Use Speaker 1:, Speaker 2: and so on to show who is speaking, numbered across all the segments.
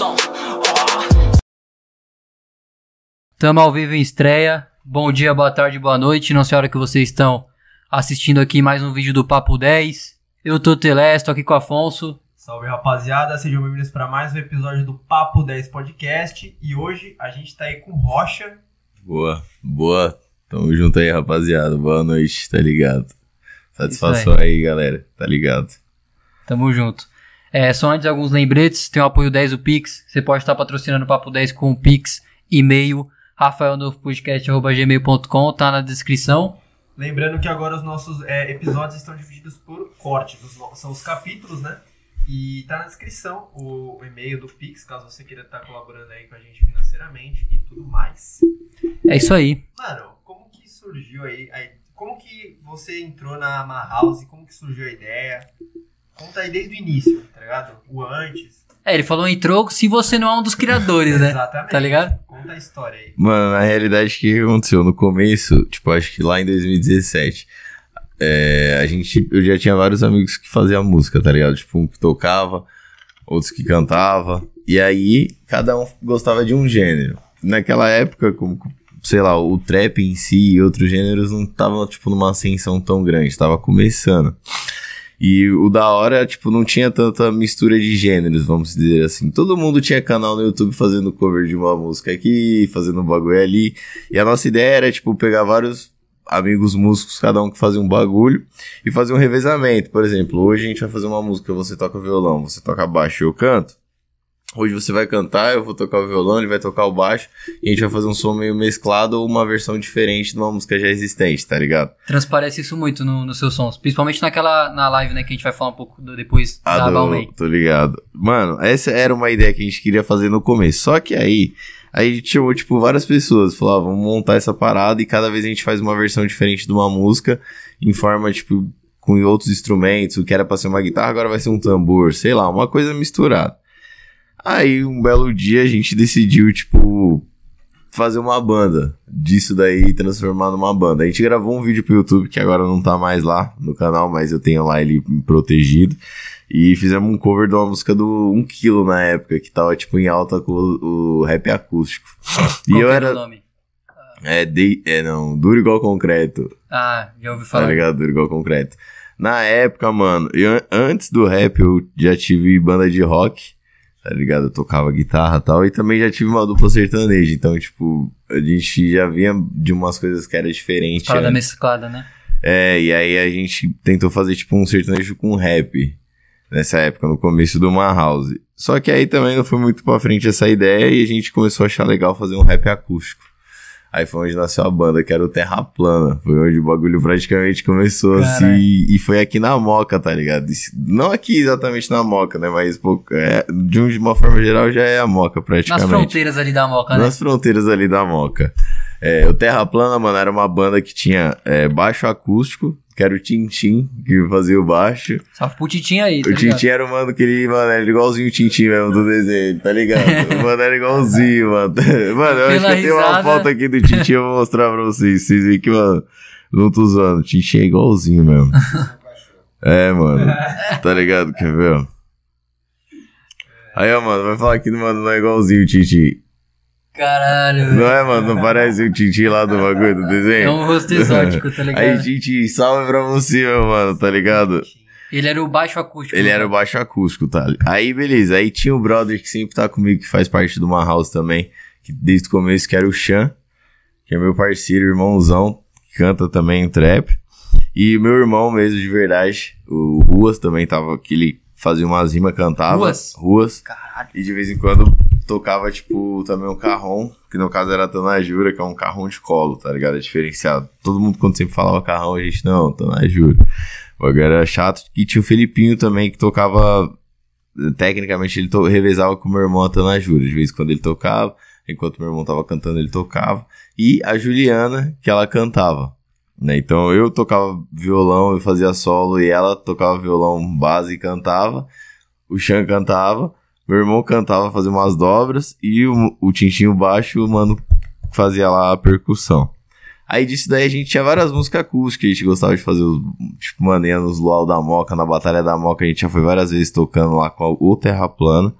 Speaker 1: som. Oh.
Speaker 2: Tamo ao vivo em estreia. Bom dia, boa tarde, boa noite. Não sei a hora que vocês estão assistindo aqui mais um vídeo do Papo 10. Eu tô Telés, tô aqui com o Afonso.
Speaker 3: Salve rapaziada, sejam bem-vindos para mais um episódio do Papo 10 Podcast. E hoje a gente tá aí com Rocha.
Speaker 4: Boa, boa. Tamo junto aí, rapaziada. Boa noite, tá ligado? Satisfação aí. aí, galera, tá ligado?
Speaker 2: Tamo junto. É, só antes alguns lembretes, tem o apoio 10 do Pix. Você pode estar patrocinando o Papo 10 com o Pix, e-mail, rafaelnovopodcast.gmail.com, tá na descrição.
Speaker 3: Lembrando que agora os nossos é, episódios estão divididos por cortes, são os capítulos, né? E tá na descrição o, o e-mail do Pix, caso você queira estar colaborando aí com a gente financeiramente e tudo mais.
Speaker 2: É isso aí.
Speaker 3: Mano, como que surgiu aí, aí como que você entrou na Ma House, como que surgiu a ideia? Conta aí desde o início, tá ligado? O antes.
Speaker 2: É, ele falou entrou se você não é um dos criadores, né?
Speaker 3: Exatamente.
Speaker 2: Tá ligado?
Speaker 3: Conta a história aí.
Speaker 4: Mano, na realidade, o que aconteceu? No começo, tipo, acho que lá em 2017, é, a gente, eu já tinha vários amigos que faziam música, tá ligado? Tipo, um que tocava, outros que cantava. E aí, cada um gostava de um gênero. Naquela época, como, sei lá, o trap em si e outros gêneros não estavam, tipo, numa ascensão tão grande, tava começando. E o da hora, tipo, não tinha tanta mistura de gêneros, vamos dizer assim. Todo mundo tinha canal no YouTube fazendo cover de uma música aqui, fazendo um bagulho ali. E a nossa ideia era, tipo, pegar vários amigos músicos, cada um que fazia um bagulho, e fazer um revezamento. Por exemplo, hoje a gente vai fazer uma música, você toca violão, você toca baixo e eu canto. Hoje você vai cantar, eu vou tocar o violão, ele vai tocar o baixo, e a gente vai fazer um som meio mesclado ou uma versão diferente de uma música já existente, tá ligado?
Speaker 2: Transparece isso muito nos no seus sons, principalmente naquela na live, né, que a gente vai falar um pouco do, depois
Speaker 4: ah,
Speaker 2: da Balmain.
Speaker 4: Tô ligado. Mano, essa era uma ideia que a gente queria fazer no começo, só que aí Aí a gente chamou, tipo, várias pessoas. Falou, ah, vamos montar essa parada e cada vez a gente faz uma versão diferente de uma música em forma, tipo, com outros instrumentos. O que era pra ser uma guitarra agora vai ser um tambor, sei lá, uma coisa misturada. Aí um belo dia a gente decidiu, tipo, fazer uma banda disso daí transformar numa banda. A gente gravou um vídeo pro YouTube que agora não tá mais lá no canal, mas eu tenho lá ele protegido. E fizemos um cover de uma música do 1 kg na época, que tava tipo em alta com o, o rap acústico.
Speaker 2: e Qual eu era. O nome?
Speaker 4: É, de, é, não, duro igual concreto.
Speaker 2: Ah, já ouvi falar.
Speaker 4: Tá ligado? Duro igual concreto. Na época, mano, eu, antes do rap eu já tive banda de rock, tá ligado? Eu tocava guitarra e tal, e também já tive uma dupla sertaneja, então, tipo, a gente já vinha de umas coisas que era diferente.
Speaker 2: Parada mesclada, né?
Speaker 4: É, e aí a gente tentou fazer, tipo, um sertanejo com rap nessa época, no começo do Man House. Só que aí também não foi muito pra frente essa ideia e a gente começou a achar legal fazer um rap acústico. Aí foi onde nasceu a banda, que era o Terra Plana. Foi onde o bagulho praticamente começou assim. E foi aqui na Moca, tá ligado? Não aqui exatamente na Moca, né? Mas pô, é, de uma forma geral já é a Moca praticamente.
Speaker 2: Nas fronteiras ali da Moca,
Speaker 4: né? Nas fronteiras ali da Moca. É, o Terra Plana, mano, era uma banda que tinha é, baixo acústico, que era o Tintim, que fazia o baixo.
Speaker 2: Só pro Tintim aí,
Speaker 4: tá O Tintim era o mano que ele, mano, era igualzinho o Tintim mesmo do desenho, tá ligado? o mano era igualzinho, mano. Mano, eu acho que eu tenho uma foto aqui do Tintim, eu vou mostrar pra vocês. Vocês veem que, mano, não tô usando. O Tintim é igualzinho mesmo. é, mano. Tá ligado? Quer ver, Aí, ó, mano, vai falar que, mano, não é igualzinho o Tintim.
Speaker 2: Caralho.
Speaker 4: Não é, mano? Não parece o Titi lá do bagulho do desenho?
Speaker 2: É um rosto exótico, tá ligado?
Speaker 4: Aí, Titi, salve pra você, meu mano, tá ligado?
Speaker 2: Ele era o baixo acústico.
Speaker 4: Ele né? era o baixo acústico, tá? Aí, beleza. Aí tinha o brother que sempre tá comigo, que faz parte do uma house também, que desde o começo, que era o Chan, que é meu parceiro, irmãozão, que canta também trap. E meu irmão mesmo, de verdade, o Ruas também tava, que ele fazia umas rimas, cantava.
Speaker 2: Ruas?
Speaker 4: Ruas.
Speaker 2: Caralho.
Speaker 4: E de vez em quando tocava, tipo, também um carrão, que no caso era a Tanajura, que é um carrão de colo, tá ligado? É diferenciado. Todo mundo, quando sempre falava carrão, a gente, não, Tanajura. O bagulho era chato. E tinha o Felipinho também, que tocava. Tecnicamente, ele to... revezava com o meu irmão a Tanajura. De vez em quando ele tocava, enquanto meu irmão tava cantando, ele tocava. E a Juliana, que ela cantava. Né? Então eu tocava violão e fazia solo, e ela tocava violão base e cantava. O Chan cantava. Meu irmão cantava, fazia umas dobras e o, o Tintinho baixo, o mano fazia lá a percussão. Aí disso daí a gente tinha várias músicas acústicas, a gente gostava de fazer, tipo, maneira nos luau da Moca, na Batalha da Moca, a gente já foi várias vezes tocando lá com o Terra Plana.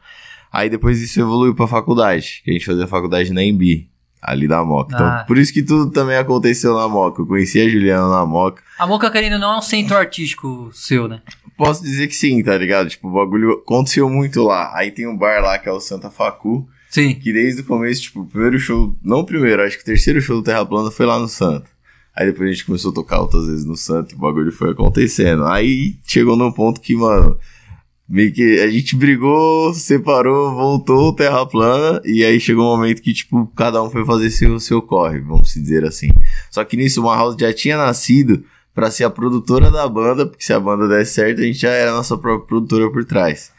Speaker 4: Aí depois isso evoluiu pra faculdade, que a gente fazia faculdade na Embi, ali da Moca. Então,
Speaker 2: Ah.
Speaker 4: por isso que tudo também aconteceu na Moca. Eu conheci a Juliana na Moca.
Speaker 2: A Moca Querendo não é um centro artístico seu, né?
Speaker 4: Posso dizer que sim, tá ligado? Tipo, o bagulho aconteceu muito lá. Aí tem um bar lá que é o Santa Facu,
Speaker 2: Sim.
Speaker 4: que desde o começo, tipo, o primeiro show, não o primeiro, acho que o terceiro show do Terra Plana foi lá no Santa. Aí depois a gente começou a tocar outras vezes no Santa e o bagulho foi acontecendo. Aí chegou num ponto que, mano, meio que a gente brigou, separou, voltou, Terra Plana, e aí chegou um momento que, tipo, cada um foi fazer seu, seu corre, vamos dizer assim. Só que nisso, uma House já tinha nascido pra ser a produtora da banda, porque se a banda desse certo, a gente já era a nossa própria produtora por trás.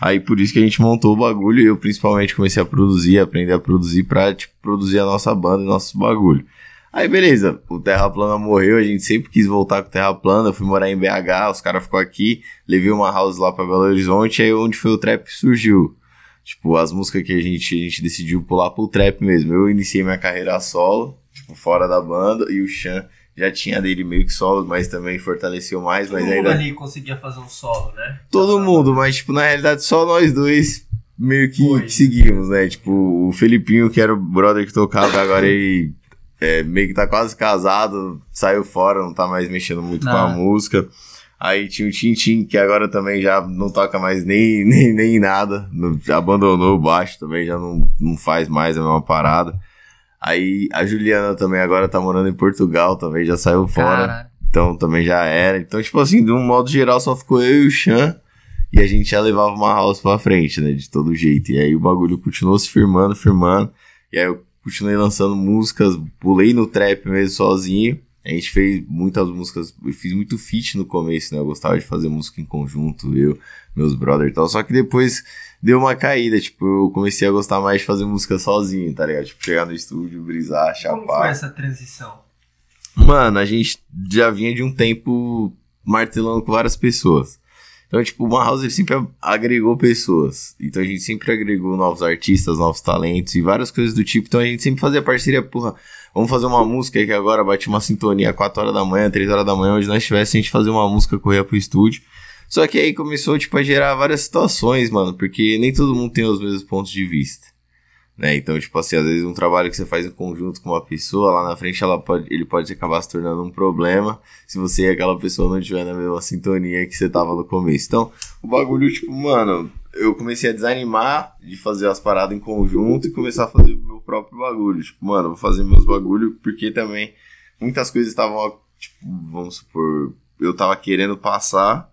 Speaker 4: Aí por isso que a gente montou o bagulho e eu principalmente comecei a produzir, aprender a produzir pra, tipo, produzir a nossa banda e nossos bagulho. Aí beleza, o Terra Plana morreu, a gente sempre quis voltar com o Terra Plana, eu fui morar em BH, os caras ficou aqui, levei uma house lá pra Belo Horizonte, aí onde foi o trap surgiu. Tipo, as músicas que a gente, a gente decidiu pular pro trap mesmo. Eu iniciei minha carreira solo, tipo, fora da banda, e o Chan já tinha dele meio que solo, mas também fortaleceu mais,
Speaker 3: Todo
Speaker 4: mas
Speaker 3: mundo
Speaker 4: ainda...
Speaker 3: ali conseguia fazer um solo, né?
Speaker 4: Todo mundo, mas, tipo, na realidade, só nós dois meio que,
Speaker 3: Foi.
Speaker 4: seguimos, né? Tipo, o Felipinho, que era o brother que tocava, agora ele é, meio que tá quase casado, saiu fora, não tá mais mexendo muito com a
Speaker 2: Ah.
Speaker 4: música. Aí tinha o Tintin, que agora também já não toca mais nem, nem, nem nada, já abandonou o baixo também, já não, não faz mais a mesma parada. Aí a Juliana também agora tá morando em Portugal, também já saiu fora.
Speaker 2: Cara,
Speaker 4: Então também já era. Então, tipo assim, de um modo geral, só ficou eu e o Chan. E a gente já levava uma house pra frente, né? De todo jeito. E aí o bagulho continuou se firmando, firmando. E aí eu continuei lançando músicas, pulei no trap mesmo sozinho. A gente fez muitas músicas, eu fiz muito feat no começo, né? Eu gostava de fazer música em conjunto, eu, meus brothers e tal. Só que depois deu uma caída, tipo, eu comecei a gostar mais de fazer música sozinho, tá ligado? Tipo, chegar no estúdio, brisar,
Speaker 3: Como
Speaker 4: chapar.
Speaker 3: foi essa transição?
Speaker 4: Mano, a gente já vinha de um tempo martelando com várias pessoas. Então, tipo, o House sempre agregou pessoas. Então a gente sempre agregou novos artistas, novos talentos e várias coisas do tipo. Então a gente sempre fazia parceria, porra. Vamos fazer uma música que agora bate uma sintonia 4 horas da manhã, 3 horas da manhã, onde nós estivéssemos, a gente fazer uma música, correr pro estúdio. Só que aí começou, tipo, a gerar várias situações, mano, porque nem todo mundo tem os mesmos pontos de vista. Né? Então, tipo assim, às vezes um trabalho que você faz em conjunto com uma pessoa, lá na frente ela pode, ele pode acabar se tornando um problema se você e aquela pessoa não estiver na mesma sintonia que você tava no começo. Então, o bagulho, tipo, mano, eu comecei a desanimar de fazer as paradas em conjunto e começar a fazer o meu próprio bagulho. Tipo, mano, vou fazer meus bagulho porque também muitas coisas estavam, tipo, vamos supor, eu tava querendo passar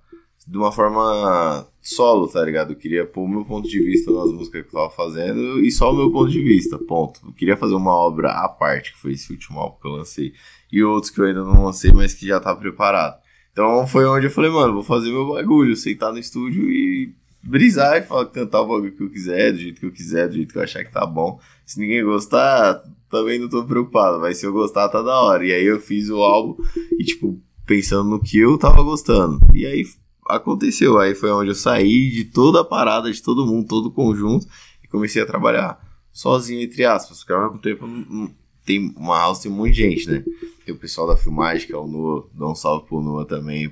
Speaker 4: de uma forma solo, tá ligado? Eu queria pôr o meu ponto de vista nas músicas que eu tava fazendo e só o meu ponto de vista, ponto. Eu queria fazer uma obra à parte, que foi esse último álbum que eu lancei, e outros que eu ainda não lancei, mas que já tá preparado. Então foi onde eu falei, mano, vou fazer meu bagulho, sentar no estúdio e brisar e falar, cantar o bagulho que eu quiser, do jeito que eu quiser, do jeito que eu achar que tá bom. Se ninguém gostar, também não tô preocupado, mas se eu gostar, tá da hora. E aí eu fiz o álbum e, tipo, pensando no que eu tava gostando. E aí aconteceu. Aí foi onde eu saí de toda a parada, de todo mundo, todo conjunto, e comecei a trabalhar sozinho, entre aspas, porque ao mesmo tempo tem uma house, tem de gente, né? Tem o pessoal da filmagem, que é o Noah, dá um salve pro Noah também,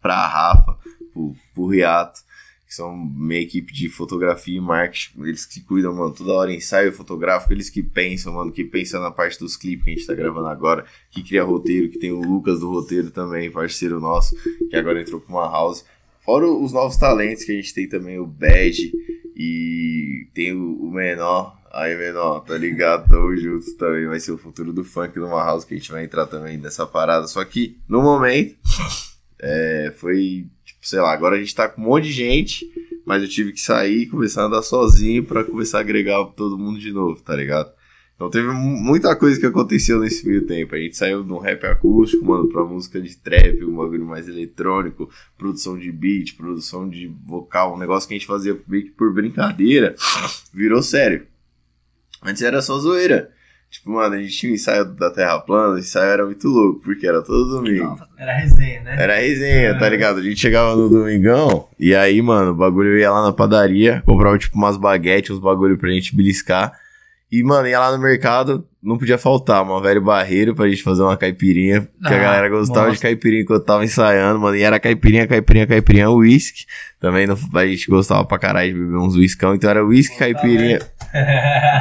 Speaker 4: pra Rafa, pro, pro Riato, que são minha equipe de fotografia e marketing, eles que cuidam, mano, toda hora ensaio fotográfico, eles que pensam, mano, que pensam na parte dos clipes que a gente tá gravando agora, que cria roteiro, que tem o Lucas do roteiro também, parceiro nosso, que agora entrou pra uma house. Fora os novos talentos que a gente tem também, o Bad e tem o, Menor. Aí, Menor, tá ligado? Tamo juntos também. Vai ser o futuro do funk numa house que a gente vai entrar também nessa parada. Só que, no momento, é, foi, sei lá, agora a gente tá com um monte de gente, mas eu tive que sair e começar a andar sozinho pra começar a agregar todo mundo de novo, tá ligado? Então teve mu- muita coisa que aconteceu nesse meio tempo. A gente saiu um rap acústico, mano, pra música de trap, um bagulho mais eletrônico, produção de beat, produção de vocal, um negócio que a gente fazia meio que por brincadeira, virou sério. Antes era só zoeira. Tipo, mano, a gente tinha um ensaio da Terra Plana, o ensaio era muito louco, porque era todo domingo.
Speaker 3: Era resenha, né?
Speaker 4: Era resenha, tá ligado? A gente chegava no domingão, e aí, mano, o bagulho eu ia lá na padaria, comprava tipo umas baguetes, uns bagulho pra gente beliscar. E, mano, ia lá no mercado, não podia faltar uma velho barreiro pra gente fazer uma caipirinha. Que a
Speaker 2: Ah,
Speaker 4: galera gostava de
Speaker 2: nossa.
Speaker 4: caipirinha enquanto tava ensaiando, mano. E era caipirinha, caipirinha, caipirinha, uísque. Também não- a gente gostava pra caralho de beber uns uiscão. Então era uísque, caipirinha.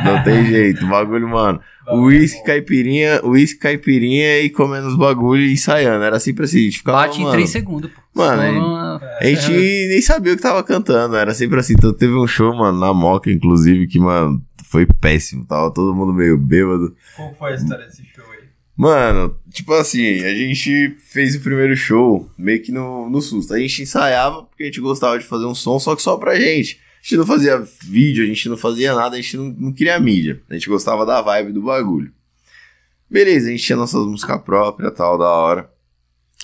Speaker 4: Não tem jeito, bagulho, mano. Uísque, caipirinha, uísque, caipirinha e comendo os bagulho e ensaiando. Era sempre assim, a gente ficava,
Speaker 2: Bate em
Speaker 4: mano,
Speaker 2: 3 segundos, pô.
Speaker 4: Mano, A gente nem sabia o que tava cantando, era sempre assim. Então teve um show, mano, na Moca, inclusive, que, mano, foi péssimo. Tava todo mundo meio bêbado.
Speaker 3: Qual foi a história desse show aí?
Speaker 4: Mano, tipo assim, a gente fez o primeiro show meio que no, no susto. A gente ensaiava porque a gente gostava de fazer um som, só que só pra gente. A gente não fazia vídeo, a gente não fazia nada, a gente não, não queria mídia. A gente gostava da vibe do bagulho. Beleza, a gente tinha nossas músicas próprias tal, da hora.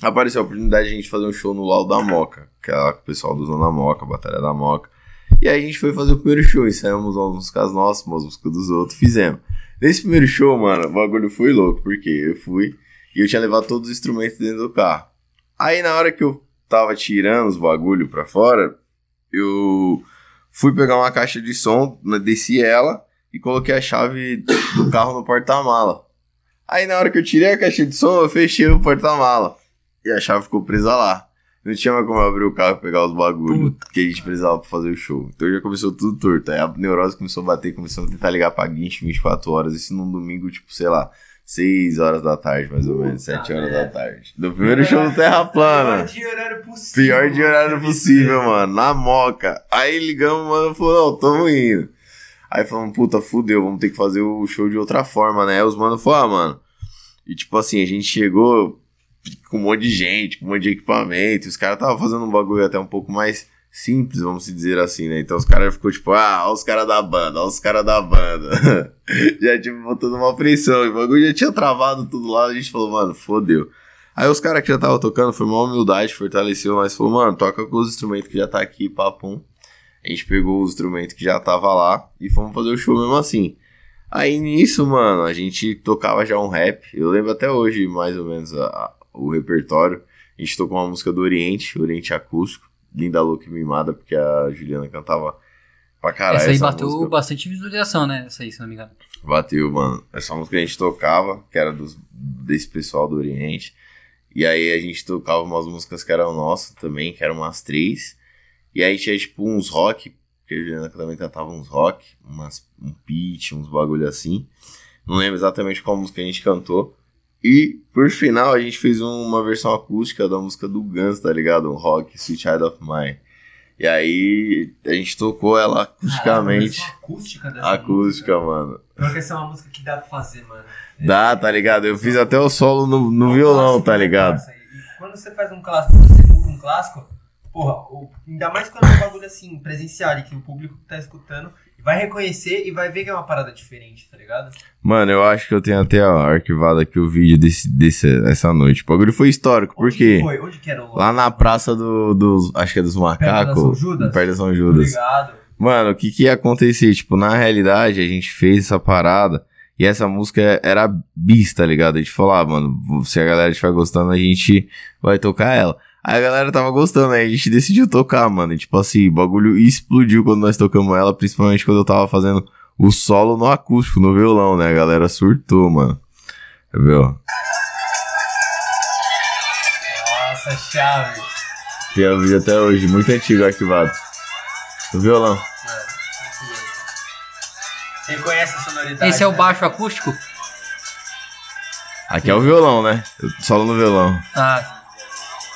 Speaker 4: Apareceu a oportunidade de a gente fazer um show no Lau da Moca, que é o pessoal do Zona Moca, Batalha da Moca. E aí a gente foi fazer o primeiro show, ensaiamos umas músicas nossas, umas músicas dos outros, fizemos. Nesse primeiro show, mano, o bagulho foi louco, porque eu fui e eu tinha levado todos os instrumentos dentro do carro. Aí na hora que eu tava tirando os bagulho pra fora, eu fui pegar uma caixa de som, né, desci ela e coloquei a chave do carro no porta-mala. Aí na hora que eu tirei a caixa de som, eu fechei o porta-mala. E a chave ficou presa lá. Não tinha mais como eu abrir o carro e pegar os bagulhos que a gente precisava pra fazer o show. Então já começou tudo torto. Aí a neurose começou a bater, começou a tentar ligar pra guincho 24 horas. Isso num domingo, tipo, sei lá, 6 horas da tarde, mais ou menos, 7 horas da tarde. Do primeiro show do Terra Plana.
Speaker 3: Pior de horário possível.
Speaker 4: Pior de horário possível, mano. Na moca. Aí ligamos, mano, falou, não, tamo indo. Aí falamos, puta, fudeu, vamos ter que fazer o show de outra forma, né? Aí os mano falaram, ah, mano. E tipo assim, a gente chegou com um monte de gente, com um monte de equipamento. Os caras estavam fazendo um bagulho até um pouco mais simples, vamos dizer assim, né? Então os caras ficou tipo, ah, olha os caras da banda, olha os caras da banda. já, tipo, botando uma pressão. E o bagulho já tinha travado tudo lá. A gente falou, mano, fodeu. Aí os caras que já estavam tocando, foi uma humildade, fortaleceu, mas falou, mano, toca com os instrumentos que já tá aqui, papum. A gente pegou os instrumentos que já tava lá e fomos fazer o show mesmo assim. Aí nisso, mano, a gente tocava já um rap. Eu lembro até hoje, mais ou menos, a- o repertório. A gente tocou uma música do Oriente, Oriente Acústico. Linda Louca e Mimada, porque a Juliana cantava pra caralho.
Speaker 2: essa aí
Speaker 4: essa
Speaker 2: bateu
Speaker 4: música.
Speaker 2: bastante visualização, né? Essa aí, se não me engano.
Speaker 4: Bateu, mano. Essa música a gente tocava, que era dos, desse pessoal do Oriente. E aí a gente tocava umas músicas que eram nossas também, que eram umas três. E aí tinha tipo uns rock, porque a Juliana também cantava uns rock, umas, um pitch, uns bagulho assim. Não lembro exatamente qual música a gente cantou. E por final a gente fez um- uma versão acústica da música do Guns, tá ligado? Um rock, Sweet Child of Mine. E aí a gente tocou ela acusticamente.
Speaker 3: Caralho, a acústica dessa
Speaker 4: Acústica,
Speaker 3: música.
Speaker 4: mano.
Speaker 3: Pior que essa é uma música que dá pra fazer, mano.
Speaker 4: Dá, tá ligado? Eu fiz até o solo no, no violão, tá ligado?
Speaker 3: Nossa, e quando você faz um clássico, você muda um clássico, porra, ainda mais quando é um bagulho assim, presencial, e que o público que tá escutando vai reconhecer e vai ver que é uma parada diferente, tá ligado?
Speaker 4: Mano, eu acho que eu tenho até ó, arquivado aqui o vídeo desse, desse, dessa noite. O bagulho foi histórico, por
Speaker 3: Onde
Speaker 4: quê?
Speaker 3: que foi? Onde que era o
Speaker 4: Lá na praça do, dos. Acho que é dos
Speaker 3: São
Speaker 4: macacos.
Speaker 3: Judas?
Speaker 4: Perto da São Judas.
Speaker 3: Obrigado.
Speaker 4: Mano, o que que ia acontecer? Tipo, na realidade, a gente fez essa parada e essa música era bis, tá ligado? A gente falou, ah, mano, se a galera estiver gostando, a gente vai tocar ela. Aí a galera tava gostando, aí a gente decidiu tocar, mano. E, tipo assim, o bagulho explodiu quando nós tocamos ela, principalmente quando eu tava fazendo o solo no acústico, no violão, né? A galera surtou, mano. Viu?
Speaker 3: Nossa, chave.
Speaker 4: Tem o vídeo até hoje, muito antigo arquivado. No violão.
Speaker 3: Mano, mesmo. Reconhece a sonoridade.
Speaker 2: Esse é o
Speaker 3: né?
Speaker 2: baixo acústico?
Speaker 4: Aqui é o violão, né? Eu solo no violão.
Speaker 2: Ah,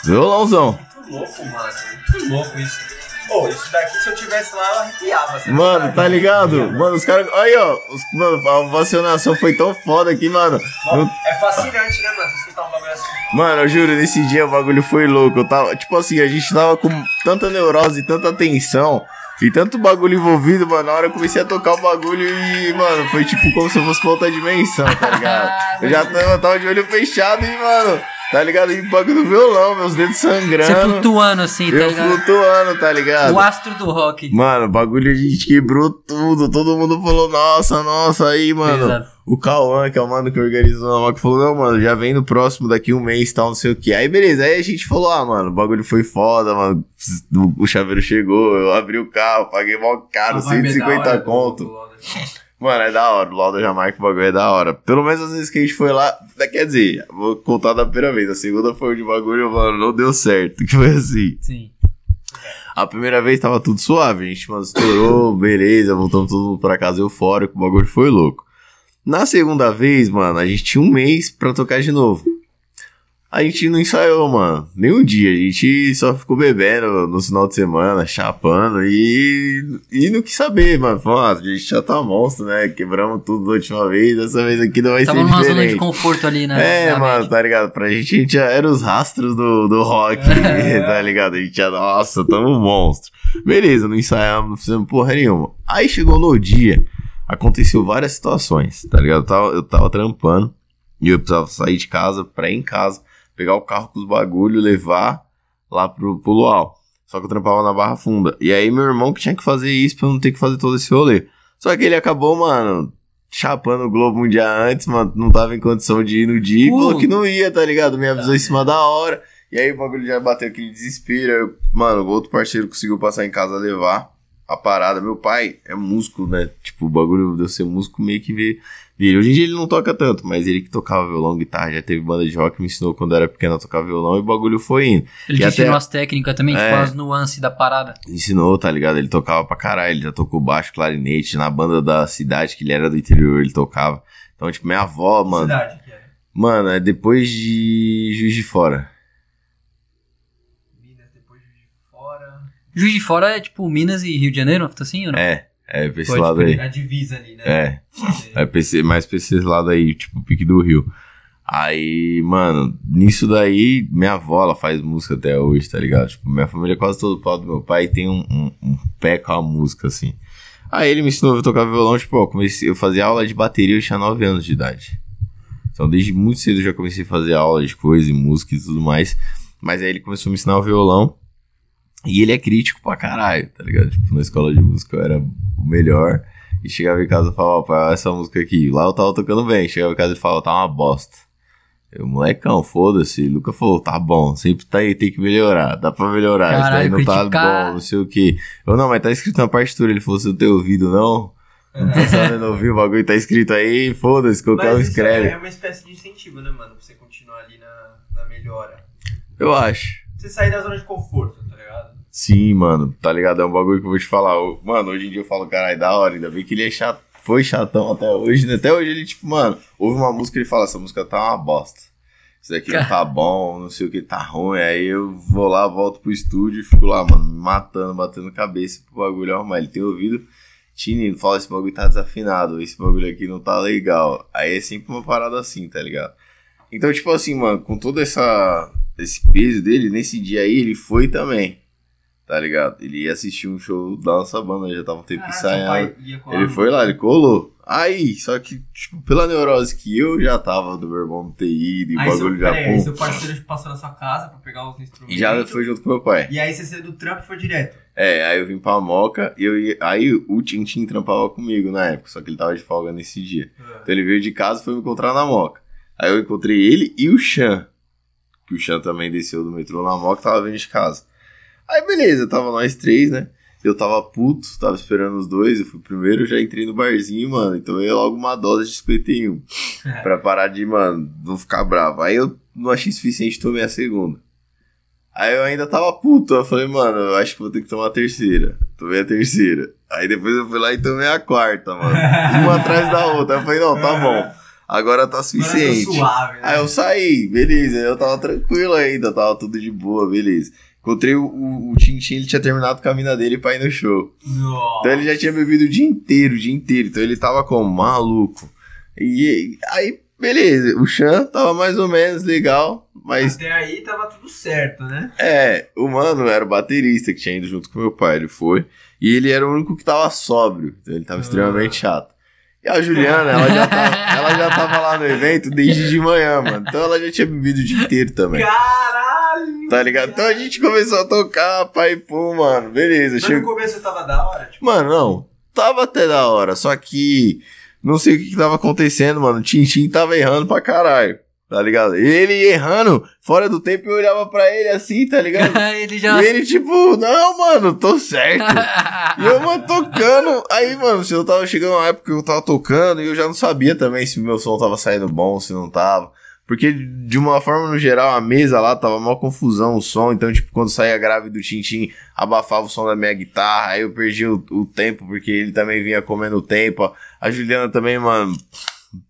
Speaker 4: Violãozão.
Speaker 3: Muito louco, mano. Muito louco isso. Pô, isso daqui, se eu tivesse lá, eu arrepiava. você
Speaker 4: Mano, tá ligado? Mano, os caras. Aí, ó. Os, mano, a ovacionação foi tão foda que, mano.
Speaker 3: Mano, É fascinante, né, mano? Você escutar um bagulho assim.
Speaker 4: Mano, eu juro, nesse dia o bagulho foi louco. Eu tava. Tipo assim, a gente tava com tanta neurose, tanta tensão. E tanto bagulho envolvido, mano. Na hora eu comecei a tocar o bagulho e, mano, foi tipo como se eu fosse pra outra dimensão, tá ligado? Eu já tava, eu tava de olho fechado e, mano, tá ligado? E bagulho do violão, meus dedos sangrando.
Speaker 2: você flutuando assim, tá
Speaker 4: eu
Speaker 2: ligado?
Speaker 4: flutuando, tá ligado?
Speaker 2: O astro do rock.
Speaker 4: Mano, o bagulho a gente quebrou tudo. Todo mundo falou, nossa, nossa, aí, mano.
Speaker 2: Pesado.
Speaker 4: O Cauã, que é o mano que organizou a moca, falou, não, mano, já vem no próximo daqui um mês tal, não sei o que. Aí, beleza, aí a gente falou, ah, mano, o bagulho foi foda, mano. O, chaveiro chegou, eu abri o carro, paguei mal caro,
Speaker 3: A vibe é da
Speaker 4: 150
Speaker 3: hora
Speaker 4: conto. Mano, é da hora. O LOL da Jamaica, o bagulho é da hora. Pelo menos as vezes que a gente foi lá. né, Quer dizer, vou contar da primeira vez. A segunda foi de bagulho, mano, não deu certo. Que foi assim.
Speaker 2: Sim.
Speaker 4: A primeira vez tava tudo suave, a gente, mano, estourou, beleza, voltamos todo mundo pra casa eufórico, o bagulho foi louco. Na segunda vez, mano, a gente tinha um mês pra tocar de novo. A gente não ensaiou, mano, nem um dia. A gente só ficou bebendo no final de semana, chapando e, e não quis saber, mano. Falou, ah, a gente já tá monstro, né? Quebramos tudo da última vez, dessa vez aqui não vai
Speaker 2: Tava
Speaker 4: ser
Speaker 2: numa zona de
Speaker 4: diferente.
Speaker 2: conforto ali, né?
Speaker 4: É, mano, tá ligado? Pra gente, a gente já era os rastros do, do rock,
Speaker 2: É.
Speaker 4: tá ligado? A gente já, nossa, tamo um monstro. Beleza, não ensaiamos, não fizemos porra nenhuma. Aí chegou no dia, aconteceu várias situações, tá ligado? Eu tava, eu tava trampando e eu precisava sair de casa pra ir em casa, pegar o carro com os bagulhos, levar lá pro, pro Luau. Só que eu trampava na Barra Funda. E aí meu irmão que tinha que fazer isso pra eu não ter que fazer todo esse rolê. Só que ele acabou, mano, chapando o Globo um dia antes, mano, não tava em condição de ir no dia e
Speaker 2: Uh.
Speaker 4: falou que não ia, tá ligado? Me avisou em cima da hora. E aí o bagulho já bateu aquele desespero. Eu, mano, o outro parceiro conseguiu passar em casa levar a parada. Meu pai é músico, né? Tipo, o bagulho de eu ser músico meio que veio. Veio. Hoje em dia ele não toca tanto, mas ele que tocava violão, guitarra, já teve banda de rock, me ensinou quando eu era pequeno a tocar violão e o bagulho foi indo.
Speaker 2: Ele
Speaker 4: E
Speaker 2: te
Speaker 4: até-
Speaker 2: ensinou as técnicas também,
Speaker 4: É.
Speaker 2: tipo as nuances da parada.
Speaker 4: Ensinou, tá ligado? Ele tocava pra caralho, ele já tocou baixo, clarinete, na banda da cidade, que ele era do interior, ele tocava. Então, tipo, minha avó, mano.
Speaker 3: Cidade que é.
Speaker 4: Mano, é depois de Juiz de Fora.
Speaker 3: Minas, depois de fora.
Speaker 2: Juiz de Fora é tipo Minas e Rio de Janeiro, tá assim ou não?
Speaker 4: É, é pra esse
Speaker 2: Pode
Speaker 4: lado aí.
Speaker 3: A divisa ali, né?
Speaker 4: É, é pra esse- mais pra esse lado aí, tipo, pique do Rio. Aí, mano, nisso daí, minha avó, ela faz música até hoje, tá ligado? Tipo, minha família é quase todo pau do meu pai tem um, um, um pé com a música, assim. Aí ele me ensinou a tocar violão, tipo, ó, comecei, eu fazia aula de bateria, eu tinha 9 anos de idade. Então, desde muito cedo eu já comecei a fazer aula de coisa e música e tudo mais. Mas aí ele começou a me ensinar o violão. E ele é crítico pra caralho, tá ligado? Tipo, na escola de música eu era o melhor. E chegava em casa e falava, ó, pai, essa música aqui. Lá eu tava tocando bem. Chegava em casa e falava, tá uma bosta. Eu, molecão, foda-se. Luca falou, tá bom, sempre tá aí, tem que melhorar. Dá pra melhorar. Isso daí
Speaker 2: Caralho,
Speaker 4: não tá
Speaker 2: criticar.
Speaker 4: bom, não sei o que. Eu, não, mas tá escrito na partitura. Ele falou, você não tem ouvido, não? Não tá sabendo ouvir o bagulho, tá escrito aí, foda-se, qualquer um
Speaker 3: isso
Speaker 4: escreve.
Speaker 3: é uma espécie de incentivo, né, mano? Pra você continuar ali na, na melhora.
Speaker 4: Eu acho.
Speaker 3: Você sair da zona de conforto, tá?
Speaker 4: Sim, mano, tá ligado? É um bagulho que eu vou te falar. Eu- Mano, hoje em dia eu falo, caralho, da hora, ainda bem que ele é chato. Foi chatão até hoje, né? Até hoje ele, tipo, mano, ouve uma música e ele fala, essa música tá uma bosta. Isso daqui não tá bom, não sei o que, tá ruim. Aí eu vou lá, volto pro estúdio e fico lá, mano, matando, batendo cabeça pro bagulho arrumar. Ele tem ouvido, Tini, fala, esse bagulho tá desafinado, esse bagulho aqui não tá legal. Aí é sempre uma parada assim, tá ligado? Então, tipo assim, mano, com todo essa, esse peso dele, nesse dia aí, ele foi também. Tá ligado? Ele ia assistir um show da nossa banda, já tava um tempo
Speaker 3: Ah,
Speaker 4: ensaiando. Ele foi lá, ele colou. Aí, só que, tipo, pela neurose que eu já tava do meu irmão ter ido e o bagulho já
Speaker 3: peraí, aí seu parceiro passou na sua casa pra pegar os instrumentos.
Speaker 4: E já foi junto com meu pai.
Speaker 3: E aí você saiu do trampo e foi direto.
Speaker 4: É, aí eu vim pra Moca e eu ia, aí o Tintin trampava comigo na época, só que ele tava de folga nesse dia. Então ele veio de casa e foi me encontrar na Moca. Aí eu encontrei ele e o Chan. Que o Chan também desceu do metrô na Moca e tava vindo de casa. Aí beleza, tava nós três, né? Eu tava puto, tava esperando os dois, eu fui primeiro, eu já entrei no barzinho, mano. Então eu ia logo uma dose de 51. pra parar de, mano, não ficar bravo. Aí eu não achei suficiente, tomei a segunda. Aí eu ainda tava puto, eu falei, mano, eu acho que vou ter que tomar a terceira. Tomei a terceira. Aí depois eu fui lá e tomei a quarta, mano. Uma atrás da outra. Aí eu falei, não, tá bom. Agora tá
Speaker 3: Agora eu tô
Speaker 4: suficiente.
Speaker 3: suave, né?
Speaker 4: Aí eu saí, beleza. Eu tava tranquilo ainda, tava tudo de boa, beleza. Encontrei o, o, o Tintin, ele tinha terminado com a mina dele pra ir no show.
Speaker 3: Nossa.
Speaker 4: Então ele já tinha bebido o dia inteiro, o dia inteiro. Então ele tava como maluco. E aí, beleza. O Chan tava mais ou menos legal, mas
Speaker 3: Até aí tava tudo certo, né?
Speaker 4: é, o mano era o baterista que tinha ido junto com meu pai. Ele foi. E ele era o único que tava sóbrio. Então ele tava
Speaker 3: Ah.
Speaker 4: extremamente chato. E a Juliana, ela já, tava, ela já tava lá no evento desde de manhã, mano. Então ela já tinha bebido o dia inteiro também.
Speaker 3: Caralho!
Speaker 4: Tá ligado? Então a gente começou a tocar, pai, pum, mano. Beleza,
Speaker 3: Mas no começo tava da hora, tipo.
Speaker 4: Mano, não. Tava até da hora, só que não sei o que, que tava acontecendo, mano. O Tintin tava errando pra caralho. tá ligado? Ele errando, fora do tempo, eu olhava pra ele assim, tá ligado?
Speaker 2: ele já.
Speaker 4: E ele, tipo, não, mano, tô certo. e eu, mano, tocando. Aí, mano, eu tava chegando uma época que eu tava tocando e eu já não sabia também se o meu som tava saindo bom, se não tava. Porque, de uma forma no geral, a mesa lá tava uma confusão o som. Então, tipo, quando saía grave do Tintim, abafava o som da minha guitarra. Aí eu perdi o, o tempo, porque ele também vinha comendo o tempo. A Juliana também, mano,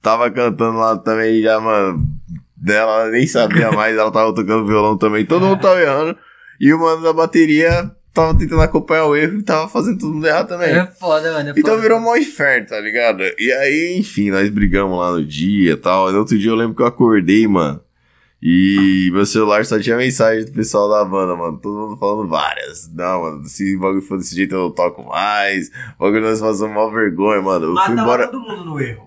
Speaker 4: tava cantando lá também já, mano. Dela nem sabia mais, ela tava tocando violão também. Todo mundo tava errando. E o mano da bateria tava tentando acompanhar o erro e tava fazendo todo mundo errar também.
Speaker 2: É foda, mano. É
Speaker 4: Então
Speaker 2: foda.
Speaker 4: virou mó inferno, tá ligado? E aí, enfim, nós brigamos lá no dia e tal. E no outro dia eu lembro que eu acordei, mano. E meu celular só tinha mensagem do pessoal da banda, mano. Todo mundo falando várias. Não, mano, se o bagulho for desse jeito eu não toco mais. O bagulho nós fazemos mó vergonha, mano. Eu
Speaker 3: Mas
Speaker 4: fui embora.
Speaker 3: todo mundo no erro.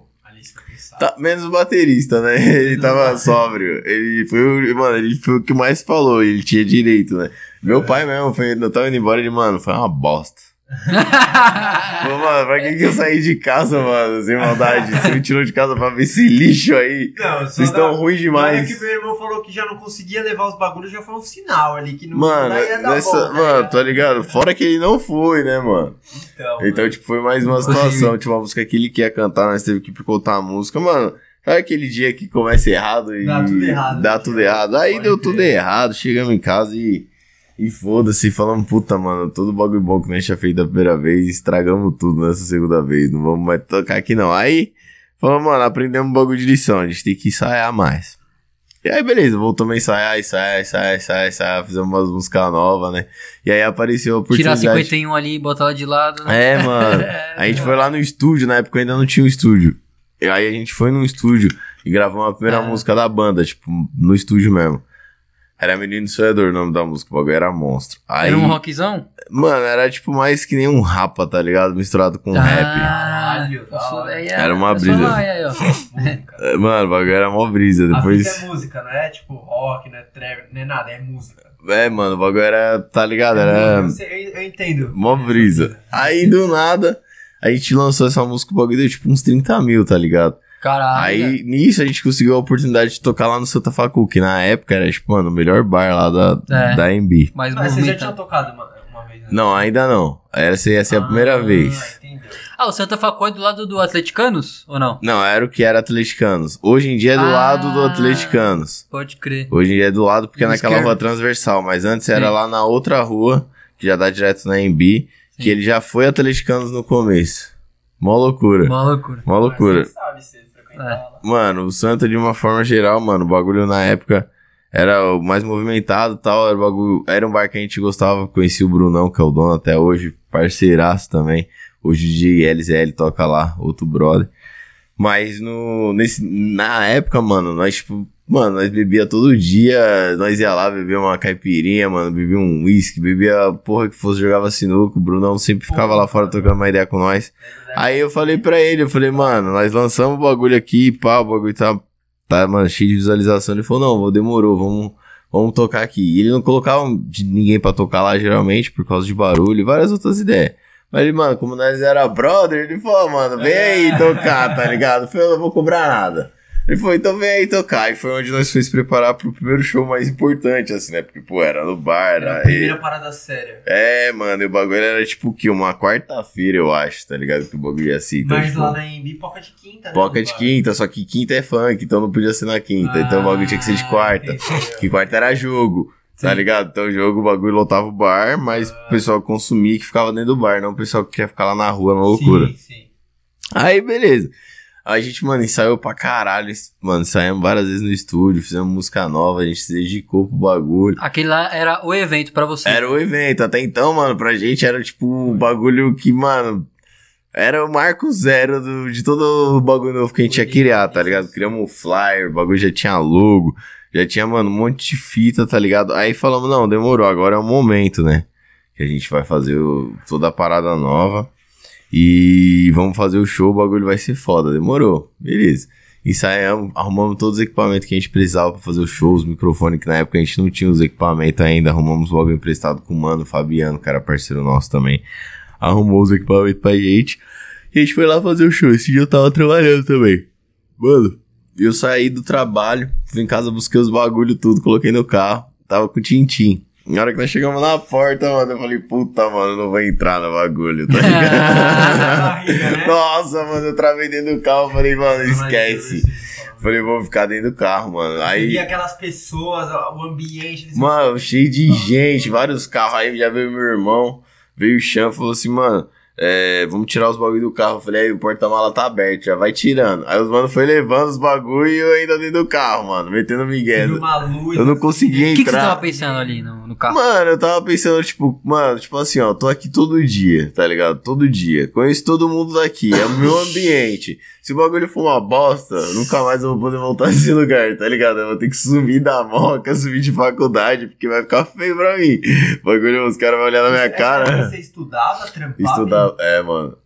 Speaker 4: Tá, menos o baterista, né? Ele tava sóbrio. Ele foi o. Mano, ele foi o que mais falou. Ele tinha direito, né? Meu pai mesmo, foi, eu tava indo embora ele, mano, foi uma bosta. Pô, mano, pra que, que eu saí de casa, mano? Sem maldade. Você me tirou de casa pra ver esse lixo aí.
Speaker 3: Não,
Speaker 4: Vocês estão ruins
Speaker 3: Na
Speaker 4: demais.
Speaker 3: hora que meu irmão falou que já não conseguia levar os bagulhos, já foi um sinal ali que não
Speaker 4: Mano,
Speaker 3: não ia dar
Speaker 4: nessa,
Speaker 3: bom, tá
Speaker 4: mano,
Speaker 3: ligado?
Speaker 4: tá ligado? Fora que ele não foi, né, mano?
Speaker 3: Então,
Speaker 4: Então, tipo, foi mais uma situação. Tipo, uma música que ele quer cantar, nós teve que picotar a música. Mano, sabe aquele dia que começa errado e
Speaker 3: Dá tudo errado,
Speaker 4: dá
Speaker 3: né?
Speaker 4: tudo errado? Aí
Speaker 3: Pode
Speaker 4: deu
Speaker 3: crer.
Speaker 4: tudo errado, chegamos em casa e. E foda-se, falamos, puta, mano, todo bagulho bom que nós tinha feito da primeira vez, estragamos tudo nessa segunda vez, não vamos mais tocar aqui não. Aí, falamos, mano, aprendemos um bagulho de lição, a gente tem que ensaiar mais. E aí, beleza, voltamos a ensaiar, ensaiar, ensaiar, ensaiar, ensaiar, fizemos umas músicas novas, né? E aí apareceu a
Speaker 2: Tirar
Speaker 4: oportunidade.
Speaker 2: 51 ali e botar ela de lado. né?
Speaker 4: É, mano. A gente foi lá no estúdio, na época ainda não tinha um estúdio. E aí a gente foi num estúdio e gravou a primeira
Speaker 2: Ah.
Speaker 4: música da banda, tipo, no estúdio mesmo. Era Menino Sonhador o nome da música, o bagulho era monstro. Aí,
Speaker 2: Era um rockzão?
Speaker 4: mano, era tipo mais que nem um rapa, tá ligado? Misturado com rap.
Speaker 2: Caralho, é-
Speaker 4: Era uma
Speaker 2: é
Speaker 4: brisa. É, Mano, o bagulho era mó brisa.
Speaker 3: A
Speaker 4: Depois.
Speaker 3: fita é música, não é tipo rock, não é trap, não é nada, é música.
Speaker 4: É, mano, o bagulho era, tá ligado? Era.
Speaker 3: Eu, eu- eu entendo.
Speaker 4: Mó brisa. Aí do nada, a gente lançou essa música, o bagulho deu tipo uns 30 mil, tá ligado?
Speaker 2: Caralho.
Speaker 4: Aí, nisso, a gente conseguiu a oportunidade de tocar lá no Santa Facu, que na época era, tipo, mano, o melhor bar lá da,
Speaker 2: É.
Speaker 4: da MB.
Speaker 2: Mais
Speaker 3: Mas vocês já tinham tocado uma, uma vez? né?
Speaker 4: Não, ainda não. Essa ia ser a primeira
Speaker 3: Ah,
Speaker 4: vez.
Speaker 3: Entendeu.
Speaker 2: Ah, o Santa Facó é do lado do Atleticanos? Ou não?
Speaker 4: Não, era o que era Atleticanos. Hoje em dia é do
Speaker 2: Ah.
Speaker 4: lado do Atleticanos.
Speaker 2: Pode crer.
Speaker 4: Hoje em dia é do lado porque é naquela
Speaker 2: esquerdo.
Speaker 4: rua transversal, mas antes era
Speaker 2: Sim.
Speaker 4: lá na outra rua, que já dá direto na MB, que ele já foi Atleticanos no começo. Mó loucura.
Speaker 2: Uma loucura.
Speaker 4: Mó loucura.
Speaker 3: Mas você sabe, você
Speaker 2: É.
Speaker 4: Mano, o Santa, de uma forma geral, mano, o bagulho na época era o mais movimentado e tal. Era, bagulho, era um bar que a gente gostava. Conheci o Brunão, que é o dono até hoje, parceiraço também. Hoje o LZL toca lá, outro brother. Mas no, nesse, na época, mano, nós, tipo, mano, nós bebia todo dia. Nós ia lá beber uma caipirinha, mano, bebia um whisky, bebia a porra que fosse, jogava sinuca. O Brunão sempre ficava lá fora trocando uma ideia com nós. Aí eu falei pra ele, eu falei, mano, nós lançamos o bagulho aqui, pá, o bagulho tá, tá mano, cheio de visualização. Ele falou, não, demorou, vamos, vamos tocar aqui. E ele não colocava ninguém pra tocar lá, geralmente, por causa de barulho e várias outras ideias. Mas ele, mano, como nós era brother, ele falou, mano, vem aí tocar, tá ligado? Eu falei, eu não vou cobrar nada. Ele falou, então vem aí tocar. E foi onde nós fomos preparar pro primeiro show mais importante, assim, né? Porque, pô, era no bar,
Speaker 3: Era a primeira parada séria.
Speaker 4: É, mano, e o bagulho era tipo o quê? Uma quarta-feira, eu acho, tá ligado? Que o bagulho ia assim. Então,
Speaker 3: Mas
Speaker 4: tipo,
Speaker 3: lá na Embi, poca de quinta, né?
Speaker 4: Poca de
Speaker 3: bar.
Speaker 4: quinta, só que quinta é funk, então não podia ser na quinta. então o bagulho tinha que ser de
Speaker 3: Ah,
Speaker 4: quarta.
Speaker 3: entendeu.
Speaker 4: Que quarta era jogo, tá
Speaker 2: Sim.
Speaker 4: ligado? Então o jogo, o bagulho lotava o bar, mas o pessoal consumia que ficava dentro do bar, não o pessoal que queria ficar lá na rua, na loucura.
Speaker 3: Sim, sim.
Speaker 4: Aí, beleza. A gente, mano, ensaiou pra caralho. Mano, ensaiamos várias vezes no estúdio, fizemos música nova, a gente se dedicou pro bagulho.
Speaker 2: Aquele lá era o evento pra você.
Speaker 4: Era o evento. Até então, mano, pra gente era tipo um bagulho que, mano. Era o marco zero do- de todo o bagulho novo que a gente ia criar, tá ligado? Criamos um flyer, o bagulho já tinha logo, já tinha, mano, um monte de fita, tá ligado? Aí falamos, não, demorou, agora é o momento, né? Que a gente vai fazer o- toda a parada nova e vamos fazer o show, o bagulho vai ser foda. Demorou, beleza. Ensaiamos, arrumamos todos os equipamentos que a gente precisava pra fazer o show, os microfones, que na época a gente não tinha os equipamentos ainda. Arrumamos logo emprestado com o mano Fabiano, era parceiro nosso também. Arrumou os equipamentos pra gente. E a gente foi lá fazer o show. Esse dia eu tava trabalhando também. Mano, eu saí do trabalho, fui em casa, busquei os bagulho tudo, coloquei no carro, tava com o Tintim. Na hora que nós chegamos na porta, mano, eu falei, puta, mano, não vou entrar no bagulho, tá ligado? Nossa, mano, eu travei dentro do carro, falei, mano, esquece. Falei, vou ficar dentro do carro, mano.
Speaker 3: Aí
Speaker 4: Aí,
Speaker 3: aquelas pessoas, o ambiente.
Speaker 4: mano, cheio de gente, vários carros. Aí já veio meu irmão, veio o Chan, falou assim, mano, é, vamos tirar os bagulho do carro. Eu falei, aí o porta-mala tá aberto, já vai tirando. Aí os mano foi levando os bagulho e eu ainda dentro do carro, mano, metendo migué.
Speaker 3: Luz.
Speaker 4: Eu não
Speaker 3: assim,
Speaker 4: conseguia
Speaker 2: O que, que você
Speaker 4: entrar.
Speaker 2: tava pensando ali no, no carro?
Speaker 4: Mano, eu tava pensando, tipo, mano, tipo assim, ó, tô aqui todo dia, tá ligado? Todo dia. Conheço todo mundo daqui, é o meu ambiente. Se o bagulho for uma bosta, nunca mais eu vou poder voltar nesse lugar, tá ligado? Eu vou ter que sumir da moca, sumir de faculdade, porque vai ficar feio pra mim. O bagulho, os caras vão olhar na minha
Speaker 3: Essa
Speaker 4: cara.
Speaker 3: Você estudava, trampava?
Speaker 4: Estudar, é, mano.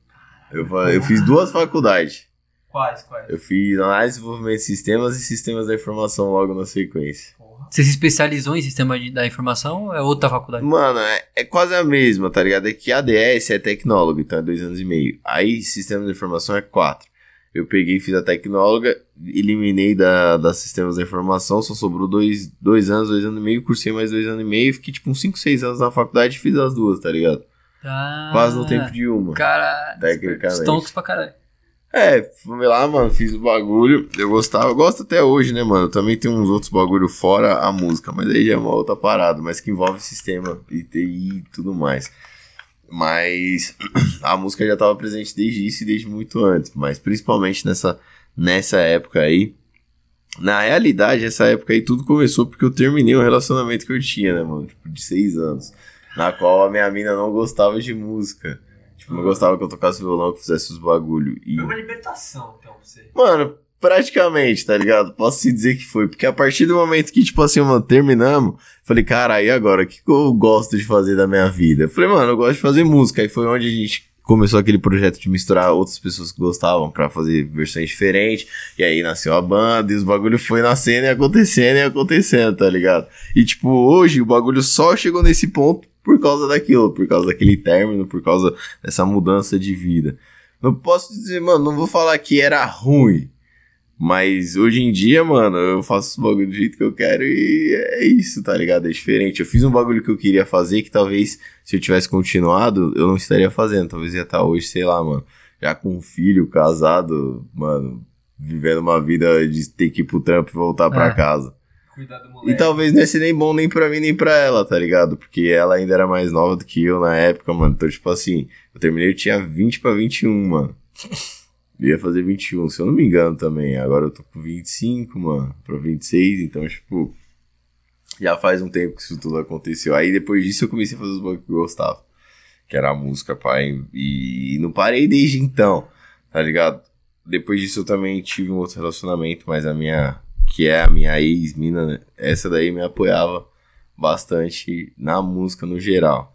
Speaker 4: Eu, eu fiz duas faculdades.
Speaker 3: Quais, quais?
Speaker 4: Eu fiz análise e desenvolvimento de sistemas e sistemas da informação logo na sequência.
Speaker 2: Você se especializou em sistema de- da informação ou é outra faculdade?
Speaker 4: Mano, é, é quase a mesma, tá ligado? É que ADS é tecnólogo, então é dois anos e meio. Aí, sistema de informação é quatro. Eu peguei, fiz a tecnóloga, eliminei da, da sistemas da informação, só sobrou dois, dois anos, dois anos e meio, cursei mais dois anos e meio, fiquei tipo uns 5, 6 anos na faculdade e fiz as duas, tá ligado?
Speaker 2: Ah,
Speaker 4: Quase no tempo de uma.
Speaker 2: Cara,
Speaker 4: Tecnicamente.
Speaker 2: stonks pra caralho.
Speaker 4: É, fui lá, mano, fiz o bagulho. Eu gostava, eu gosto até hoje, né, mano? Também tem uns outros bagulho fora a música, mas aí já é uma outra parada, mas que envolve sistema e e tudo mais. Mas a música já tava presente desde isso e desde muito antes, mas principalmente nessa, nessa época aí. Na realidade, essa época aí tudo começou porque eu terminei um relacionamento que eu tinha, né, mano? Tipo, de seis anos. Na qual a minha mina não gostava de música. Tipo, não gostava que eu tocasse violão, que fizesse os bagulho. E
Speaker 3: Foi uma libertação, então, pra você.
Speaker 4: Mano, praticamente, tá ligado? Posso te dizer que foi. Porque a partir do momento que, tipo assim, mano, terminamos, falei, cara, e agora? O que, eu gosto de fazer da minha vida? Falei, mano, eu gosto de fazer música. Aí foi onde a gente começou aquele projeto de misturar outras pessoas que gostavam pra fazer versões diferentes. E aí nasceu a banda e os bagulho foi nascendo e acontecendo e acontecendo, tá ligado? E, tipo, hoje o bagulho só chegou nesse ponto por causa daquilo, por causa daquele término, por causa dessa mudança de vida. Não posso dizer, mano, não vou falar que era ruim. Mas hoje em dia, mano, eu faço os bagulho do jeito que eu quero e é isso, tá ligado? É diferente. Eu fiz um bagulho que eu queria fazer que talvez, se eu tivesse continuado, eu não estaria fazendo. Talvez ia estar hoje, sei lá, mano, já com um filho, casado, mano, vivendo uma vida de ter que ir pro trampo e voltar pra
Speaker 2: É.
Speaker 4: casa.
Speaker 3: Cuidar do
Speaker 4: E talvez não ia ser nem bom nem pra mim nem pra ela, tá ligado? Porque ela ainda era mais nova do que eu na época, mano. Então, tipo assim, eu terminei, eu tinha 20 pra 21, mano. Eu ia fazer 21, se eu não me engano também. Agora eu tô com 25, mano, pra 26, então, tipo. Já faz um tempo que isso tudo aconteceu. Aí depois disso eu comecei a fazer os bagulhos que eu gostava. Que era a música, pai. E não parei desde então, tá ligado? Depois disso eu também tive um outro relacionamento, mas a minha. Que é a minha ex-mina, né? essa daí me apoiava bastante na música no geral.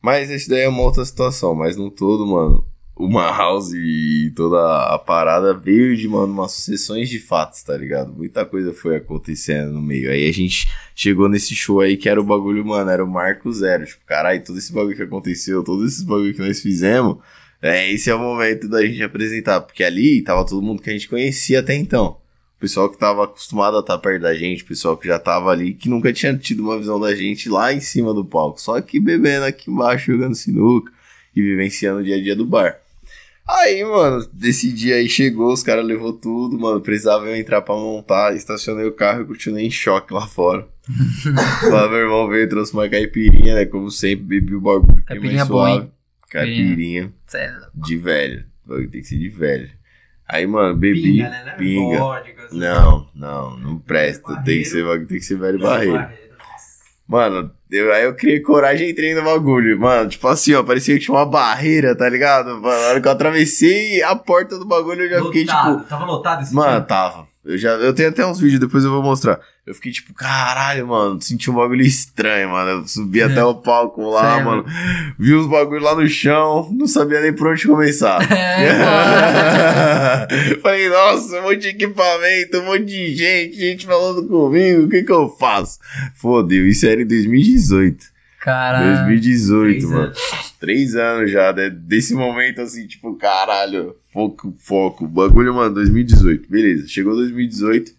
Speaker 4: Mas esse daí é uma outra situação, mas no todo, mano, uma house e toda a parada veio de, mano, umas sucessões de fatos, tá ligado? Muita coisa foi acontecendo no meio. Aí a gente chegou nesse show aí que era o bagulho, mano, era o marco zero. Tipo, caralho, todo esse bagulho que aconteceu, todos esses bagulho que nós fizemos, é, esse é o momento da gente apresentar. Porque ali tava todo mundo que a gente conhecia até então. O pessoal que tava acostumado a estar perto da gente, o pessoal que já tava ali, que nunca tinha tido uma visão da gente lá em cima do palco. Só que bebendo aqui embaixo, jogando sinuca e vivenciando o dia a dia do bar. Aí, mano, desse dia aí chegou, os caras levou tudo, mano. Precisava eu entrar pra montar, estacionei o carro e continuei em choque lá fora. Lá meu irmão veio e trouxe uma caipirinha, né? Como sempre, bebi o bagulho.
Speaker 2: Caipirinha boa,
Speaker 4: suave.
Speaker 2: hein?
Speaker 4: Caipirinha
Speaker 2: Sério.
Speaker 4: de velho. Tem que ser de velho. Aí, mano, bebi.
Speaker 3: Pinga, né? Não é
Speaker 4: pinga. Não, não, não presta. Tem que ser, tem que ser velho barreiro. Mano, eu, aí eu criei coragem e entrei no bagulho. Mano, tipo assim, ó, parecia que tinha uma barreira, tá ligado? Mano, na hora que eu atravessei a porta do bagulho, eu já fiquei
Speaker 3: Lotado.
Speaker 4: tipo.
Speaker 3: Tava lotado esse
Speaker 4: Mano,
Speaker 3: dia?
Speaker 4: tava. Eu já eu tenho até uns vídeos, depois eu vou mostrar. Eu fiquei tipo, caralho, mano, senti um bagulho estranho, mano. Eu subi até o palco lá,
Speaker 2: Sério?
Speaker 4: mano. Vi uns bagulho lá no chão, não sabia nem por onde começar.
Speaker 2: É,
Speaker 4: Falei, nossa, um monte de equipamento, um monte de gente, gente falando comigo, o que que eu faço? Fodeu, isso era em 2018.
Speaker 2: Caralho.
Speaker 4: 2018,
Speaker 3: Três
Speaker 4: mano.
Speaker 3: anos.
Speaker 4: Três anos já, né? Desse momento assim, tipo, caralho, foco, foco. Bagulho, mano, 2018. Beleza, chegou 2018.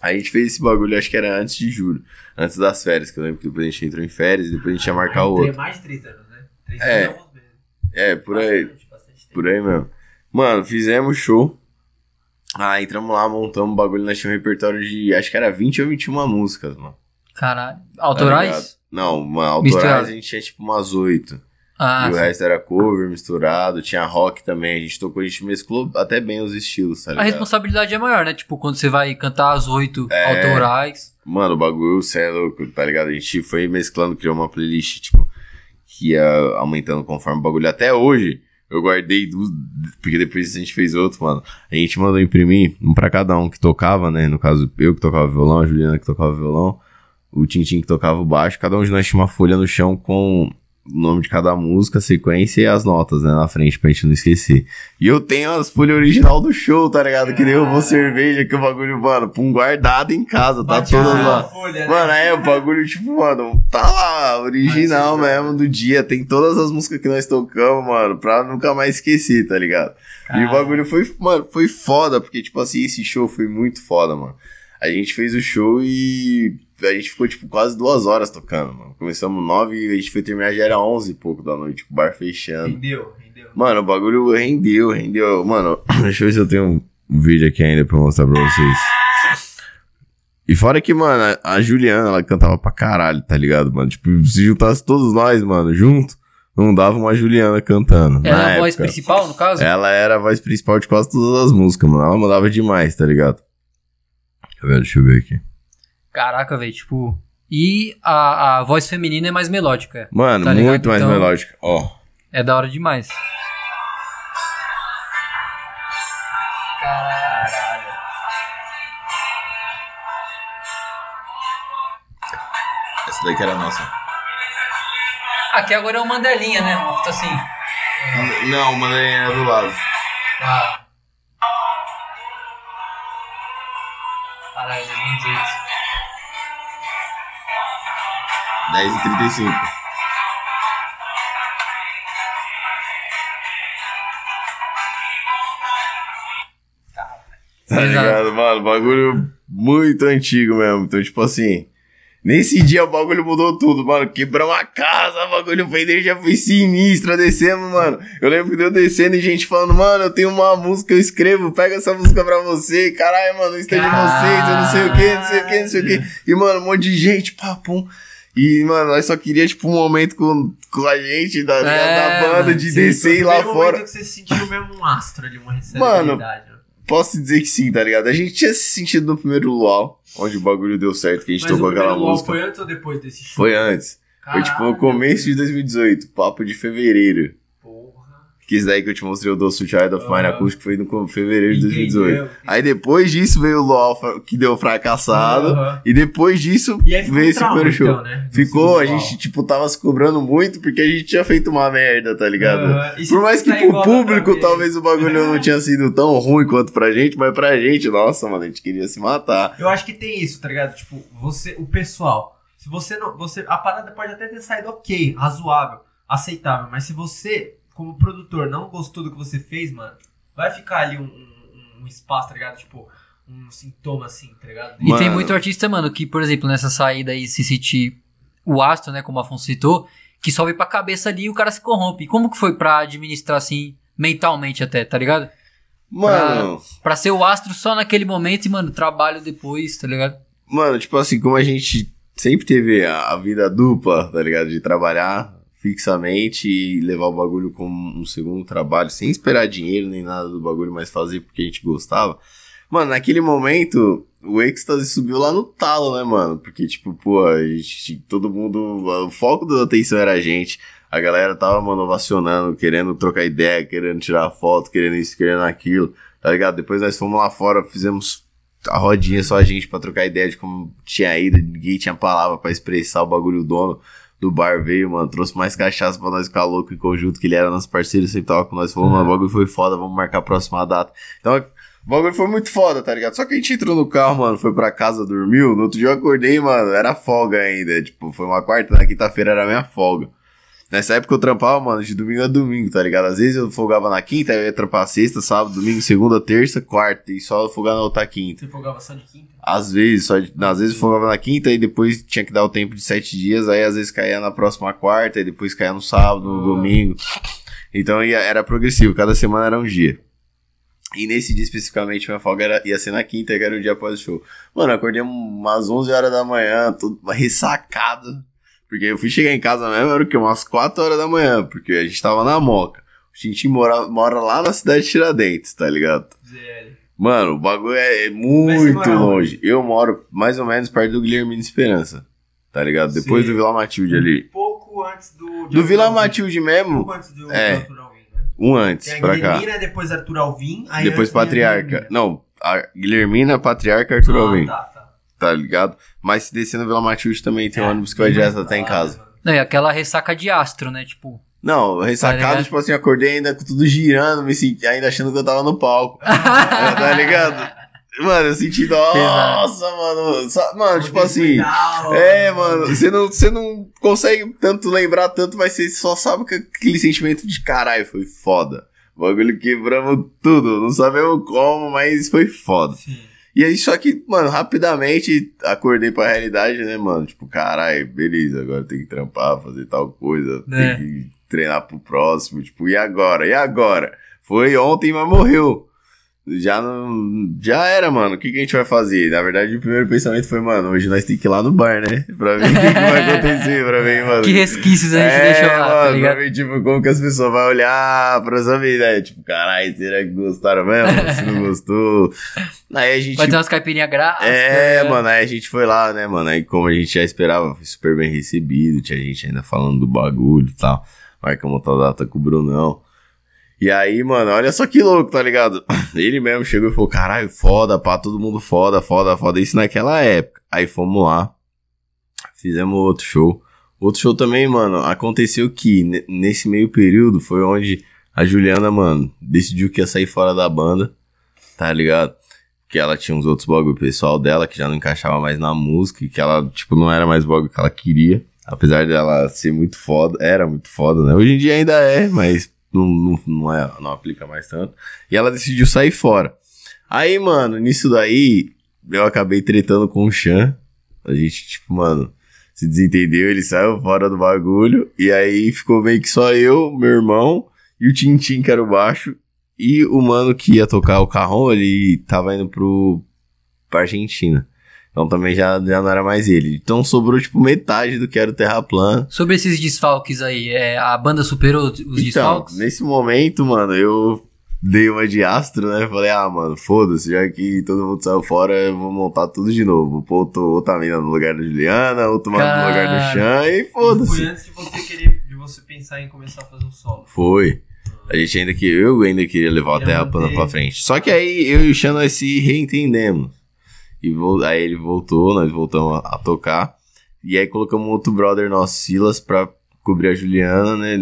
Speaker 4: A gente fez esse bagulho, acho que era antes de julho. Antes das férias, que eu lembro que depois a gente entrou em férias e depois a gente ia marcar o
Speaker 3: Tem
Speaker 4: outro.
Speaker 3: mais de três anos, né? Três
Speaker 4: É.
Speaker 3: anos meses.
Speaker 4: É, por aí.
Speaker 3: Bastante, bastante tempo.
Speaker 4: Por aí mesmo. Mano, fizemos show. Ah, entramos lá, montamos o bagulho, nós tínhamos um repertório de, acho que era 20 ou 21 músicas, mano.
Speaker 2: Caralho.
Speaker 4: Tá?
Speaker 2: Autorais?
Speaker 4: Não, uma, autorais
Speaker 2: Misturado.
Speaker 4: a gente tinha tipo umas 8.
Speaker 2: Ah,
Speaker 4: e o
Speaker 2: sim.
Speaker 4: resto era cover, misturado, tinha rock também. A gente tocou, a gente mesclou até bem os estilos, tá
Speaker 2: a
Speaker 4: ligado?
Speaker 2: responsabilidade é maior, né? Tipo, quando você vai cantar as oito
Speaker 4: É.
Speaker 2: autorais.
Speaker 4: Mano, o bagulho, cê é louco, tá ligado? A gente foi mesclando, criou uma playlist, tipo, que ia aumentando conforme o bagulho. Até hoje, eu guardei duas, porque depois a gente fez outro, mano. A gente mandou imprimir um pra cada um que tocava, né? No caso, eu que tocava violão, a Juliana que tocava violão, o Tintin que tocava o baixo. Cada um de nós tinha uma folha no chão com o nome de cada música, a sequência e as notas, né? Na frente, pra gente não esquecer. E eu tenho as folhas original do show, tá ligado? Que vou cerveja, que o bagulho, mano, pum, guardado em casa, tá todas lá.
Speaker 3: folha, né?
Speaker 4: Mano, é, o bagulho, tipo, mano, tá lá, original
Speaker 3: Mas,
Speaker 4: mesmo do dia. Tem todas as músicas que nós tocamos, mano, pra nunca mais esquecer, tá ligado? E o bagulho foi, mano, foi foda, porque, tipo assim, esse show foi muito foda, mano. A gente fez o show e a gente ficou, tipo, quase duas horas tocando, mano. Começamos nove e a gente foi terminar já era onze e pouco da noite, com o bar fechando.
Speaker 3: Rendeu, rendeu.
Speaker 4: Mano, o bagulho rendeu, rendeu. Mano, deixa eu ver se eu tenho um vídeo aqui ainda pra mostrar pra vocês. E fora que, mano, a Juliana, ela cantava pra caralho, tá ligado, mano? Tipo, se juntasse todos nós, mano, junto, não dava uma Juliana cantando.
Speaker 2: Era
Speaker 4: na
Speaker 2: a voz principal, no caso?
Speaker 4: Ela era a voz principal de quase todas as músicas, mano. Ela mandava demais, tá ligado? Deixa eu ver, deixa eu ver aqui.
Speaker 2: Caraca, velho, tipo. E a, a voz feminina é mais melódica.
Speaker 4: Mano,
Speaker 2: Tá
Speaker 4: muito mais
Speaker 2: Então-
Speaker 4: melódica. Ó.
Speaker 2: É da hora demais.
Speaker 3: Caralho.
Speaker 4: Essa daqui era a nossa.
Speaker 2: Aqui agora é o Mandelinha, né? Uma fita assim.
Speaker 4: Não, mano, era do lado.
Speaker 2: Ah. Caralho, 2018.
Speaker 4: 10 e 35. Tá
Speaker 2: Exato.
Speaker 4: ligado, mano? Bagulho muito antigo mesmo. Então, tipo assim. Nesse dia o bagulho mudou tudo, mano. Quebramos a casa, o bagulho foi já foi sinistro, descemos, mano. Eu lembro que deu descendo e gente falando, mano, eu tenho uma música que eu escrevo, pega essa música pra você. Caralho, mano, isso é de vocês, eu não sei o que, não sei o que, não sei o que. E, mano, um monte de gente, papum. E, mano, nós só queria, tipo, um momento com, com a gente da,
Speaker 2: É,
Speaker 4: da banda,
Speaker 2: mano,
Speaker 4: de
Speaker 3: Sim,
Speaker 4: descer e lá fora.
Speaker 3: que você sentiu mesmo um astro ali, uma responsabilidade. né?
Speaker 4: Posso dizer que sim, tá ligado? A gente tinha se sentido no primeiro luau, onde o bagulho deu certo, que a gente
Speaker 3: Mas
Speaker 4: tocou aquela música.
Speaker 3: foi antes ou depois desse show?
Speaker 4: Foi antes. Foi tipo no
Speaker 3: Caralho,
Speaker 4: começo de 2018, papo de fevereiro. Que isso daí que eu te mostrei o Doce Child of Mine
Speaker 3: Aham.
Speaker 4: Acústico foi no fevereiro de 2018.
Speaker 3: Entendeu?
Speaker 4: Aí depois disso veio o LOL que deu fracassado. E depois disso
Speaker 3: E
Speaker 4: veio esse
Speaker 3: trauma,
Speaker 4: primeiro show.
Speaker 3: então, né?
Speaker 4: Ficou, a gente, tipo, tava se cobrando muito porque a gente tinha feito uma merda, tá ligado? Por mais que
Speaker 3: sair
Speaker 4: pro público
Speaker 3: vez?
Speaker 4: talvez o bagulho não tinha sido tão ruim quanto pra gente, mas pra gente, nossa, mano, a gente queria se matar.
Speaker 3: Eu acho que tem isso, tá ligado? Tipo, você, o pessoal. Se você não. Você, a parada pode até ter saído ok, razoável, aceitável. Mas se você, como produtor, não gostou do que você fez, mano, vai ficar ali um, um, um espaço, tá ligado? Tipo, um sintoma assim, tá ligado?
Speaker 2: E tem
Speaker 4: Mano.
Speaker 2: muito artista, mano, que, por exemplo, nessa saída aí, se sentir o astro, né, como o Afonso citou, que sobe pra cabeça ali e o cara se corrompe. Como que foi pra administrar, assim, mentalmente até, tá ligado?
Speaker 4: Mano,
Speaker 2: Pra ser o astro só naquele momento e, mano, trabalho depois, tá ligado?
Speaker 4: mano, tipo assim, como a gente sempre teve a, a vida dupla, tá ligado? De trabalhar fixamente e levar o bagulho como um segundo trabalho, sem esperar dinheiro nem nada do bagulho, mas fazer porque a gente gostava. Mano, naquele momento, o êxtase subiu lá no talo, né, mano? Porque, tipo, pô, a gente, todo mundo. O foco da atenção era a gente. A galera tava, mano, ovacionando, querendo trocar ideia, querendo tirar foto, querendo isso, querendo aquilo, tá ligado? Depois nós fomos lá fora, fizemos a rodinha só a gente pra trocar ideia de como tinha ido, ninguém tinha palavra pra expressar o bagulho. Dono do bar veio, mano, trouxe mais cachaça pra nós ficar louco em conjunto, que ele era nosso parceiro, sempre tava com nós, falou, mano, o bagulho foi foda, vamos marcar a próxima data. Então, O bagulho foi muito foda, tá ligado? Só que a gente entrou no carro, mano, foi pra casa, dormiu. No outro dia eu acordei, mano, era folga ainda. Tipo, foi uma quarta, na quinta-feira era minha folga. Nessa época eu trampava, mano, de domingo a domingo, tá ligado? Às vezes eu folgava na quinta, eu ia trampar sexta, sábado, domingo, segunda, terça, quarta. E só folgar na outra quinta.
Speaker 3: Você folgava só de quinta?
Speaker 4: Às vezes, só de- às vezes eu folgava na quinta e depois tinha que dar o tempo de sete dias. Aí às vezes caía na próxima quarta e depois caía no sábado, no
Speaker 3: Ah.
Speaker 4: domingo. Então ia, era progressivo, cada semana era um dia. E nesse dia especificamente, minha folga era, ia ser na quinta, que era o dia após o show. Mano, eu acordei umas 11 horas da manhã, todo ressacado. Porque eu fui chegar em casa mesmo, era o quê? Umas 4 horas da manhã, porque a gente tava na Moca. O Tintin mora, mora lá na cidade de Tiradentes, tá ligado?
Speaker 3: ZL.
Speaker 4: Mano, o bagulho é, é muito longe. Eu moro mais ou menos perto do Guilhermino Esperança. Tá ligado? Depois
Speaker 3: Sim.
Speaker 4: do Vila Matilde ali.
Speaker 3: Pouco antes do...
Speaker 4: Do Vila
Speaker 3: Alvim.
Speaker 4: Matilde mesmo,
Speaker 3: Pouco antes do
Speaker 4: É.
Speaker 3: Arthur Alvim, né?
Speaker 4: um antes
Speaker 3: Tem a
Speaker 4: pra cá.
Speaker 3: Guilhermina, depois Arthur Alvim,
Speaker 4: Depois
Speaker 3: a
Speaker 4: Patriarca.
Speaker 3: Guilhermina.
Speaker 4: Não, a Guilhermina, Patriarca, Arthur Alvim.
Speaker 3: Ah, tá, tá.
Speaker 4: Tá ligado? Mas se descer no Vila Matilde também tem um
Speaker 3: É,
Speaker 4: ônibus que vai direto até em casa.
Speaker 2: Não, e aquela ressaca de astro, né? Tipo.
Speaker 4: Não,
Speaker 2: Tá
Speaker 4: ressacado,
Speaker 2: ligado?
Speaker 4: tipo assim, acordei ainda com tudo girando, me senti, ainda achando que eu tava no palco. Tá ligado? Mano, eu senti, nossa, mano. só- mano, tipo
Speaker 3: Muito
Speaker 4: assim.
Speaker 3: legal,
Speaker 4: É, mano, você não, você não consegue tanto lembrar tanto, mas você só sabe que aquele sentimento de caralho foi foda. O bagulho quebramos tudo, não sabemos como, mas foi foda.
Speaker 3: Sim.
Speaker 4: E aí, só que, mano, rapidamente acordei pra realidade, né, mano? Tipo, caralho, beleza, agora tem que trampar, fazer tal coisa,
Speaker 2: É.
Speaker 4: tem que treinar pro próximo, tipo, e agora? E agora? Foi ontem, mas morreu. Já não. Já era, mano. O que, que a gente vai fazer? Na verdade, o primeiro pensamento foi, mano, hoje nós temos que ir lá no bar, né? Pra ver o que, que vai acontecer, pra ver, mano.
Speaker 2: Que resquícios a gente
Speaker 4: é,
Speaker 2: deixou lá,
Speaker 4: mano,
Speaker 2: tá
Speaker 4: pra
Speaker 2: ligado?
Speaker 4: ver, tipo, como que as pessoas vão olhar pra vida, né? Tipo, caralho, será que gostaram mesmo? Se não gostou. Aí a gente.
Speaker 2: Vai ter umas caipirinhas grátis.
Speaker 4: É,
Speaker 2: né?
Speaker 4: mano, aí a gente foi lá, né, mano? Aí como a gente já esperava, foi super bem recebido, tinha gente ainda falando do bagulho e tal. Marcamos tal data com o Brunão. E aí, mano, olha só que louco, tá ligado? Ele mesmo chegou e falou, caralho, foda, pá, todo mundo foda, foda, foda. Isso naquela época. Aí fomos lá, fizemos outro show. Outro show também, mano, aconteceu que ne- nesse meio período foi onde a Juliana, mano, decidiu que ia sair fora da banda, tá ligado? Que ela tinha uns outros bagulho pessoal dela que já não encaixava mais na música que ela, tipo, não era mais bagulho que ela queria. Apesar dela ser muito foda, era muito foda, né? Hoje em dia ainda é, mas não, não, não, é, não aplica mais tanto. E ela decidiu sair fora. Aí, mano, nisso daí, eu acabei tretando com o Chan. A gente, tipo, mano, se desentendeu, ele saiu fora do bagulho. E aí ficou meio que só eu, meu irmão e o Tintin, que era o baixo. E o mano que ia tocar o carrão, ele tava indo pro, pra Argentina. Então também já, já não era mais ele. Então sobrou, tipo, metade do que era o Terraplan.
Speaker 2: Sobre esses desfalques aí, é, a banda superou os
Speaker 4: Então,
Speaker 2: desfalques?
Speaker 4: nesse momento, mano, eu dei uma de astro, né? Falei, ah, mano, foda-se, já que todo mundo saiu fora, eu vou montar tudo de novo. Vou pôr outro- outra mina no lugar da Juliana, outro mano no lugar do Chan e
Speaker 3: Foi
Speaker 4: foda-se.
Speaker 3: antes de você querer, de você pensar em começar a fazer um solo.
Speaker 4: Foi. A gente ainda que eu ainda queria levar a Terra plana pra frente. Só que aí eu e o Xan nós se reentendemos. E aí ele voltou, nós voltamos a, a tocar. E aí colocamos outro brother nosso, Silas, pra cobrir a Juliana, né?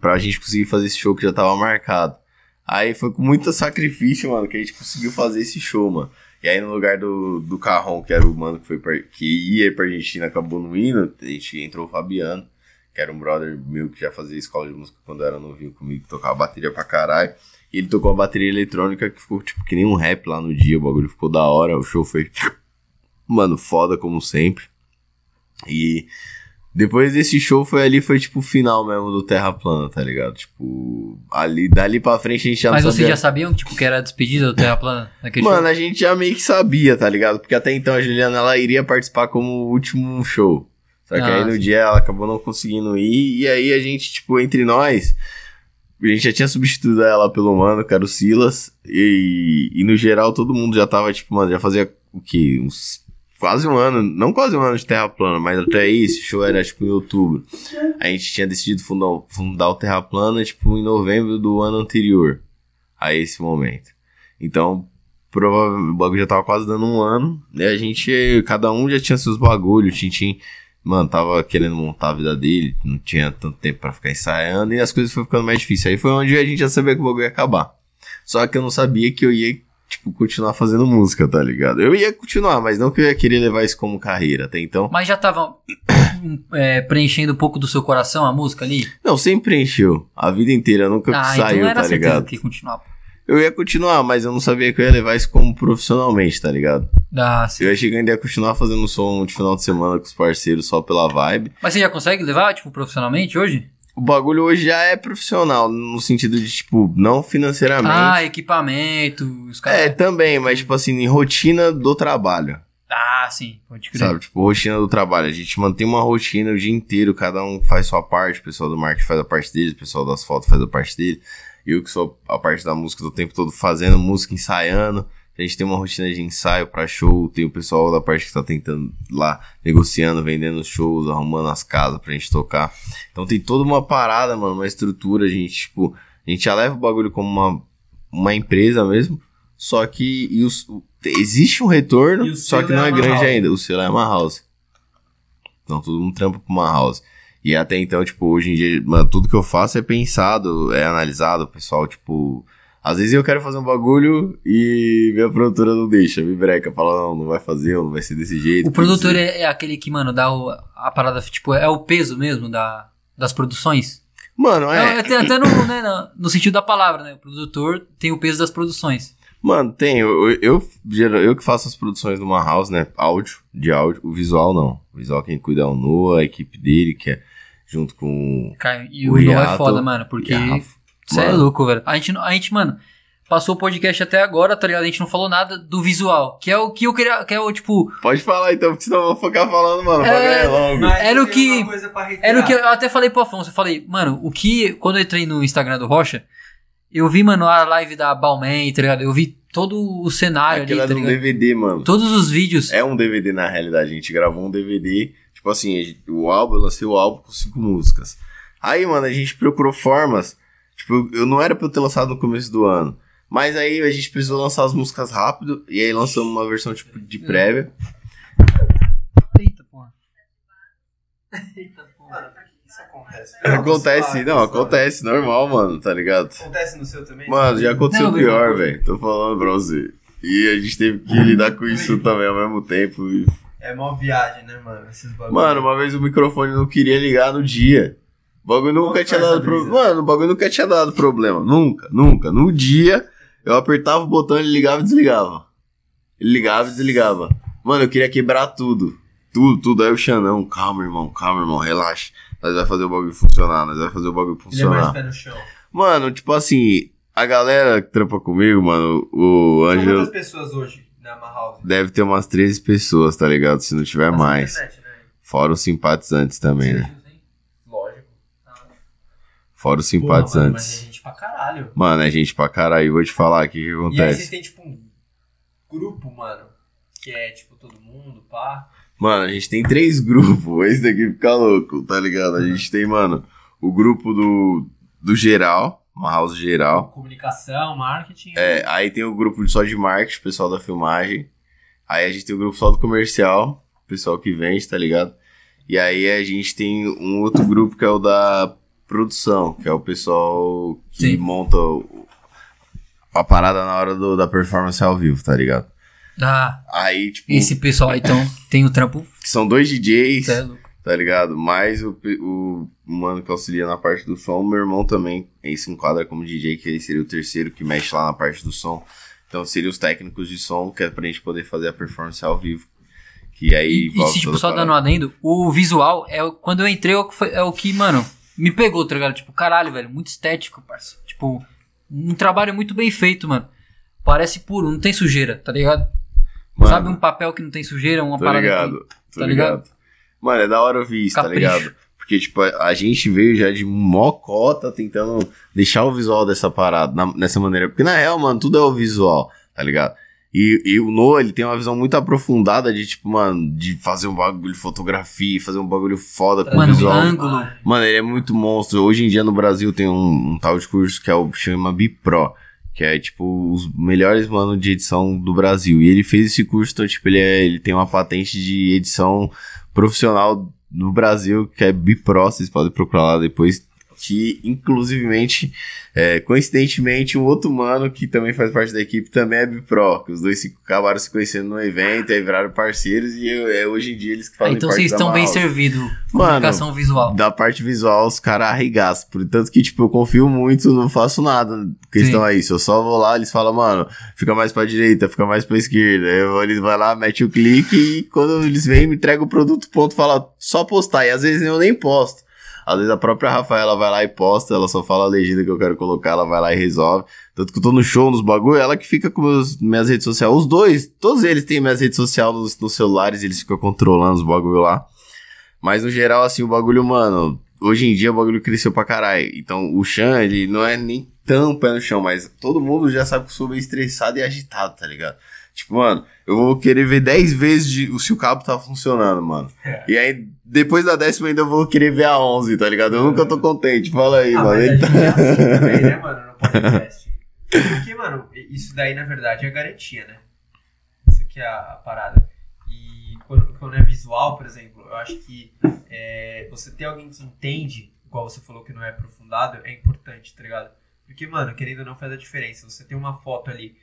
Speaker 4: Pra gente conseguir fazer esse show que já tava marcado. Aí foi com muito sacrifício, mano, que a gente conseguiu fazer esse show, mano. E aí no lugar do, do Carron, que era o mano que, foi pra, que ia pra Argentina, acabou não indo, a gente entrou o Fabiano que era um brother meu que já fazia escola de música quando era novinho comigo, tocava bateria pra caralho. E ele tocou uma bateria eletrônica que ficou tipo que nem um rap lá no dia, o bagulho ficou da hora, o show foi, mano, foda como sempre. E depois desse show foi ali, foi tipo o final mesmo do Terra Plana, tá ligado? Tipo, ali, dali pra frente a gente já
Speaker 2: Mas vocês
Speaker 4: sabia.
Speaker 2: já sabiam tipo, que era a despedida do Terra Plana naquele
Speaker 4: Mano,
Speaker 2: show?
Speaker 4: a gente já meio que sabia, tá ligado? Porque até então a Juliana ela iria participar como último show. Só que
Speaker 2: Ah,
Speaker 4: aí no
Speaker 2: sim.
Speaker 4: dia ela acabou não conseguindo ir. E aí a gente, tipo, entre nós, a gente já tinha substituído ela pelo mano, que era o Silas. E, e no geral todo mundo já tava, tipo, mano, já fazia o quê? Uns. Quase um ano, não quase um ano de Terra Plana, mas até isso, o show era tipo em outubro. A gente tinha decidido fundar, fundar o Terra Plana, tipo, em novembro do ano anterior a esse momento. Então, provavelmente o bagulho já tava quase dando um ano. E a gente, cada um já tinha seus bagulhos. O Tintin, mano, tava querendo montar a vida dele. Não tinha tanto tempo pra ficar ensaiando. E as coisas foram ficando mais difíceis. Aí foi onde a gente já sabia que o bagulho ia acabar. Só que eu não sabia que eu ia, tipo, continuar fazendo música, tá ligado? Eu ia continuar, mas não que eu ia querer levar isso como carreira, até então.
Speaker 2: Mas já tava é, preenchendo um pouco do seu coração a música ali?
Speaker 4: Não, sempre encheu. A vida inteira, nunca
Speaker 2: Ah,
Speaker 4: saiu,
Speaker 2: então era
Speaker 4: tá ligado?
Speaker 2: que continuar.
Speaker 4: Eu ia continuar, mas eu não sabia que eu ia levar isso como profissionalmente, tá ligado?
Speaker 2: Ah, sim.
Speaker 4: Eu achei que eu ainda ia continuar fazendo som de final de semana com os parceiros só pela vibe.
Speaker 2: Mas você já consegue levar, tipo, profissionalmente hoje?
Speaker 4: O bagulho hoje já é profissional, no sentido de, tipo, não financeiramente.
Speaker 2: Ah, equipamento, os caras...
Speaker 4: é, também, mas, tipo assim, em rotina do trabalho.
Speaker 2: Ah, sim, pode crer.
Speaker 4: Sabe? Tipo, rotina do trabalho. A gente mantém uma rotina o dia inteiro, cada um faz sua parte, o pessoal do marketing faz a parte dele, o pessoal das fotos faz a parte dele. Eu que sou a parte da música do tempo todo fazendo música, ensaiando. A gente tem uma rotina de ensaio pra show, tem o pessoal da parte que tá tentando lá, negociando, vendendo shows, arrumando as casas pra gente tocar. Então tem toda uma parada, mano, uma estrutura, a gente, tipo, a gente já leva o bagulho como uma, uma empresa mesmo, só que e os, existe um retorno, só que
Speaker 3: é
Speaker 4: não é
Speaker 3: uma
Speaker 4: grande
Speaker 3: house.
Speaker 4: ainda. O selo é uma house. Então todo mundo trampa pra uma house. E até então, tipo, hoje em dia, mano, tudo que eu faço é pensado, é analisado, o pessoal, tipo. Às vezes eu quero fazer um bagulho e minha produtora não deixa, me breca, fala, não, não vai fazer, não vai ser desse jeito.
Speaker 2: O produtor é, é aquele que, mano, dá o- a parada, tipo, é o peso mesmo da, das produções?
Speaker 4: Mano, é.
Speaker 2: É, até, até no, né, no, sentido da palavra, né? O produtor tem o peso das produções.
Speaker 4: Mano, tem. Eu, eu, eu, eu que faço as produções numa house, né? Áudio, de áudio. O visual não. O visual quem cuida é o Noah, a equipe dele, que é junto com
Speaker 2: Cara, e
Speaker 4: O
Speaker 2: o é foda, mano, porque você é louco, velho. A gente, a gente, mano, passou o podcast até agora, tá ligado? A gente não falou nada do visual, que é o que eu queria, que é o, tipo,
Speaker 4: Pode falar então, porque senão eu vou ficar falando, mano.
Speaker 2: É,
Speaker 4: é longo.
Speaker 3: Mas
Speaker 2: Era o que-
Speaker 3: uma coisa pra reiterar.
Speaker 2: Era o que eu até falei pro Afonso. Eu falei, mano, o que. Quando eu entrei no Instagram do Rocha, eu vi, mano, a live da Balmain, tá ligado? Eu vi todo o cenário
Speaker 4: Aquilo é
Speaker 2: ali, tá
Speaker 4: de um? DVD, mano.
Speaker 2: Todos os vídeos.
Speaker 4: É um DVD na realidade. A gente gravou um DVD. Tipo assim, o álbum, eu lancei o álbum com cinco músicas. Aí, mano, a gente procurou formas. Tipo, eu não era pra eu ter lançado no começo do ano. Mas aí a gente precisou lançar as músicas rápido. E aí lançamos uma versão tipo de prévia.
Speaker 2: Eita, porra. Eita, porra.
Speaker 3: Mano, por que isso acontece?
Speaker 4: Acontece, não, acontece, normal, mano, tá ligado?
Speaker 3: Acontece no seu também?
Speaker 4: Mano, já aconteceu
Speaker 2: Não,
Speaker 4: pior, velho. Tô falando pra você. E a gente teve que lidar com isso também ao mesmo tempo. E
Speaker 3: É mó viagem, né, mano? Esses bagulhos.
Speaker 4: Mano, uma vez o microfone não queria ligar no dia. O bagulho nunca tinha dado problema. Mano, o bagulho nunca tinha dado problema. Nunca, nunca. No dia, eu apertava o botão, ele ligava e desligava. Ele ligava e desligava. Mano, eu queria quebrar tudo. Tudo, tudo. Aí o Xanão, calma, irmão, calma, irmão, relaxa. Nós vai fazer o bagulho funcionar, nós vai fazer o bagulho
Speaker 3: Ele é mais
Speaker 4: funcionar.
Speaker 3: pé no chão.
Speaker 4: Mano, tipo assim, a galera que trampa comigo, mano, o
Speaker 3: São
Speaker 4: Ângelo
Speaker 3: quantas pessoas hoje na House?
Speaker 4: deve ter umas 13 pessoas, tá ligado? Se não tiver mais.
Speaker 3: Internet, né?
Speaker 4: Fora os simpatizantes também, né?
Speaker 3: Lógico.
Speaker 4: Fora os
Speaker 3: Pô, mano, mas é
Speaker 4: simpatizantes.
Speaker 3: gente pra caralho.
Speaker 4: Mano, é gente pra caralho. Vou te falar o que, que
Speaker 3: E aí vocês
Speaker 4: acontece.
Speaker 3: têm, tipo, um grupo, mano, que é, tipo, todo mundo, pá.
Speaker 4: Mano, a gente tem três grupos. Esse daqui fica louco, tá ligado? A gente tem, mano, o grupo do, do geral, uma house geral.
Speaker 3: Comunicação, marketing.
Speaker 4: É, aí tem o grupo só de marketing, pessoal da filmagem. Aí a gente tem o grupo só do comercial, pessoal que vende, tá ligado? E aí a gente tem um outro grupo que é o da produção, que é o pessoal que
Speaker 2: Sim.
Speaker 4: monta a parada na hora do- da performance ao vivo, tá ligado?
Speaker 2: Ah,
Speaker 4: Aí, tipo,
Speaker 2: esse pessoal aí, então, tem o trampo.
Speaker 4: que são dois DJs,
Speaker 2: louco.
Speaker 4: Tá ligado? Mais o, o mano que auxilia na parte do som, meu irmão também, aí se enquadra como DJ, que ele seria o terceiro que mexe lá na parte do som. Então seriam os técnicos de som, que é pra gente poder fazer a performance ao vivo. Que aí
Speaker 2: E, e se, tipo, só
Speaker 4: parada.
Speaker 2: dando um adendo, o visual, é, quando eu entrei, é o que foi- é o que, mano, me pegou, tá ligado? Tipo, caralho, velho, muito estético, parça. Tipo, um trabalho muito bem feito, mano. Parece puro, não tem sujeira, tá ligado?
Speaker 4: Mano,
Speaker 2: Sabe um papel que não tem sujeira, uma
Speaker 4: Tô
Speaker 2: parada
Speaker 4: ligado,
Speaker 2: que...
Speaker 4: tô
Speaker 2: tá
Speaker 4: ligado.
Speaker 2: ligado?
Speaker 4: Mano, é da hora ouvir isso, tá
Speaker 2: Capricho.
Speaker 4: ligado? Porque, tipo, a, a gente veio já de mocota tentando deixar o visual dessa parada, na- nessa maneira. Porque, na real, mano, tudo é o visual, tá ligado? E, e o Noah, ele tem uma visão muito aprofundada de, tipo, mano, de fazer um bagulho de fotografia, fazer um bagulho foda com
Speaker 2: Mano,
Speaker 4: visual.
Speaker 2: ângulo.
Speaker 4: Mano, ele é muito monstro. Hoje em dia no Brasil tem um, um tal de curso que é o chama Bipro, que é tipo os melhores mano de edição do Brasil. E ele fez esse curso, então tipo, ele, é, ele tem uma patente de edição profissional no Brasil, que é Bipro, vocês podem procurar lá depois. Que inclusivemente, é, coincidentemente, um outro mano que também faz parte da equipe também é Bipro, que os dois se, acabaram se conhecendo no evento, aí viraram parceiros e é, hoje em dia eles que
Speaker 2: Ah,
Speaker 4: fazem
Speaker 2: então
Speaker 4: parte
Speaker 2: vocês estão bem servidos.
Speaker 4: Mano,
Speaker 2: Comunicação visual.
Speaker 4: Da parte visual, os caras arregaçam. Portanto que, tipo, eu confio muito, não faço nada. Questão
Speaker 2: Sim.
Speaker 4: é isso. Eu só vou lá, eles falam, mano, fica mais pra direita, fica mais pra esquerda. Eu, eles vão lá, mete o clique e quando eles vêm, me entregam o produto, ponto, fala, só postar. E às vezes eu nem posto. Às vezes a própria Rafaela vai lá e posta, ela só fala a legenda que eu quero colocar, ela vai lá e resolve. Tanto que eu tô no show, nos bagulho, ela que fica com meus, minhas redes sociais. Os dois, todos eles têm minhas redes sociais nos, nos celulares, eles ficam controlando os bagulho lá. Mas no geral, assim, o bagulho, mano, hoje em dia o bagulho cresceu pra caralho. Então o Chan, ele não é nem tão pé no chão, mas todo mundo já sabe que eu sou meio estressado e agitado, tá ligado? Tipo, mano, eu vou querer ver 10 vezes de, se o cabo tá funcionando, mano.
Speaker 3: É.
Speaker 4: E aí, depois da décima ainda eu vou querer ver a 11, tá ligado? Eu nunca tô contente. Fala aí,
Speaker 3: Ah,
Speaker 4: mano.
Speaker 3: mas é assim também, né, mano, no podcast. Porque, mano, isso daí, na verdade, é garantia, né? Isso aqui é a, parada. E quando, quando é visual, por exemplo, eu acho que é, você ter alguém que entende, igual você falou que não é aprofundado, é importante, tá ligado? Porque, mano, querendo ou não, faz a diferença. Você tem uma foto ali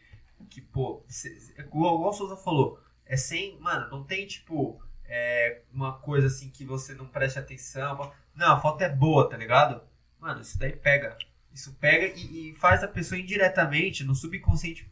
Speaker 3: que, pô, cê- igual, igual o Souza falou, é sem, mano, não tem, tipo, é, uma coisa assim que você não preste atenção. Não, a foto é boa, tá ligado? Mano, isso daí pega. Isso pega e, e faz a pessoa indiretamente, no subconsciente,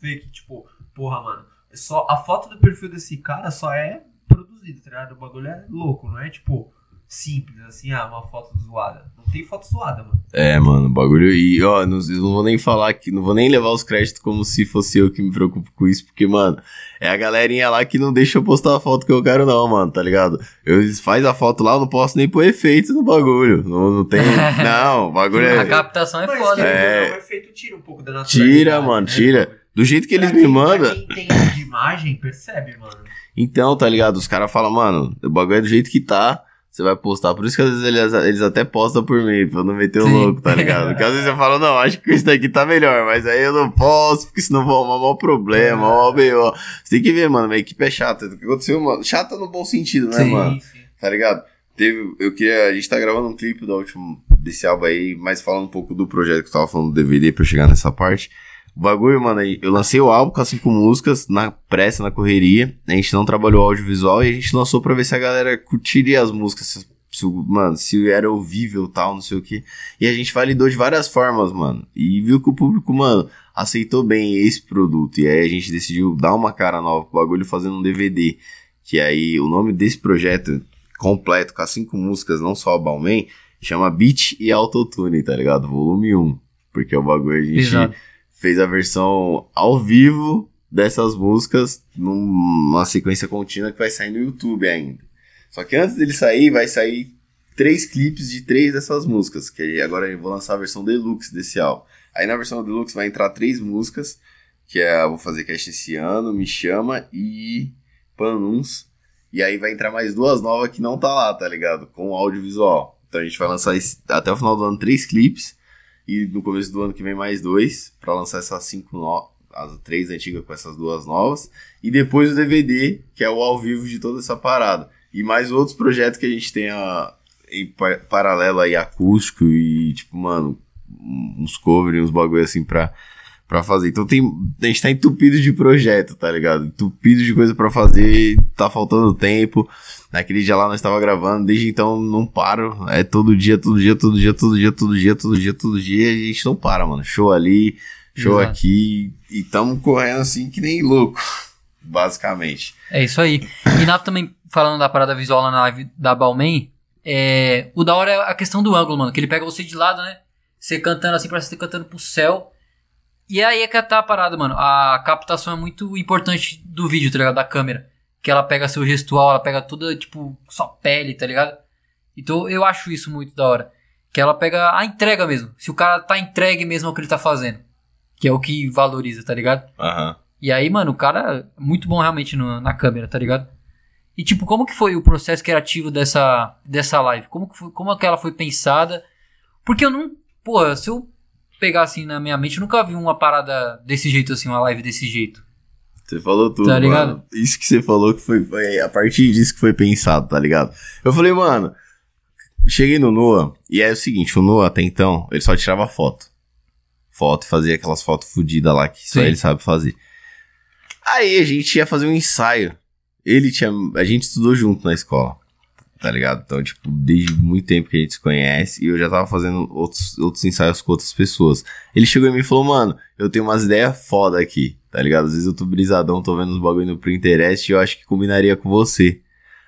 Speaker 3: ver que, tipo, porra, mano, só a foto do perfil desse cara só é produzida, tá ligado? O bagulho é louco, não é tipo simples, assim, ah, uma foto zoada. Não tem foto zoada, mano.
Speaker 4: É, mano, o bagulho. E, ó, não, não vou nem falar que. Não vou nem levar os créditos como se fosse eu que me preocupo com isso, porque, mano, é a galerinha lá que não deixa eu postar a foto que eu quero, não, mano, tá ligado? Eu faz a foto lá, eu não posso nem pôr efeito no bagulho. Não, não tem. Não, o bagulho
Speaker 2: A
Speaker 4: é.
Speaker 2: captação é
Speaker 3: Mas,
Speaker 2: foda.
Speaker 4: É.
Speaker 3: não, o efeito tira um pouco da naturalidade.
Speaker 4: Tira, mano,
Speaker 3: né,
Speaker 4: tira. Do jeito que eles
Speaker 3: Pra
Speaker 4: me
Speaker 3: quem- pra
Speaker 4: mandam.
Speaker 3: Quem entende de imagem, percebe, mano.
Speaker 4: Então, tá ligado? Os caras falam, mano, o bagulho é do jeito que tá. Você vai postar. Por isso que às vezes eles, eles até postam por mim, pra eu não meter o
Speaker 2: Sim.
Speaker 4: louco, tá ligado? Porque às vezes eu falo, não, acho que esse daqui tá melhor, mas aí eu não posso, porque senão vai arrumar maior problema, maior B.O. Você tem que ver, mano, minha equipe é chata. O que aconteceu, mano? Chata no bom sentido, né,
Speaker 2: Sim.
Speaker 4: mano? Tá ligado? Teve, eu queria, a gente tá gravando um clipe do último, desse álbum aí, mas falando um pouco do projeto que eu tava falando do DVD pra eu chegar nessa parte. O bagulho, mano, eu lancei o álbum com as cinco músicas, na pressa, na correria, a gente não trabalhou audiovisual e a gente lançou pra ver se a galera curtiria as músicas, se, mano, se era ouvível tal, não sei o que. E a gente validou de várias formas, mano, e viu que o público, mano, aceitou bem esse produto, e aí a gente decidiu dar uma cara nova pro bagulho fazendo um DVD, que aí o nome desse projeto completo, com as cinco músicas, não só o Balmain, chama Beat e Autotune, tá ligado? Volume 1. Porque o bagulho a gente
Speaker 2: Pesado.
Speaker 4: Fez a versão ao vivo dessas músicas numa sequência contínua que vai sair no YouTube ainda. Só que antes dele sair, vai sair três clipes de três dessas músicas, que agora eu vou lançar a versão deluxe desse álbum. Aí na versão deluxe vai entrar três músicas, que é vou fazer cast esse ano, Me Chama e Panuns. E aí vai entrar mais duas novas que não tá lá, tá ligado? Com audiovisual. Então a gente vai lançar esse- até o final do ano três clipes. E no começo do ano que vem mais dois. Pra lançar essas cinco no... As três antigas com essas duas novas. E depois o DVD, que é o ao vivo de toda essa parada. E mais outros projetos que a gente tem a- em par- paralelo aí, acústico e, tipo, mano, uns covers, uns bagulho assim pra, pra fazer. Então tem, a gente tá entupido de projeto, tá ligado? Entupido de coisa pra fazer, tá faltando tempo. Naquele dia lá nós tava gravando, desde então não paro. É todo dia, todo dia, todo dia, todo dia, todo dia, todo dia, todo dia, a gente não para, mano. Show ali, show
Speaker 2: Exato.
Speaker 4: aqui, e tamo correndo assim que nem louco, basicamente.
Speaker 2: É isso aí. E Nato também, falando da parada visual lá na live da Balmain, é, o da hora é a questão do ângulo, mano. Que ele pega você de lado, né? Você cantando assim, parece que você tá cantando pro céu. E aí é que tá a parada, mano. A captação é muito importante do vídeo, tá ligado? Da câmera. Que ela pega seu gestual, ela pega toda, tipo, sua pele, tá ligado? Então eu acho isso muito da hora. Que ela pega a entrega mesmo. Se o cara tá entregue mesmo ao que ele tá fazendo. Que é o que valoriza, tá ligado?
Speaker 4: Aham.
Speaker 2: E aí, mano, o cara é muito bom realmente no- na câmera, tá ligado? E tipo, como que foi o processo criativo dessa, dessa live? Como que, foi, como que ela foi pensada? Porque eu não. Pô, se eu pegar assim na minha mente, eu nunca vi uma parada desse jeito, assim, uma live desse jeito.
Speaker 4: Você falou tudo,
Speaker 2: Tá ligado?
Speaker 4: mano. Isso que você falou que foi, foi a partir disso que foi pensado, tá ligado? Eu falei, mano, cheguei no Noah, e é o seguinte, o Noah até então, ele só tirava foto. Foto fazia aquelas fotos fodidas lá que só
Speaker 2: Sim.
Speaker 4: ele sabe fazer. Aí a gente ia fazer um ensaio. Ele tinha. A gente estudou junto na escola. Tá ligado? Então, tipo, desde muito tempo que a gente se conhece. E eu já tava fazendo outros, outros ensaios com outras pessoas. Ele chegou em mim e falou, mano, eu tenho umas ideias foda aqui. Tá ligado? Às vezes eu tô brisadão, tô vendo uns bagulho no Pinterest e eu acho que combinaria com você.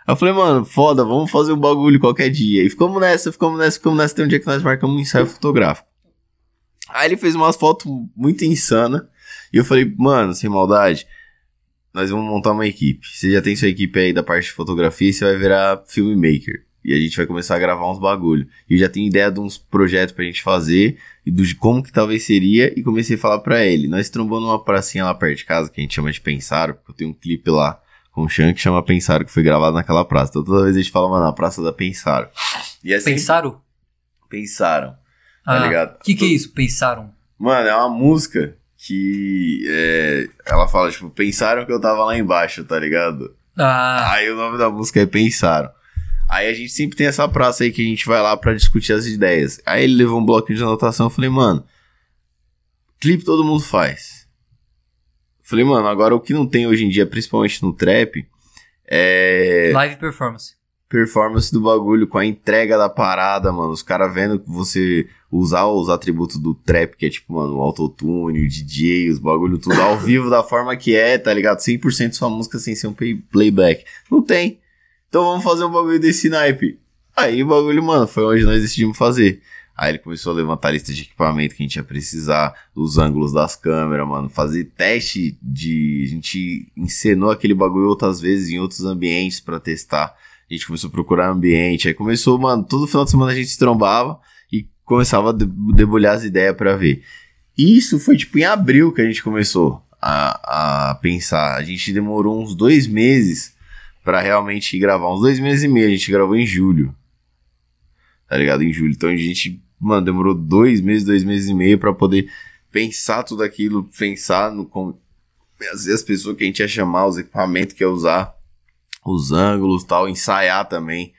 Speaker 4: Aí eu falei, mano, foda, vamos fazer um bagulho qualquer dia. E ficamos nessa, ficamos nessa, ficamos nessa. Tem um dia que nós marcamos um ensaio fotográfico. Aí ele fez umas fotos muito insana. E eu falei, mano, sem maldade, nós vamos montar uma equipe. Você já tem sua equipe aí da parte de fotografia e você vai virar filmmaker. E a gente vai começar a gravar uns bagulho. E eu já tenho ideia de uns projetos pra gente fazer e do, de como que talvez seria. E comecei a falar pra ele. Nós trombamos numa pracinha lá perto de casa que a gente chama de Pensaro, porque eu tenho um clipe lá com o Chan que chama Pensaro, que foi gravado naquela praça. Então toda vez a gente fala, mano, na praça da Pensaro. E assim,
Speaker 2: Pensaram?
Speaker 4: pensaram. Tá
Speaker 2: Ah,
Speaker 4: ligado?
Speaker 2: O que, que é isso? Pensaram?
Speaker 4: Mano, é uma música que é, ela fala, tipo, pensaram que eu tava lá embaixo, tá ligado?
Speaker 2: Ah,
Speaker 4: Aí o nome da música é Pensaram. Aí a gente sempre tem essa praça aí que a gente vai lá pra discutir as ideias. Aí ele levou um bloquinho de anotação, eu falei, mano, clipe todo mundo faz. Eu falei, mano, agora o que não tem hoje em dia, principalmente no trap, é
Speaker 2: live performance.
Speaker 4: Performance do bagulho, com a entrega da parada, mano. Os caras vendo que você usar os atributos do trap, que é tipo, mano, o autotune, o DJ, os bagulho tudo ao vivo da forma que é, tá ligado? 100% sua música sem ser um play- playback. Não tem. Então vamos fazer um bagulho desse naipe. Aí o bagulho, mano, foi onde nós decidimos fazer. Aí ele começou a levantar a lista de equipamento que a gente ia precisar, os ângulos das câmeras, mano, fazer teste de. A gente encenou aquele bagulho outras vezes em outros ambientes pra testar. A gente começou a procurar ambiente. Aí começou, mano, todo final de semana a gente se trombava e começava a de- debulhar as ideias pra ver. Isso foi tipo em abril que a gente começou a, a pensar. A gente demorou uns dois meses pra realmente gravar. Uns dois meses e meio. A gente gravou em julho. Tá ligado? Em julho. Então a gente, mano, demorou dois meses, dois meses e meio pra poder pensar tudo aquilo, pensar no como as, as pessoas que a gente ia chamar, os equipamentos que ia usar, os ângulos tal, ensaiar também.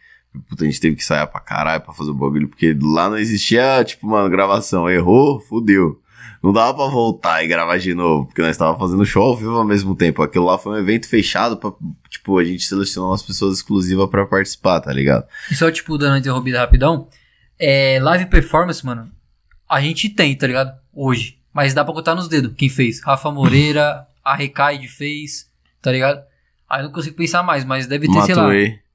Speaker 4: Puta, a gente teve que ensaiar pra caralho pra fazer o bagulho, porque lá não existia, tipo, mano, gravação. Errou, fudeu. Não dava pra voltar e gravar de novo, porque nós tava fazendo show ao vivo ao mesmo tempo. Aquilo lá foi um evento fechado pra, tipo, a gente selecionou umas pessoas exclusivas pra participar, tá ligado?
Speaker 2: E só, tipo, dando uma interrompida rapidão. É, live performance, mano, a gente tem, tá ligado? Hoje. Mas dá pra contar nos dedos quem fez. Rafa Moreira, a Recaide fez, tá ligado? Aí eu não consigo pensar mais, mas deve ter, sei lá.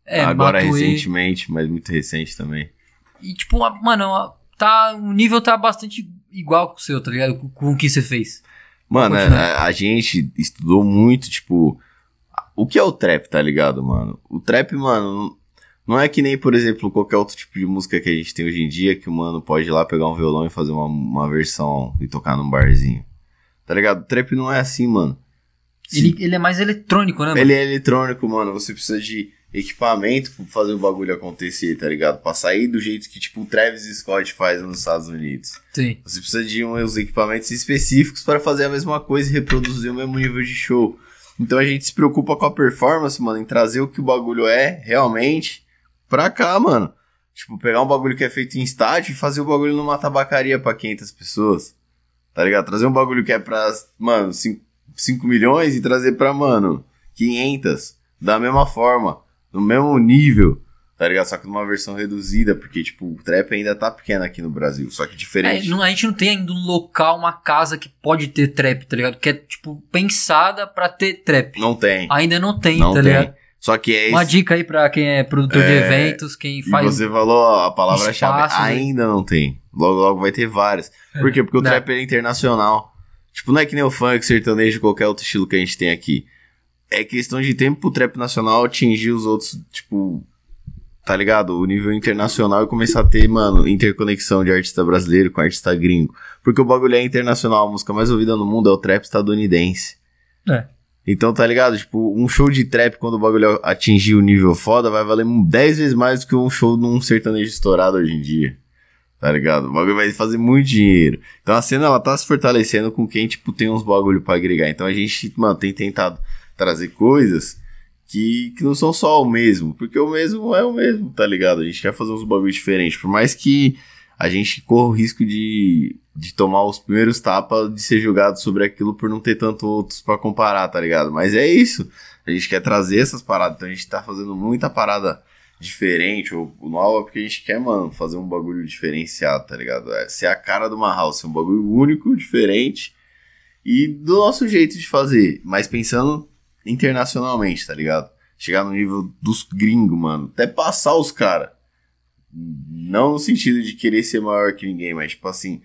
Speaker 2: É,
Speaker 4: agora recentemente, mas muito recente também.
Speaker 2: E, tipo, mano, tá, o nível tá bastante igual com o seu, tá ligado? Com, com o que você fez.
Speaker 4: Mano,
Speaker 2: Continua.
Speaker 4: a, a gente estudou muito, tipo, o que é o trap, tá ligado, mano? O trap, mano, não é que nem, por exemplo, qualquer outro tipo de música que a gente tem hoje em dia, que o mano pode ir lá pegar um violão e fazer uma, uma versão e tocar num barzinho. Tá ligado? O trap não é assim, mano.
Speaker 2: Ele, ele é mais eletrônico, né, mano?
Speaker 4: Ele é eletrônico, mano. Você precisa de equipamento pra fazer o bagulho acontecer, tá ligado? Pra sair do jeito que, tipo, o Travis Scott faz nos Estados Unidos.
Speaker 2: Sim.
Speaker 4: Você precisa de uns equipamentos específicos para fazer a mesma coisa e reproduzir o mesmo nível de show. Então a gente se preocupa com a performance, mano, em trazer o que o bagulho é realmente pra cá, mano. Tipo, pegar um bagulho que é feito em estádio e fazer o bagulho numa tabacaria pra 500 pessoas. Tá ligado? Trazer um bagulho que é pra, mano, 5, milhões e trazer pra, mano, 500. Da mesma forma, no mesmo nível. Tá ligado? Só que numa versão reduzida, porque, tipo, o trap ainda tá pequeno aqui no Brasil. Só que
Speaker 2: É,
Speaker 4: diferente.
Speaker 2: não- a gente não tem ainda um local, uma casa que pode ter trap, tá ligado? Que é, tipo, pensada pra ter trap.
Speaker 4: Não tem.
Speaker 2: Ainda não tem,
Speaker 4: não
Speaker 2: tá
Speaker 4: tem.
Speaker 2: ligado?
Speaker 4: Só que é
Speaker 2: Uma
Speaker 4: esse.
Speaker 2: dica aí pra quem é produtor de
Speaker 4: É,
Speaker 2: eventos, quem
Speaker 4: E
Speaker 2: faz.
Speaker 4: você falou a palavra-chave.
Speaker 2: espaços, né?
Speaker 4: Ainda não tem. Logo, logo vai ter várias. Por quê? Porque o
Speaker 2: Não.
Speaker 4: trap é internacional. Tipo, não é que nem o funk, sertanejo, qualquer outro estilo que a gente tem aqui. É questão de tempo pro trap nacional atingir os outros, tipo. Tá ligado? O nível internacional e começar a ter, mano, interconexão de artista brasileiro com artista gringo. Porque o bagulho é internacional, a música mais ouvida no mundo é o trap estadunidense.
Speaker 2: É.
Speaker 4: Então, tá ligado? Tipo, um show de trap, quando o bagulho atingir o nível foda, vai valer 10 vezes mais do que um show num sertanejo estourado hoje em dia. Tá ligado? O bagulho vai fazer muito dinheiro. Então a cena, ela tá se fortalecendo com quem, tipo, tem uns bagulho pra agregar. Então a gente, mano, tem tentado trazer coisas que, que não são só o mesmo, porque o mesmo é o mesmo, tá ligado? A gente quer fazer uns bagulhos diferentes, por mais que a gente corra o risco de, de tomar os primeiros tapas de ser julgado sobre aquilo por não ter tanto outros para comparar, tá ligado? Mas é isso. A gente quer trazer essas paradas, então a gente tá fazendo muita parada diferente ou nova porque a gente quer, mano, fazer um bagulho diferenciado, tá ligado? É ser a cara de uma house, um bagulho único, diferente e do nosso jeito de fazer, mas pensando internacionalmente, tá ligado? Chegar no nível dos gringos, mano, até passar os caras. Não no sentido de querer ser maior que ninguém, mas tipo assim,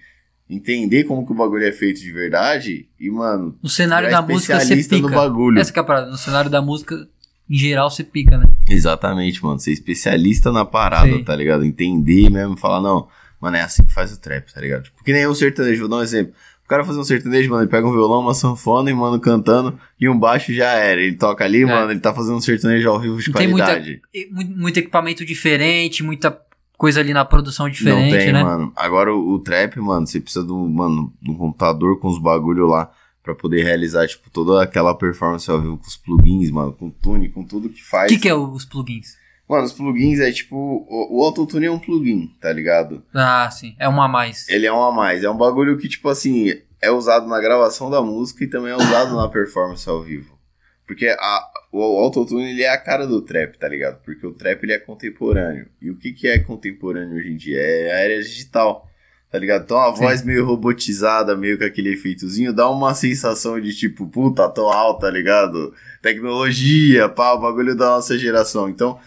Speaker 4: entender como que o bagulho é feito de verdade e, mano,
Speaker 2: No cenário da música você pica.
Speaker 4: bagulho.
Speaker 2: Essa é a parada. No cenário da música, em geral, você pica, né?
Speaker 4: Exatamente, mano. Ser especialista na parada,
Speaker 2: Sim.
Speaker 4: tá ligado? Entender mesmo, falar, não, mano, é assim que faz o trap, tá ligado? Tipo, que nem o sertanejo, vou dar um exemplo. O cara fazer um sertanejo, mano, ele pega um violão, uma sanfona e, mano, cantando, e um baixo já era. Ele toca ali,
Speaker 2: É.
Speaker 4: mano, ele tá fazendo um sertanejo ao vivo de
Speaker 2: Não tem muita-
Speaker 4: qualidade.
Speaker 2: E mu- Muito equipamento diferente, muita coisa ali na produção diferente,
Speaker 4: não tem,
Speaker 2: né?
Speaker 4: mano. Agora o, o trap, mano, você precisa de um, mano, de um computador com os bagulho lá pra poder realizar, tipo, toda aquela performance ao vivo com os plugins, mano, com tune, com tudo que
Speaker 2: O
Speaker 4: faz.
Speaker 2: que, que é os plugins?
Speaker 4: Mano, os plugins é tipo. O, o autotune é um plugin, tá ligado?
Speaker 2: Ah, sim. É uma a mais.
Speaker 4: Ele é um a mais. É um bagulho que, tipo assim, é usado na gravação da música e também é usado na performance ao vivo. Porque a, o autotune, ele é a cara do trap, tá ligado? Porque o trap, ele é contemporâneo. E o que, que é contemporâneo hoje em dia? É a era digital, tá ligado? Então a
Speaker 2: Sim.
Speaker 4: voz meio robotizada, meio com aquele efeitozinho, dá uma sensação de tipo, puta, atual, tá ligado? Tecnologia, pá, o bagulho da nossa geração. Então,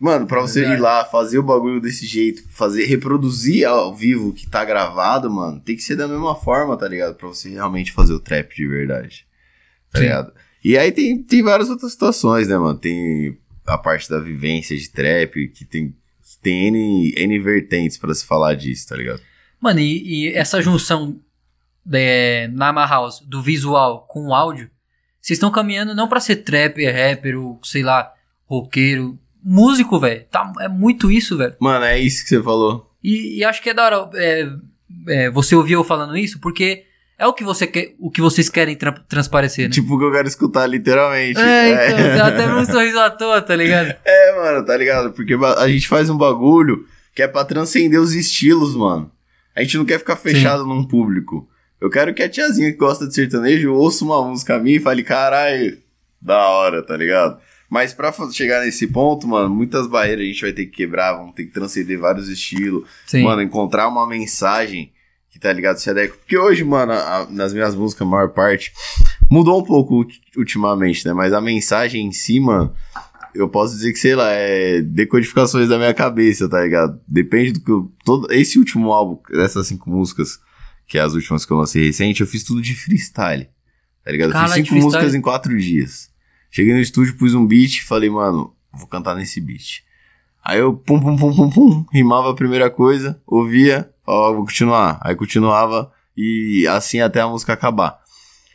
Speaker 4: mano, pra você
Speaker 2: Verdade.
Speaker 4: ir lá, fazer o bagulho desse jeito, fazer, reproduzir ao vivo o que tá gravado, mano, tem que ser da mesma forma, tá ligado? Pra você realmente fazer o trap de verdade. Tá
Speaker 2: Sim.
Speaker 4: ligado? E aí tem, tem várias outras situações, né, mano? Tem a parte da vivência de trap, que tem, tem N, N vertentes pra se falar disso, tá ligado?
Speaker 2: Mano, e, e essa junção de, na Ma House do visual com o áudio, vocês estão caminhando não pra ser trapper, rapper, ou sei lá, roqueiro. Músico, velho. Tá, é muito isso, velho.
Speaker 4: Mano, é isso que você falou.
Speaker 2: E, e acho que é da hora é, é, você ouvir eu falando isso, porque é o que, você quer, o que vocês querem tra- transparecer, né?
Speaker 4: Tipo o que eu quero escutar, literalmente.
Speaker 2: é, então, dá até um sorriso à toa, tá ligado?
Speaker 4: É, mano, tá ligado? Porque a gente faz um bagulho que é pra transcender os estilos, mano. A gente não quer ficar fechado num público. Eu quero que a tiazinha que gosta de sertanejo ouça uma música minha e fale, caralho, da hora, tá ligado? Mas pra chegar nesse ponto, mano, muitas barreiras a gente vai ter que quebrar, vamos ter que transcender vários estilos.
Speaker 2: Sim.
Speaker 4: Mano, encontrar uma mensagem que tá ligado se adequa. Porque hoje, mano, a- nas minhas músicas, a maior parte, mudou um pouco ulti- ultimamente, né? Mas a mensagem em si, mano, eu posso dizer que, sei lá, é decodificações da minha cabeça, tá ligado? Depende do que eu. Todo, esse último álbum, essas cinco músicas, que é as últimas que eu lancei recente, eu fiz tudo de freestyle. Tá ligado? Eu
Speaker 2: Caralho,
Speaker 4: fiz cinco músicas em quatro dias. Cheguei no estúdio, pus um beat e falei, mano, vou cantar nesse beat. Aí eu pum pum pum pum pum, rimava a primeira coisa, ouvia, falava, vou continuar. Aí continuava e assim até a música acabar.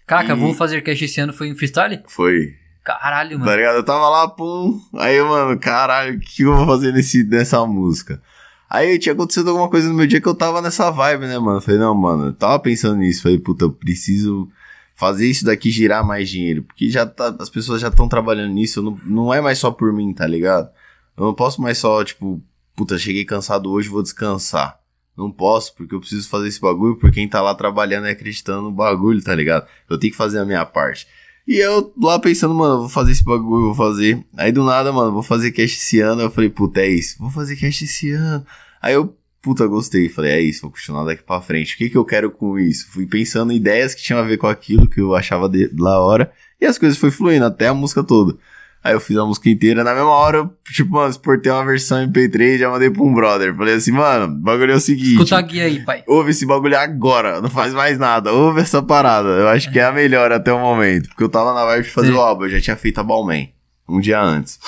Speaker 2: Caraca,
Speaker 4: E-
Speaker 2: vou fazer cast esse ano foi em freestyle?
Speaker 4: Foi.
Speaker 2: Caralho, mano.
Speaker 4: Tá ligado? Eu tava lá, pum. Aí, mano, caralho, o que eu vou fazer nesse, nessa música? Aí tinha acontecido alguma coisa no meu dia que eu tava nessa vibe, né, mano? Falei, não, mano, eu tava pensando nisso. Falei, puta, eu preciso fazer isso daqui girar mais dinheiro. Porque já tá, as pessoas já estão trabalhando nisso. Não, não é mais só por mim, tá ligado? Eu não posso mais só, tipo, puta, cheguei cansado hoje, vou descansar. Não posso, porque eu preciso fazer esse bagulho, porque quem tá lá trabalhando e acreditando no bagulho, tá ligado? Eu tenho que fazer a minha parte. E eu lá pensando, mano, vou fazer esse bagulho, vou fazer. Aí do nada, mano, vou fazer cast esse ano. Eu falei, puta, é isso, vou fazer cast esse ano. Aí eu, puta, gostei. Falei, é isso, vou continuar daqui pra frente. O que que eu quero com isso? Fui pensando em ideias que tinham a ver com aquilo que eu achava de, da hora. E as coisas foi fluindo, até a música toda. Aí eu fiz a música inteira. Na mesma hora, eu, tipo, mano, exportei uma versão MP3 e já mandei pra um brother. Falei assim, mano, o bagulho é o seguinte.
Speaker 2: Escuta a guia aí, pai.
Speaker 4: Ouve esse bagulho agora, não faz mais nada. Ouve essa parada. Eu acho que é a melhor até o momento. Porque eu tava na vibe de fazer
Speaker 2: Sim.
Speaker 4: o álbum, eu já tinha feito a Balmain. Um dia antes.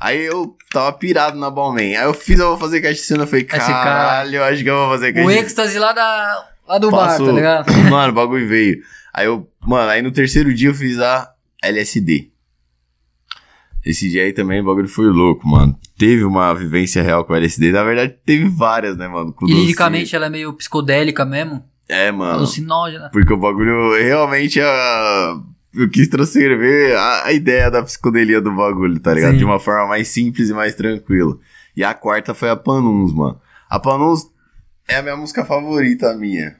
Speaker 4: Aí eu tava pirado na Balmain. Aí eu fiz, eu vou fazer cena. Eu falei, caralho, eu acho que eu vou fazer caixa
Speaker 2: O êxtase lá, da, lá do
Speaker 4: Passou.
Speaker 2: bar, tá ligado?
Speaker 4: Mano, o bagulho veio. Aí eu, mano, aí no terceiro dia eu fiz a LSD. Esse dia aí também o bagulho foi louco, mano. Teve uma vivência real com o LSD. Na verdade, teve várias, né, mano? Com
Speaker 2: E liricamente ela é meio psicodélica mesmo.
Speaker 4: É, mano.
Speaker 2: Alucinógena.
Speaker 4: Porque o bagulho realmente é. eu quis transcrever a, a ideia da psicodelia do bagulho, tá ligado?
Speaker 2: Sim.
Speaker 4: De uma forma mais simples e mais tranquila. E a quarta foi a Panuns, mano. A Panuns é a minha música favorita minha,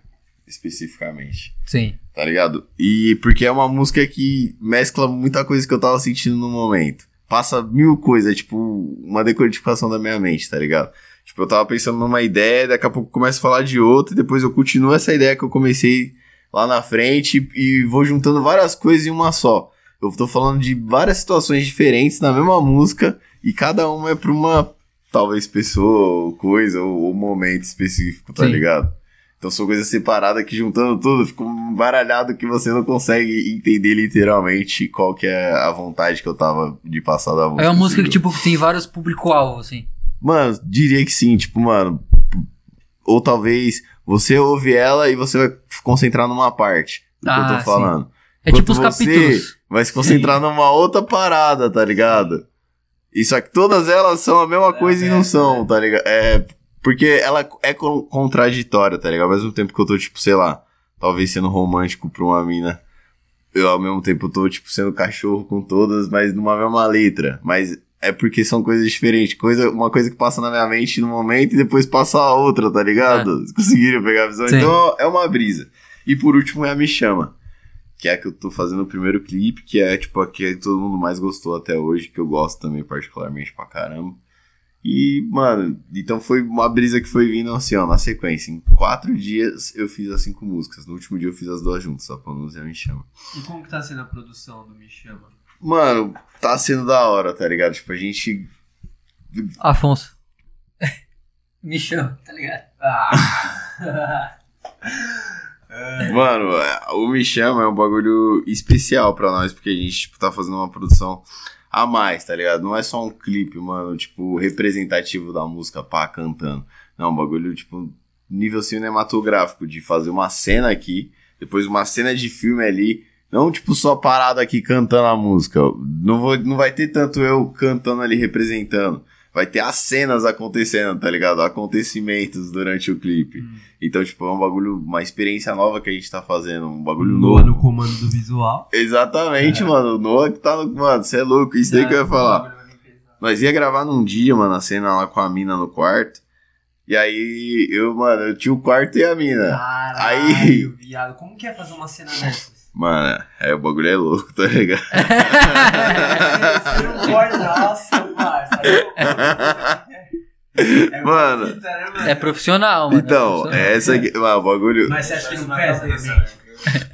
Speaker 4: especificamente.
Speaker 2: Sim.
Speaker 4: Tá ligado? E porque é uma música que mescla muita coisa que eu tava sentindo no momento. Passa mil coisas, tipo, uma decodificação da minha mente, tá ligado? Tipo, eu tava pensando numa ideia, daqui a pouco começo a falar de outra, e depois eu continuo essa ideia que eu comecei lá na frente e vou juntando várias coisas em uma só. Eu tô falando de várias situações diferentes na mesma música, e cada uma é pra uma, talvez, pessoa, ou coisa, ou, ou momento específico, tá
Speaker 2: Sim.
Speaker 4: ligado? Então são coisas separadas que juntando tudo fica um baralhado que você não consegue entender literalmente qual que é a vontade que eu tava de passar da música.
Speaker 2: É uma música que, tipo, tem vários público-alvo, assim.
Speaker 4: Mano, diria que sim, tipo, mano. Ou talvez você ouve ela e você vai concentrar numa parte do que eu
Speaker 2: Ah,
Speaker 4: tô
Speaker 2: sim.
Speaker 4: falando.
Speaker 2: É
Speaker 4: Enquanto
Speaker 2: tipo os capítulos.
Speaker 4: Vai se concentrar numa outra parada, tá ligado? E só que todas elas são a mesma coisa e não são, tá ligado? É. Porque ela é con- contraditória, tá ligado? Ao mesmo tempo que eu tô, tipo, sei lá, talvez sendo romântico pra uma mina. Eu, ao mesmo tempo, tô, tipo, sendo cachorro com todas, mas numa mesma letra. Mas é porque são coisas diferentes. Coisa, uma coisa que passa na minha mente no momento e depois passa a outra, tá ligado? Vocês Conseguiram pegar a visão?
Speaker 2: Sim.
Speaker 4: Então é uma brisa. E por último é a Me Chama. Que é a que eu tô fazendo o primeiro clipe, que é tipo a que todo mundo mais gostou até hoje, que eu gosto também particularmente pra caramba. E, mano, então foi uma brisa que foi vindo assim, ó, na sequência. Em quatro dias eu fiz as cinco músicas. No último dia eu fiz as duas juntas, a Panus e a Me Chama.
Speaker 3: E como que tá sendo a produção do Me Chama?
Speaker 4: Mano, tá sendo da hora, tá ligado? Tipo, a gente.
Speaker 2: Afonso. Me chama, tá ligado?
Speaker 3: Ah!
Speaker 4: Mano, o Me Chama é um bagulho especial pra nós, porque a gente, tipo, tá fazendo uma produção a mais, tá ligado? Não é só um clipe, mano, tipo, representativo da música, pá, cantando. Não, é bagulho, tipo, nível cinematográfico, de fazer uma cena aqui, depois uma cena de filme ali, não, tipo, só parado aqui cantando a música. Não, vou, não vai ter tanto eu cantando ali, representando. Vai ter as cenas acontecendo, tá ligado? Acontecimentos durante o clipe. Então, tipo, é um bagulho, uma experiência nova que a gente tá fazendo, um bagulho
Speaker 3: Noah
Speaker 4: novo.
Speaker 3: no comando do visual.
Speaker 4: Exatamente, mano. O Noah que tá no. Mano, você é louco, isso daí que eu ia falar. Nós ia gravar num dia, mano, a cena lá com a mina no quarto. E aí, eu, mano, eu tinha o quarto e a mina.
Speaker 3: Caralho,
Speaker 4: Aí-
Speaker 3: viado. Como que é fazer uma cena dessas?
Speaker 4: Mano, é, o bagulho é louco, tá ligado?
Speaker 3: Você não pode, nossa, parça. É
Speaker 4: Mano.
Speaker 3: né, mano?
Speaker 2: É profissional, mano.
Speaker 4: Então,
Speaker 2: profissional.
Speaker 4: é essa aqui. Mano, o bagulho.
Speaker 3: Mas você acha que não pesa?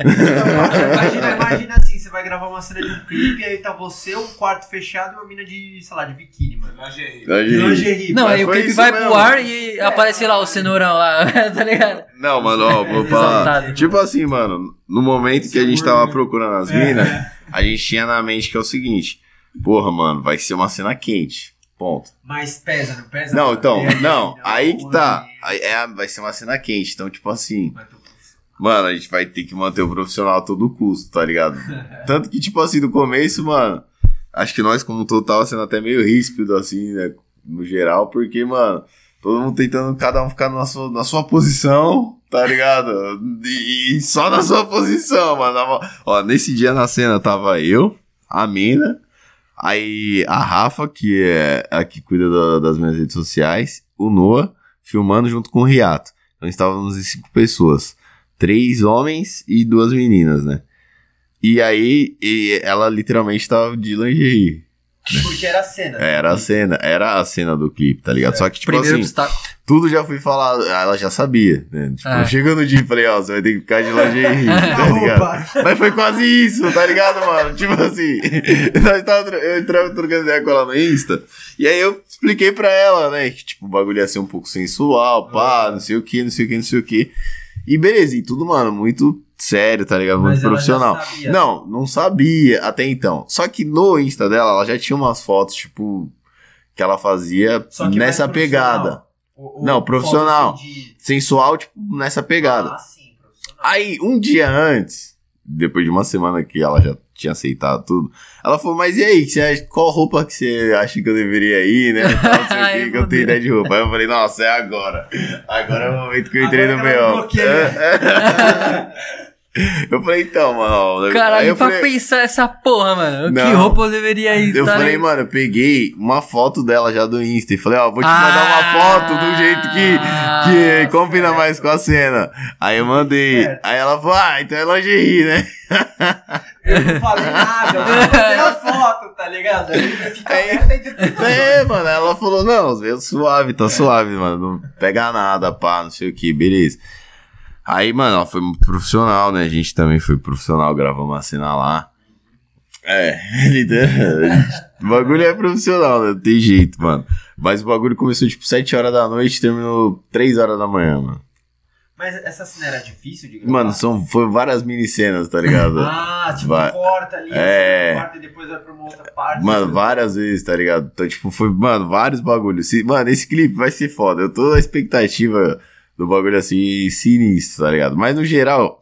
Speaker 3: Imagina, imagina assim, você vai gravar uma cena de um clipe e aí tá você, um quarto fechado e uma mina de, sei lá, de biquíni, mano.
Speaker 1: Lingerie.
Speaker 3: De lingerie.
Speaker 2: Não, aí o clipe vai
Speaker 4: mesmo.
Speaker 2: pro ar e aparece lá o cenourão lá, tá ligado?
Speaker 4: Não, mano, ó, vou falar. Tipo assim, mano, no momento que a gente tava procurando as minas, a gente tinha na mente que é o seguinte: porra, mano, vai ser uma cena quente. Ponto.
Speaker 3: Mas pesa, não pesa?
Speaker 4: Não, então, não, aí que tá. Aí é, vai ser uma cena quente. Então, tipo assim,
Speaker 3: mas.
Speaker 4: Mano, a gente vai ter que manter o profissional a todo custo, tá ligado? Tanto que, tipo assim, no começo, mano, acho que nós, como um todo, tava sendo até meio ríspido, assim, né? No geral, porque, mano, todo mundo tentando cada um ficar na sua, na sua posição, tá ligado? E, e só na sua posição, mano. Ó, nesse dia na cena tava eu, a Mina, aí a Rafa, que é a que cuida da- das minhas redes sociais, o Noah, filmando junto com o Riato. Então estávamos em cinco pessoas. Três homens e duas meninas, né? E aí, e ela literalmente tava de lingerie.
Speaker 3: Porque era a cena.
Speaker 4: Era a cena, era a cena do clipe, tá ligado? Só que, tipo
Speaker 2: Primeiro
Speaker 4: assim,
Speaker 2: obstáculo.
Speaker 4: tudo já foi falado, ela já sabia, né? Tipo,
Speaker 2: É.
Speaker 4: chegando no dia, eu falei, ó, você vai ter que ficar de lingerie, tá ligado?
Speaker 3: Opa.
Speaker 4: Mas foi quase isso, tá ligado, mano? Tipo assim, nós tava, eu entrava trocando ideia com ela no Insta, e aí eu expliquei pra ela, né, que tipo, o bagulho ia ser um pouco sensual, pá, não sei o que, não sei o que, não sei o que. E beleza, e tudo, mano, muito sério, tá ligado? Muito profissional. Não, não sabia até então. Só que no Insta dela, ela já tinha umas fotos, tipo, que ela fazia
Speaker 3: que
Speaker 4: nessa
Speaker 3: profissional.
Speaker 4: pegada. Não, profissional.
Speaker 3: assim, de-
Speaker 4: Sensual, tipo, nessa pegada.
Speaker 3: Ah, sim, profissional.
Speaker 4: Aí, um dia antes, depois de uma semana que ela já tinha aceitado tudo, ela falou, mas e aí, acha- qual roupa que você acha que eu deveria ir, né? Não sei o
Speaker 2: Ai,
Speaker 4: que, que eu tenho ideia de roupa. Aí eu falei, nossa, é agora. Agora é o momento que eu entrei
Speaker 3: Agora
Speaker 4: no B.O. Eu falei, então, mano. Aí
Speaker 2: Caralho,
Speaker 4: eu
Speaker 2: pra
Speaker 4: falei,
Speaker 2: pensar essa porra, mano. Que
Speaker 4: Não.
Speaker 2: roupa eu deveria ir?
Speaker 4: eu
Speaker 2: tá
Speaker 4: falei,
Speaker 2: ligado?
Speaker 4: mano, eu peguei uma foto dela já do Insta e falei, ó, vou te mandar uma foto do jeito que, que
Speaker 2: Ah,
Speaker 4: combina mais com a cena. Aí eu mandei.
Speaker 3: Certo.
Speaker 4: Aí ela falou, ah, então é lingerie, né?
Speaker 3: Eu não falei nada, eu mandei a foto, tá ligado? Aí fica
Speaker 4: É.
Speaker 3: depois.
Speaker 4: É, mano, ela falou, não, veio suave, tá suave, mano, não pega nada, pá, não sei o que, beleza. Aí, mano, ela foi muito profissional, né, a gente também foi profissional, gravamos uma cena lá. É, o bagulho é profissional, né, não tem jeito, mano. Mas o bagulho começou, tipo, 7 horas da noite e terminou 3 horas da manhã, mano.
Speaker 3: Mas essa cena era difícil de gravar?
Speaker 4: Mano, são, foi várias mini cenas, tá ligado?
Speaker 3: Ah, tipo,
Speaker 4: Vai-
Speaker 3: corta ali,
Speaker 4: É.
Speaker 3: corta e depois vai pra uma outra parte.
Speaker 4: Mano, várias vezes, tá ligado? Então, tipo, foi, mano, vários bagulhos. Mano, esse clipe vai ser foda. Eu tô na expectativa do bagulho assim, sinistro, tá ligado? Mas no geral,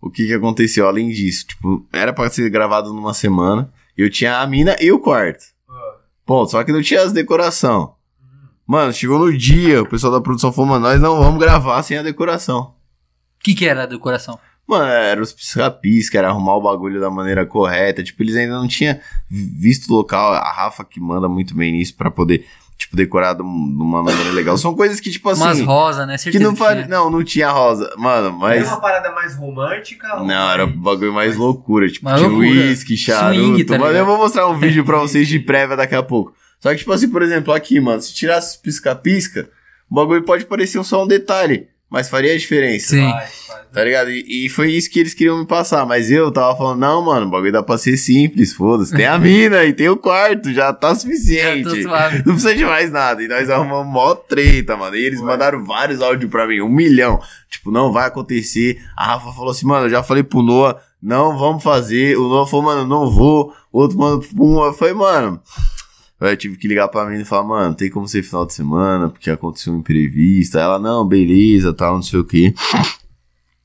Speaker 4: o que que aconteceu além disso? Tipo, era pra ser gravado numa semana. Eu tinha a mina e o quarto.
Speaker 3: Ah,
Speaker 4: Ponto. Só que não tinha as decoração. Mano, chegou no dia, o pessoal da produção falou, mano, nós não vamos gravar sem a decoração.
Speaker 2: O que que era do coração?
Speaker 4: Mano, era os pisca-pisca, era arrumar o bagulho da maneira correta. Tipo, eles ainda não tinham visto o local. A Rafa que manda muito bem nisso pra poder, tipo, decorar de um- de uma maneira legal. São coisas que, tipo assim.
Speaker 2: Umas rosas, né?
Speaker 4: que
Speaker 2: Certeza
Speaker 4: não faz. Não, não tinha rosa. Mano,
Speaker 3: Era
Speaker 4: mas.
Speaker 3: uma parada mais romântica? ou
Speaker 4: Não, era um bagulho mais loucura. Tipo,
Speaker 2: Mais
Speaker 4: tinha
Speaker 2: loucura.
Speaker 4: uísque, charuto.
Speaker 2: Swing, tá
Speaker 4: mano, eu vou mostrar um vídeo pra vocês de prévia daqui a pouco. Só que, tipo assim, por exemplo, aqui, mano, se tirasse pisca-pisca, o bagulho pode parecer só um detalhe. Mas faria a diferença.
Speaker 2: Sim.
Speaker 3: Faz.
Speaker 4: Tá ligado? E, e foi isso que eles queriam me passar. Mas eu tava falando, não, mano, o bagulho dá pra ser simples, foda-se. Tem a mina e tem o quarto, já tá
Speaker 2: Já
Speaker 4: suficiente.
Speaker 2: suave.
Speaker 4: Não precisa de mais nada. E nós arrumamos mó treta, mano. E eles
Speaker 3: Ué.
Speaker 4: mandaram vários áudios pra mim, um milhão. Tipo, não vai acontecer. A Rafa falou assim, mano, eu já falei pro Noah, não vamos fazer. O Noah falou, mano, não vou. O outro, mano, pum. Eu falei, mano. Aí Eu tive que ligar pra mim e falar, mano, tem como ser final de semana, porque aconteceu um imprevisto. Aí ela, não, beleza, tal, não sei o quê.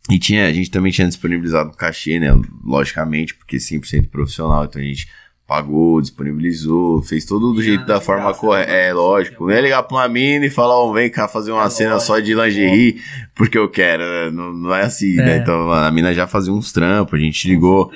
Speaker 4: E tinha, a gente também tinha disponibilizado o cachê, né? Logicamente, porque 100% profissional, então a gente pagou, disponibilizou, fez todo do
Speaker 3: E
Speaker 4: jeito
Speaker 3: nada
Speaker 4: da forma correta.
Speaker 3: né?
Speaker 4: É, lógico. Não é ligar pra uma mina e falar, ó, vem cá fazer uma
Speaker 3: É
Speaker 4: cena
Speaker 3: lógico,
Speaker 4: só de lingerie, porque eu quero, né? Não, não é assim, né?
Speaker 2: É.
Speaker 4: Então mano, a mina já fazia uns trampos, a gente ligou.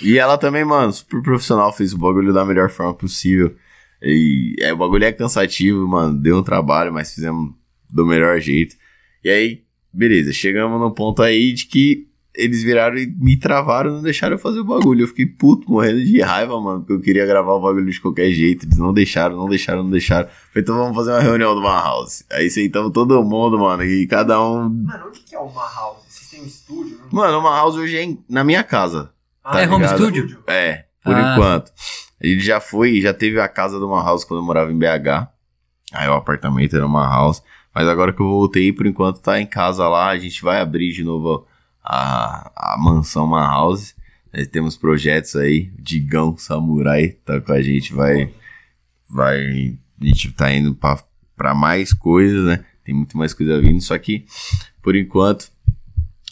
Speaker 4: E ela também, mano, super profissional, fez o bagulho da melhor forma possível. E é, o bagulho é cansativo, mano, deu um trabalho, mas fizemos do melhor jeito. E aí, beleza, chegamos no ponto aí de que eles viraram e me travaram e não deixaram eu fazer o bagulho. Eu fiquei puto, morrendo de raiva, mano, porque eu queria gravar o bagulho de qualquer jeito. Eles não deixaram, não deixaram, não deixaram. Falei, então vamos fazer uma reunião do One House. Aí sentamos todo mundo, mano, e cada um.
Speaker 3: Mano, onde que é uma house? Vocês têm um estúdio? Não?
Speaker 4: Mano, uma house hoje é em- na minha casa.
Speaker 3: Ah,
Speaker 2: É home
Speaker 4: ligado?
Speaker 2: studio?
Speaker 4: É, por
Speaker 2: Ah.
Speaker 4: enquanto. Ele já foi, já teve a casa de uma house quando eu morava em BH. Aí o apartamento era uma house. Mas agora que eu voltei, por enquanto tá em casa lá. A gente vai abrir de novo a, a mansão uma house. Nós temos projetos aí. Digão Samurai tá com a gente. Vai. Vai. A gente tá indo pra, pra mais coisas, né? Tem muito mais coisa vindo. Só que, por enquanto,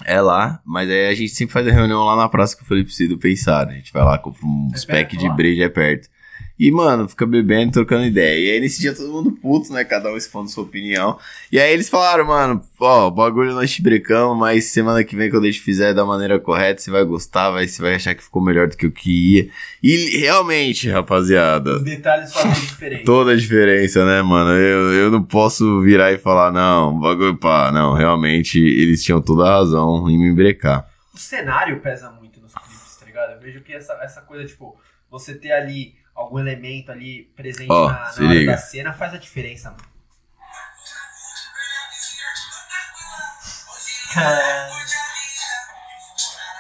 Speaker 4: é lá, mas aí a gente sempre faz a reunião lá na praça que eu falei pra você do pensar. A gente vai lá, compra um
Speaker 3: É
Speaker 4: pack de breja é perto. E, mano, fica bebendo, trocando ideia. E aí nesse dia todo mundo puto, né? Cada um expondo sua opinião. E aí eles falaram, mano, ó, o bagulho nós te brecamos, mas semana que vem quando a gente fizer da maneira correta, você vai gostar, vai, você vai achar que ficou melhor do que o que ia. E realmente, rapaziada,
Speaker 3: Os detalhes fazem diferença.
Speaker 4: toda a diferença, né, mano? Eu, eu não posso virar e falar, não, bagulho pá, não, realmente eles tinham toda a razão em me brecar.
Speaker 3: O cenário pesa muito nos clipes, tá ligado? Eu vejo que essa, essa coisa, tipo, você ter ali algum elemento ali presente
Speaker 4: Ó,
Speaker 3: na, na hora
Speaker 4: liga.
Speaker 3: da cena faz a diferença, mano.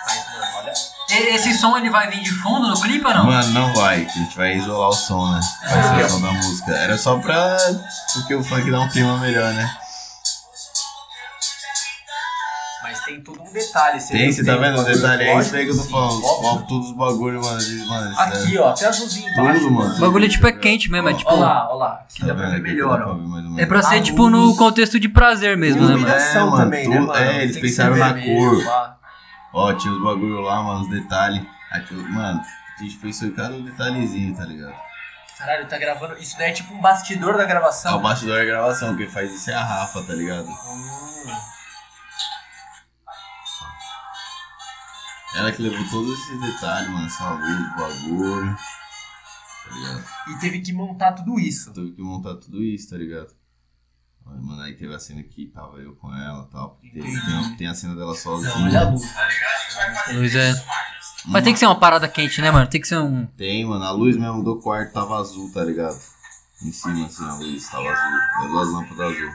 Speaker 3: Mas, mano, olha.
Speaker 2: Esse som ele vai vir de fundo no clipe ou não?
Speaker 4: Mano, não vai, a gente vai isolar o som, né? Vai ser o som da música. Era só pra. Porque o funk dá um clima melhor, né?
Speaker 3: Tem todo um detalhe.
Speaker 4: Tem, você tá vendo os detalhes? É isso aí que eu tô falando. Os todos os bagulhos, mano. Eles, mano, eles
Speaker 3: Aqui, ó, até azulzinho embaixo.
Speaker 4: Tudo, mano.
Speaker 2: O bagulho tipo é quente mesmo, é tipo.
Speaker 3: Ó lá, ó lá. Aqui
Speaker 4: Tá
Speaker 3: dá pra ver melhor, ó.
Speaker 2: É pra ser tipo no contexto de prazer mesmo, né, mano?
Speaker 3: Iluminação
Speaker 4: É, mano,
Speaker 3: também, né, mano?
Speaker 4: é, eles pensaram na cor. Ó, tinha os bagulho lá, mano, os detalhes. Aqui, mano, a gente pensou em cada detalhezinho, tá ligado?
Speaker 3: Caralho, tá gravando. Isso daí é tipo um bastidor da
Speaker 4: É
Speaker 3: gravação.
Speaker 4: o bastidor da gravação, quem faz isso é a Rafa, tá ligado?
Speaker 3: Hum.
Speaker 4: Ela que levou todos esses detalhes, mano, essa luz, bagulho. Tá ligado?
Speaker 3: E teve que montar tudo isso.
Speaker 4: Teve que montar tudo isso, tá ligado? Aí, mano, aí teve a cena que tava eu com ela e tal. Tem, tem, tem a cena dela sozinha.
Speaker 3: Não, olha a luz.
Speaker 2: Luz é. Mas tem que ser uma parada quente, né, mano? Tem que ser um.
Speaker 4: Tem, mano, a luz mesmo do quarto tava azul, tá ligado? Em cima, assim, a luz tava azul. As duas lâmpadas azul.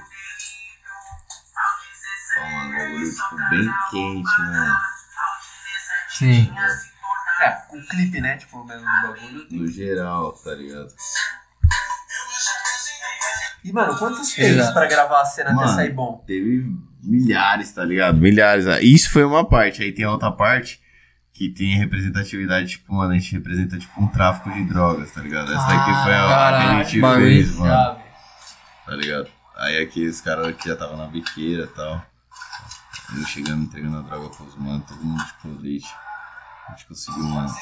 Speaker 4: Ó, mano, o bagulho, tipo, bem quente, mano.
Speaker 2: Sim.
Speaker 3: É, o clipe, né? Tipo, mesmo do bagulho.
Speaker 4: No geral, tá ligado?
Speaker 3: E, mano, quantos takes pra gravar a cena até
Speaker 4: Mano.
Speaker 3: sair bom?
Speaker 4: Teve milhares, tá ligado? Milhares. ah. Isso foi uma parte. Aí tem a outra parte que tem representatividade, tipo, mano, a gente representa tipo um tráfico de drogas, tá ligado? Essa daqui foi a, a que a gente
Speaker 2: bagulho.
Speaker 4: fez, mano.
Speaker 3: Grave.
Speaker 4: Tá ligado? Aí aqui os caras que já estavam na biqueira e tal. Eu chegando, entregando a droga pros manos, todo mundo tipo leite. A gente conseguiu, mano.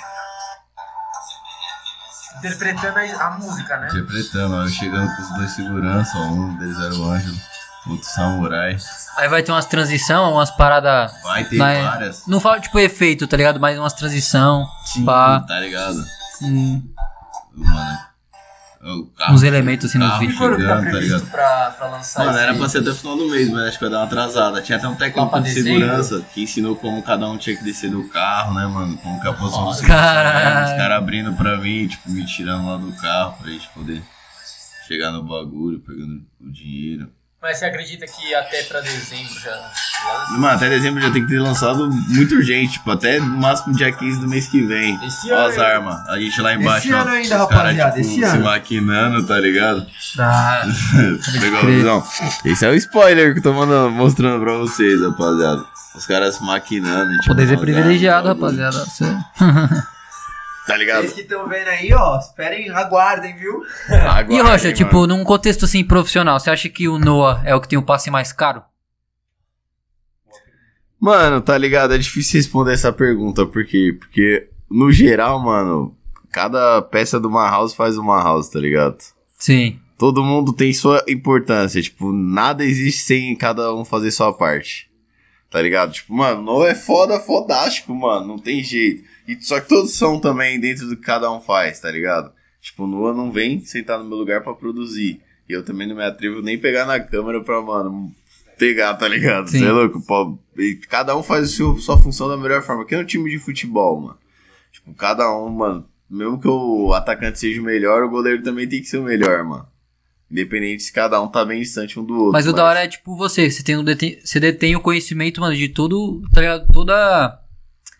Speaker 3: Interpretando a, a música, né?
Speaker 4: Interpretando, ó, eu chegando com os dois segurança, ó, um deles era o Ângelo, outro samurai.
Speaker 2: Aí vai ter umas transição, umas paradas.
Speaker 4: Vai ter
Speaker 2: Mas-
Speaker 4: várias.
Speaker 2: Não falo tipo efeito, tá ligado? Mas umas transição.
Speaker 4: Sim,
Speaker 2: pá.
Speaker 4: tá ligado?
Speaker 2: hum,
Speaker 4: Mano.
Speaker 2: Uns elementos, assim, nos vídeos.
Speaker 3: Quando tá previsto
Speaker 4: ligado?
Speaker 3: pra, pra lançar
Speaker 4: Mano, era pra ser até o final do mês, mas acho que vai dar uma atrasada. Tinha até um
Speaker 3: Lá
Speaker 4: técnico de segurança que ensinou como cada um tinha que descer do carro, né, mano? Como que a posição do. Os caras abrindo pra mim, tipo, me tirando lá do carro pra gente poder chegar no bagulho, pegando o dinheiro.
Speaker 3: Mas você acredita que até pra dezembro já?
Speaker 4: Mano, até dezembro já tem que ter lançado muito urgente, tipo, até no máximo dia 15 do mês que vem.
Speaker 3: Esse
Speaker 4: Ó
Speaker 3: ano
Speaker 4: as
Speaker 3: ainda.
Speaker 4: armas. A gente lá embaixo,
Speaker 3: Esse
Speaker 4: ó,
Speaker 3: ano ainda,
Speaker 4: os cara,
Speaker 3: rapaziada,
Speaker 4: tipo,
Speaker 3: esse
Speaker 4: se
Speaker 3: ano.
Speaker 4: maquinando, tá ligado?
Speaker 2: Ah,
Speaker 4: Pegou a visão? Esse é o spoiler que eu tô mandando, mostrando pra vocês, rapaziada. Os caras se maquinando. tipo,
Speaker 2: poder ser privilegiado, rapaziada. Você-
Speaker 4: Tá ligado?
Speaker 3: Vocês que estão vendo aí, ó, esperem, aguardem, viu?
Speaker 4: Aguardem,
Speaker 2: E Rocha,
Speaker 4: mano.
Speaker 2: tipo, num contexto assim profissional, você acha que o Noah é o que tem o passe mais caro?
Speaker 4: Mano, tá ligado? É difícil responder essa pergunta, por quê? Porque, no geral, mano, cada peça de uma house faz uma house, tá ligado?
Speaker 2: Sim.
Speaker 4: Todo mundo tem sua importância, tipo, nada existe sem cada um fazer sua parte. Tá ligado? Tipo, mano, Noah é foda, fodástico, mano, não tem jeito. E, só que todos são também dentro do que cada um faz, tá ligado? Tipo, o Noah não vem sentar no meu lugar pra produzir. E eu também não me atrevo nem pegar na câmera pra, mano, pegar, tá ligado? Você é louco? Pô, cada um faz o seu, sua função da melhor forma. Que é um time de futebol, mano. Tipo, cada um, mano. Mesmo que o atacante seja o melhor, o goleiro também tem que ser o melhor, mano. Independente se cada um tá bem distante um do outro.
Speaker 2: Mas o da hora é tipo você, você, tem um deten- você detém o conhecimento, mano, de todo, tá ligado? Toda,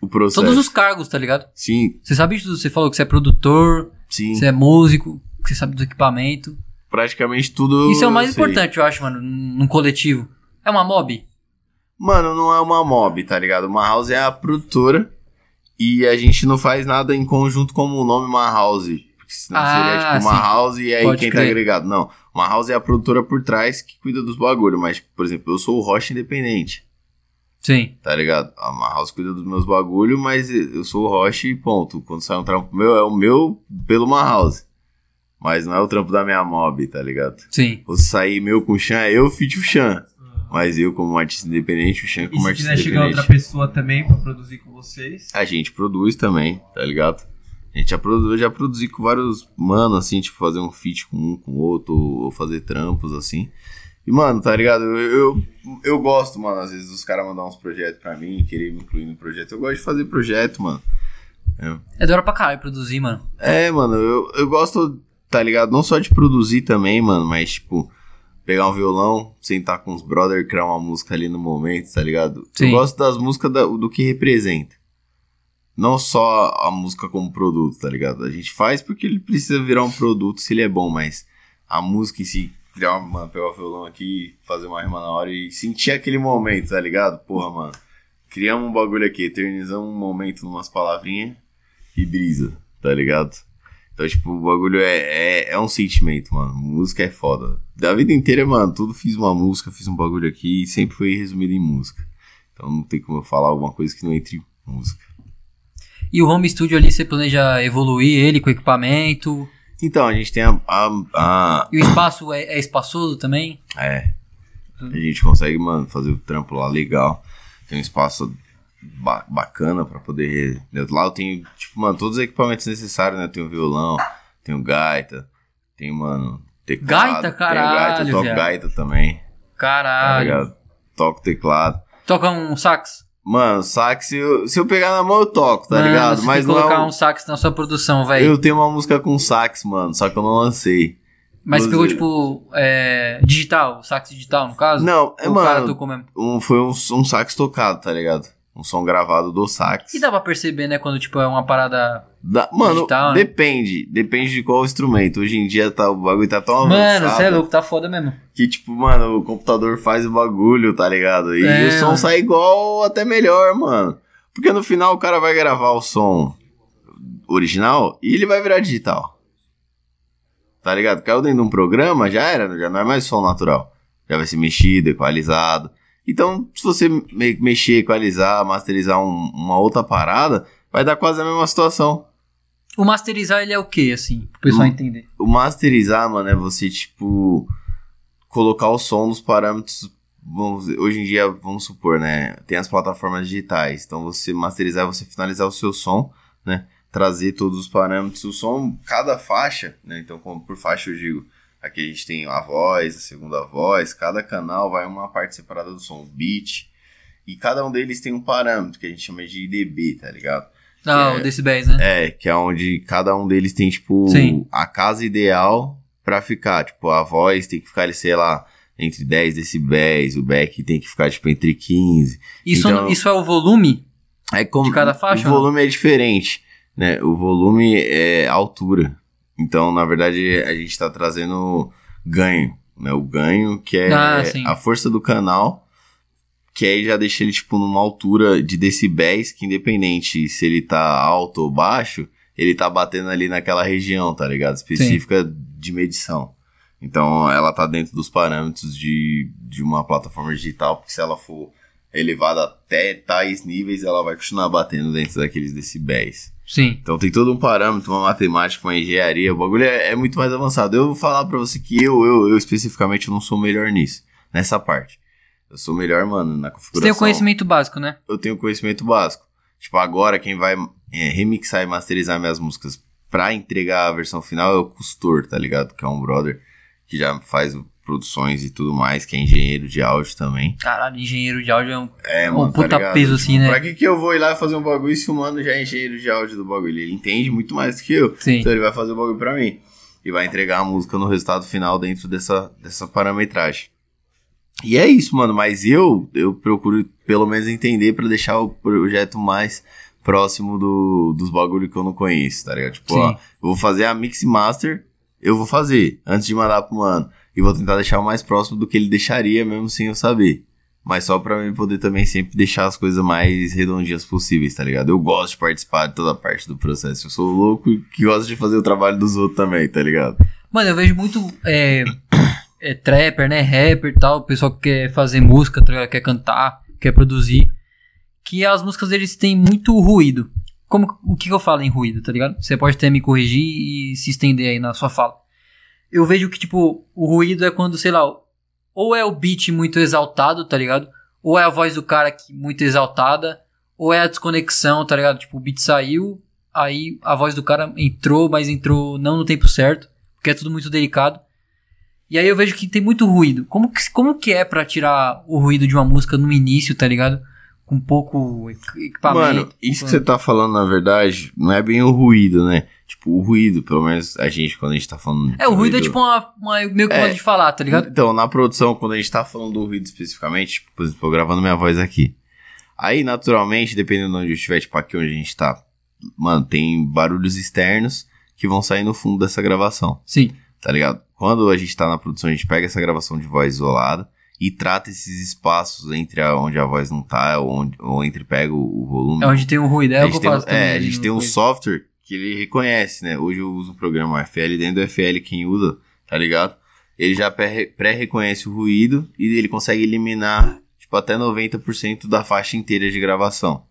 Speaker 4: O processo.
Speaker 2: todos os cargos, tá ligado?
Speaker 4: Sim,
Speaker 2: Você sabe de tudo, você falou que você é produtor,
Speaker 4: sim.
Speaker 2: você é músico, que você sabe do equipamento.
Speaker 4: Praticamente tudo.
Speaker 2: Isso é o mais
Speaker 4: sei.
Speaker 2: importante, eu acho, mano, num coletivo. É uma mob?
Speaker 4: Mano, não é uma mob, tá ligado? Uma house é a produtora. E a gente não faz nada em conjunto como o nome uma house. Porque senão
Speaker 2: Ah,
Speaker 4: seria tipo uma
Speaker 2: sim.
Speaker 4: house e aí
Speaker 2: Pode
Speaker 4: quem tá
Speaker 2: crer.
Speaker 4: agregado. Não. Uma house é a produtora por trás que cuida dos bagulhos. Mas, por exemplo, eu sou o Rocha Independente.
Speaker 2: Sim.
Speaker 4: Tá ligado? A house cuida dos meus bagulhos, mas eu sou o Rocha e ponto. Quando sai um trampo meu, é o meu pelo uma house. Mas não é o trampo da minha mob, tá ligado?
Speaker 2: Sim.
Speaker 4: Ou se sair meu com o Chan, é eu feat o Chan. Mas eu, como artista independente, o Chan como
Speaker 3: se
Speaker 4: artista
Speaker 3: quiser chegar
Speaker 4: independente.
Speaker 3: outra pessoa também pra produzir com vocês?
Speaker 4: A gente produz também, tá ligado? A gente já produz, eu já produzi com vários manos, assim, tipo, fazer um feat com um, com o outro, ou fazer trampos, assim. E, mano, tá ligado? Eu, eu, eu gosto, mano, às vezes, dos caras mandar uns projetos pra mim, querer me incluir no projeto. Eu gosto de fazer projeto, mano.
Speaker 2: É da hora pra caralho produzir, mano.
Speaker 4: É, mano, eu, eu gosto, tá ligado? Não só de produzir também, mano, mas, tipo, pegar um violão, sentar com os brother, criar uma música ali no momento, tá ligado?
Speaker 2: Sim.
Speaker 4: Eu gosto das músicas da- do que representa. Não só a música como produto, tá ligado? A gente faz porque ele precisa virar um produto se ele é bom, mas a música em si, criar uma, pegar o violão aqui, fazer uma rima na hora e sentir aquele momento, tá ligado? Porra, mano. Criamos um bagulho aqui, eternizamos um momento numas palavrinhas e brisa, tá ligado? Então, tipo, o bagulho é, é, é um sentimento, mano. Música é foda. Da vida inteira, mano, tudo fiz uma música, fiz um bagulho aqui e sempre foi resumido em música. Então não tem como eu falar alguma coisa que não entre em música.
Speaker 2: E o home studio ali, você planeja evoluir ele com equipamento.
Speaker 4: Então, a gente tem a. a, a-
Speaker 2: E o espaço é, é espaçoso também?
Speaker 4: é. A gente consegue, mano, fazer o trampo lá legal. Tem um espaço ba- bacana pra poder. Lá eu tenho, tipo, mano, todos os equipamentos necessários, né? Eu tenho violão, tenho gaita, tenho, mano, teclado.
Speaker 2: Gaita,
Speaker 4: tenho
Speaker 2: caralho,
Speaker 4: gaita, eu toco
Speaker 2: viado.
Speaker 4: gaita também, tá
Speaker 2: Caralho.
Speaker 4: ligado? Toco teclado.
Speaker 2: Toca um sax.
Speaker 4: Mano, sax, se eu, se eu pegar na mão eu toco, tá
Speaker 2: Mano,
Speaker 4: ligado?
Speaker 2: Você
Speaker 4: Mas
Speaker 2: tem que
Speaker 4: é
Speaker 2: colocar
Speaker 4: um-
Speaker 2: um sax na sua produção, velho.
Speaker 4: Eu tenho uma música com sax, mano, só que eu não lancei.
Speaker 2: Mas pegou,
Speaker 4: Inclusive-
Speaker 2: tipo, é, digital, sax digital, no caso?
Speaker 4: Não, é,
Speaker 2: Ou
Speaker 4: mano,
Speaker 2: tocou mesmo?
Speaker 4: um, foi um, um sax tocado, tá ligado? Um som gravado do sax.
Speaker 2: E dá pra perceber, né, quando, tipo, é uma parada...
Speaker 4: Dá- mano,
Speaker 2: Digital, né?
Speaker 4: depende. Depende de qual instrumento. Hoje em dia tá, o bagulho tá tão
Speaker 2: Mano,
Speaker 4: avançado
Speaker 2: você é louco, tá foda mesmo.
Speaker 4: que, tipo, mano, o computador faz o bagulho, tá ligado? E
Speaker 2: É,
Speaker 4: o som
Speaker 2: mano.
Speaker 4: sai igual, até melhor, mano. Porque no final o cara vai gravar o som original e ele vai virar digital. Tá ligado? Caiu dentro de um programa, já era, já não é mais som natural. Já vai ser mexido, equalizado. Então, se você me- mexer, equalizar, masterizar um- uma outra parada, vai dar quase a mesma situação.
Speaker 2: O masterizar, ele é o quê, assim, pro pessoal
Speaker 4: Hum.
Speaker 2: entender?
Speaker 4: O masterizar, mano, é você, tipo, colocar o som nos parâmetros. Vamos, hoje em dia, vamos supor, né? Tem as plataformas digitais. Então, você masterizar é você finalizar o seu som, né? Trazer todos os parâmetros do som, cada faixa, né? Então, como por faixa eu digo, aqui a gente tem a voz, a segunda voz, cada canal vai uma parte separada do som, o beat. E cada um deles tem um parâmetro que a gente chama de IDB, tá ligado?
Speaker 2: Ah,
Speaker 4: é-
Speaker 2: o decibéis, né?
Speaker 4: É, que é onde cada um deles tem, tipo,
Speaker 2: Sim.
Speaker 4: a casa ideal pra ficar. Tipo, a voz tem que ficar, sei lá, entre 10 decibéis, o back tem que ficar, tipo, entre 15.
Speaker 2: Isso,
Speaker 4: então-
Speaker 2: isso é o volume?
Speaker 4: É como,
Speaker 2: De cada faixa,
Speaker 4: O volume é diferente, né? O volume é altura. Então, na verdade, a gente tá trazendo ganho, né? O ganho que é
Speaker 2: Ah, sim.
Speaker 4: a força do canal, que aí já deixa ele, tipo, numa altura de decibéis que independente se ele tá alto ou baixo, ele tá batendo ali naquela região, tá ligado? Específica de medição. Então, ela tá dentro dos parâmetros de, de uma plataforma digital, porque se ela for elevada até tais níveis, ela vai continuar batendo dentro daqueles decibéis.
Speaker 2: Sim.
Speaker 4: Então tem todo um parâmetro, uma matemática, uma engenharia, o bagulho é, é muito mais avançado. Eu vou falar pra você que eu, eu, eu especificamente não sou melhor nisso, nessa parte. Eu sou melhor, mano, na configuração.
Speaker 2: Você tem o conhecimento básico, né?
Speaker 4: Eu tenho conhecimento básico. Tipo, agora quem vai é, remixar e masterizar minhas músicas pra entregar a versão final é o Custor, tá ligado? Que é um brother que já faz o- produções e tudo mais, que é engenheiro de áudio também.
Speaker 2: Caralho, engenheiro de áudio é um...
Speaker 4: É,
Speaker 2: Um
Speaker 4: mano, tá
Speaker 2: puta
Speaker 4: ligado?
Speaker 2: peso, assim, né?
Speaker 4: Pra que que eu vou ir lá fazer um bagulho se o mano já é engenheiro de áudio do bagulho? Ele entende muito mais que eu.
Speaker 2: Sim.
Speaker 4: Então ele vai fazer o bagulho pra mim. E vai entregar a música no resultado final dentro dessa, dessa parametragem. E é isso, mano. Mas eu, eu procuro pelo menos entender pra deixar o projeto mais próximo do, dos bagulhos que eu não conheço, tá ligado? Tipo,
Speaker 2: Sim.
Speaker 4: ó, eu vou fazer a mix master, eu vou fazer antes de mandar pro mano. E vou tentar deixar o mais próximo do que ele deixaria, mesmo sem eu saber. Mas só pra mim poder também sempre deixar as coisas mais redondinhas possíveis, tá ligado? Eu gosto de participar de toda parte do processo. Eu sou louco e que gosto de fazer o trabalho dos outros também, tá ligado?
Speaker 2: Mano, eu vejo muito é, é, trapper, né? Rapper e tal. O pessoal que quer fazer música, tá quer cantar, quer produzir. Que as músicas deles têm muito ruído. Como, o que, que eu falo em ruído, tá ligado? Você pode até me corrigir e se estender aí na sua fala. Eu vejo que, tipo, o ruído é quando, sei lá, ou é o beat muito exaltado, tá ligado? Ou é a voz do cara que muito exaltada, ou é a desconexão, tá ligado? Tipo, o beat saiu, aí a voz do cara entrou, mas entrou não no tempo certo, porque é tudo muito delicado. E aí eu vejo que tem muito ruído. Como que, como que é pra tirar o ruído de uma música no início, tá ligado? Com pouco equ- equipamento.
Speaker 4: Mano, isso que você tá falando, na verdade, não é bem o ruído, né? Tipo, o ruído, pelo menos a gente, quando a gente tá falando.
Speaker 2: É, o ruído é tipo uma, uma meio que
Speaker 4: É.
Speaker 2: modo de falar, tá ligado?
Speaker 4: Então, na produção, quando a gente tá falando do ruído especificamente, tipo, por exemplo, eu gravando minha voz aqui. Aí, naturalmente, dependendo de onde eu estiver, tipo, aqui onde a gente tá, mano, tem barulhos externos que vão sair no fundo dessa gravação,
Speaker 2: Sim.
Speaker 4: tá ligado? Quando a gente tá na produção, a gente pega essa gravação de voz isolada e trata esses espaços entre a, onde a voz não tá, ou, onde, ou entre pega o, o volume.
Speaker 2: É onde tem o ruído, é
Speaker 4: a
Speaker 2: o que
Speaker 4: gente
Speaker 2: eu
Speaker 4: tem,
Speaker 2: faço
Speaker 4: é, a gente
Speaker 2: no
Speaker 4: tem um software que ele reconhece, né? Hoje eu uso o programa FL, dentro do FL quem usa, tá ligado? Ele já pré- pré-reconhece o ruído e ele consegue eliminar, tipo, até 90% da faixa inteira de gravação.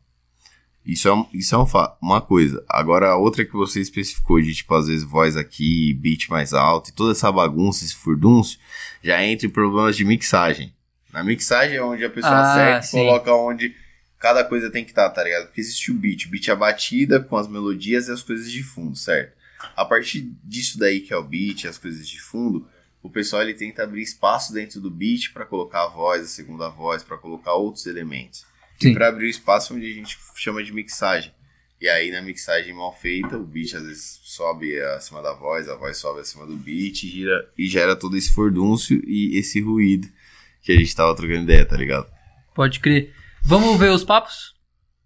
Speaker 4: Isso é, isso é um fa- uma coisa. Agora, a outra que você especificou de, tipo, às vezes voz aqui, beat mais alto e toda essa bagunça, esse furdúncio, já entra em problemas de mixagem. Na mixagem é onde a pessoa
Speaker 2: Ah,
Speaker 4: acerta e coloca onde cada coisa tem que estar, tá ligado? Porque existe o beat. O beat é a batida com as melodias e as coisas de fundo, certo? A partir disso daí que é o beat, as coisas de fundo, o pessoal ele tenta abrir espaço dentro do beat para colocar a voz, a segunda voz, para colocar outros elementos.
Speaker 2: Sim.
Speaker 4: E para abrir o espaço onde a gente chama de mixagem. E aí na mixagem mal feita, o beat às vezes sobe acima da voz, a voz sobe acima do beat e, gira, e gera todo esse fordúncio e esse ruído que a gente tava trocando ideia, tá ligado?
Speaker 2: Pode crer. Vamos ver os papos?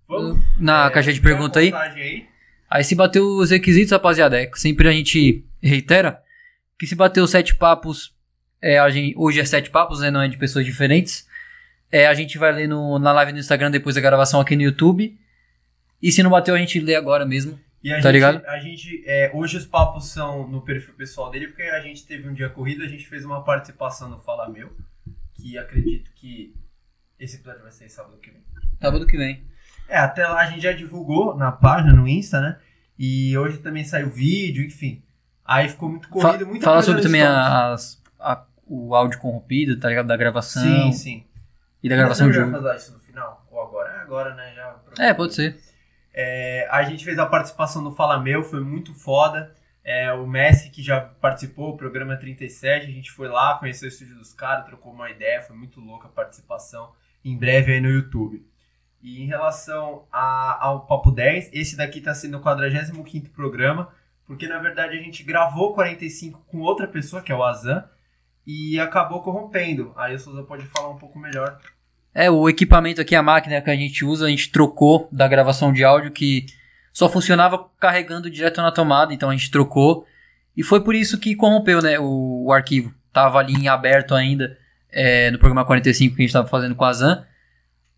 Speaker 3: Vamos?
Speaker 2: Na
Speaker 3: É,
Speaker 2: caixa de pergunta aí.
Speaker 3: aí.
Speaker 2: Aí se bater os requisitos, rapaziada, é que sempre a gente reitera que se bater os sete papos, é, a gente, hoje é sete papos, né? Não é de pessoas diferentes. É, a gente vai ler no, na live no Instagram depois da gravação aqui no YouTube. E se não bateu, a gente lê agora mesmo.
Speaker 3: E a
Speaker 2: Tá
Speaker 3: gente,
Speaker 2: ligado?
Speaker 3: A gente, é, hoje os papos são no perfil pessoal dele, porque a gente teve um dia corrido, a gente fez uma participação no Fala Meu, que acredito que esse episódio vai ser sábado que vem.
Speaker 2: Sábado que vem.
Speaker 3: É, até lá a gente já divulgou na página, no Insta, né? E hoje também saiu vídeo, enfim. Aí ficou muito
Speaker 2: Fa-
Speaker 3: corrido, muita
Speaker 2: fala sobre também as, a- o áudio corrompido, tá ligado? Da gravação.
Speaker 3: Sim, sim.
Speaker 2: E da gravação
Speaker 3: vai
Speaker 2: jogo.
Speaker 3: fazer isso no final? Ou agora? É agora, né? Já
Speaker 2: É, pode ser.
Speaker 3: É, a gente fez a participação no Fala Meu, foi muito foda. É, o Messi, que já participou, o programa 37, a gente foi lá, conheceu o estúdio dos caras, trocou uma ideia, foi muito louca a participação. Em breve aí no YouTube. E em relação a- ao Papo 10, esse daqui tá sendo o 45 programa, porque na verdade a gente gravou 45 com outra pessoa, que é o Azan, e acabou corrompendo. Aí o Souza pode falar um pouco melhor.
Speaker 2: É, o equipamento aqui, a máquina que a gente usa, a gente trocou da gravação de áudio que só funcionava carregando direto na tomada, então a gente trocou. E foi por isso que corrompeu, né, o, o arquivo. Tava ali em aberto ainda é, no programa 45 que a gente tava fazendo com a Zan.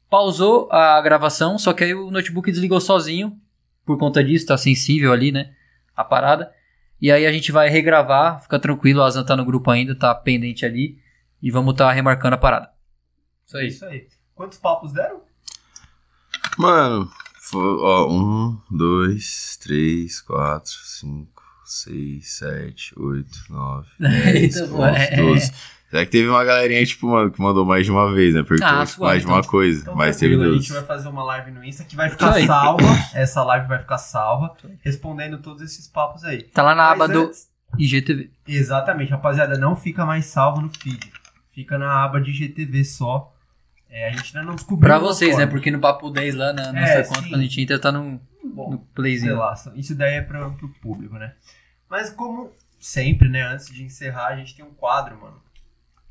Speaker 2: Pausou a gravação, só que aí o notebook desligou sozinho. Por conta disso, tá sensível ali, né, a parada. E aí a gente vai regravar, fica tranquilo, a Zan tá no grupo ainda, tá pendente ali. E vamos tá remarcando a parada. Isso
Speaker 3: É
Speaker 2: aí.
Speaker 3: isso aí. Quantos papos deram?
Speaker 4: Mano, foi, ó, um, dois, três, quatro, cinco, seis, sete, oito, nove, dez,
Speaker 2: Eita,
Speaker 4: onze,
Speaker 2: é.
Speaker 4: doze. Será que teve uma galerinha, tipo, mano, que mandou mais de uma vez, né? Perguntou
Speaker 2: Ah,
Speaker 4: tipo,
Speaker 2: suave,
Speaker 4: mais de
Speaker 2: então.
Speaker 4: uma coisa,
Speaker 3: Então,
Speaker 4: mas teve
Speaker 3: tranquilo, a gente vai fazer uma live no Insta que vai
Speaker 2: Isso
Speaker 3: ficar
Speaker 2: aí.
Speaker 3: salva. Essa live vai ficar salva, respondendo todos esses papos aí.
Speaker 2: Tá lá na
Speaker 3: Mas
Speaker 2: aba do
Speaker 3: antes-
Speaker 2: IGTV.
Speaker 3: Exatamente, rapaziada, não fica mais salvo no feed. Fica na aba de GTV só. É, a gente ainda não descobriu.
Speaker 2: Pra vocês, né?
Speaker 3: forma.
Speaker 2: Porque no Papo 10 lá na nossa
Speaker 3: É,
Speaker 2: conta,
Speaker 3: sim.
Speaker 2: quando a gente entra, tá no,
Speaker 3: Bom,
Speaker 2: no
Speaker 3: sei
Speaker 2: playzinho.
Speaker 3: lá, isso daí é pra, pro público, né? Mas como sempre, né, antes de encerrar, a gente tem um quadro, mano,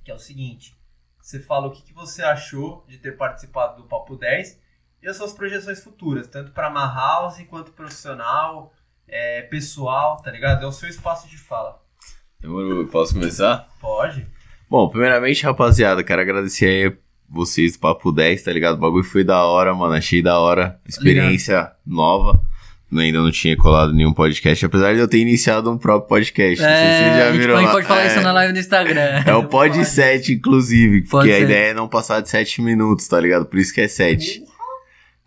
Speaker 3: que é o seguinte. Você fala o que, que você achou de ter participado do Papo 10 e as suas projeções futuras, tanto pra Ma House quanto profissional, é, pessoal, tá ligado? É o seu espaço de fala.
Speaker 4: Demorou, posso começar?
Speaker 3: Pode?
Speaker 4: Bom, primeiramente, rapaziada, quero agradecer aí vocês do Papo 10, tá ligado? O bagulho foi da hora, mano. Achei da hora. Experiência nova. Ainda não tinha colado nenhum podcast, apesar de eu ter iniciado um próprio podcast. não sei se vocês
Speaker 2: É,
Speaker 4: já
Speaker 2: a gente
Speaker 4: viram
Speaker 2: pode,
Speaker 4: lá.
Speaker 2: pode falar
Speaker 4: É.
Speaker 2: isso na live no Instagram.
Speaker 4: É o Pod 7, inclusive,
Speaker 2: Pod
Speaker 4: porque a
Speaker 2: sete.
Speaker 4: ideia é não passar de 7 minutos, tá ligado? Por isso que é 7.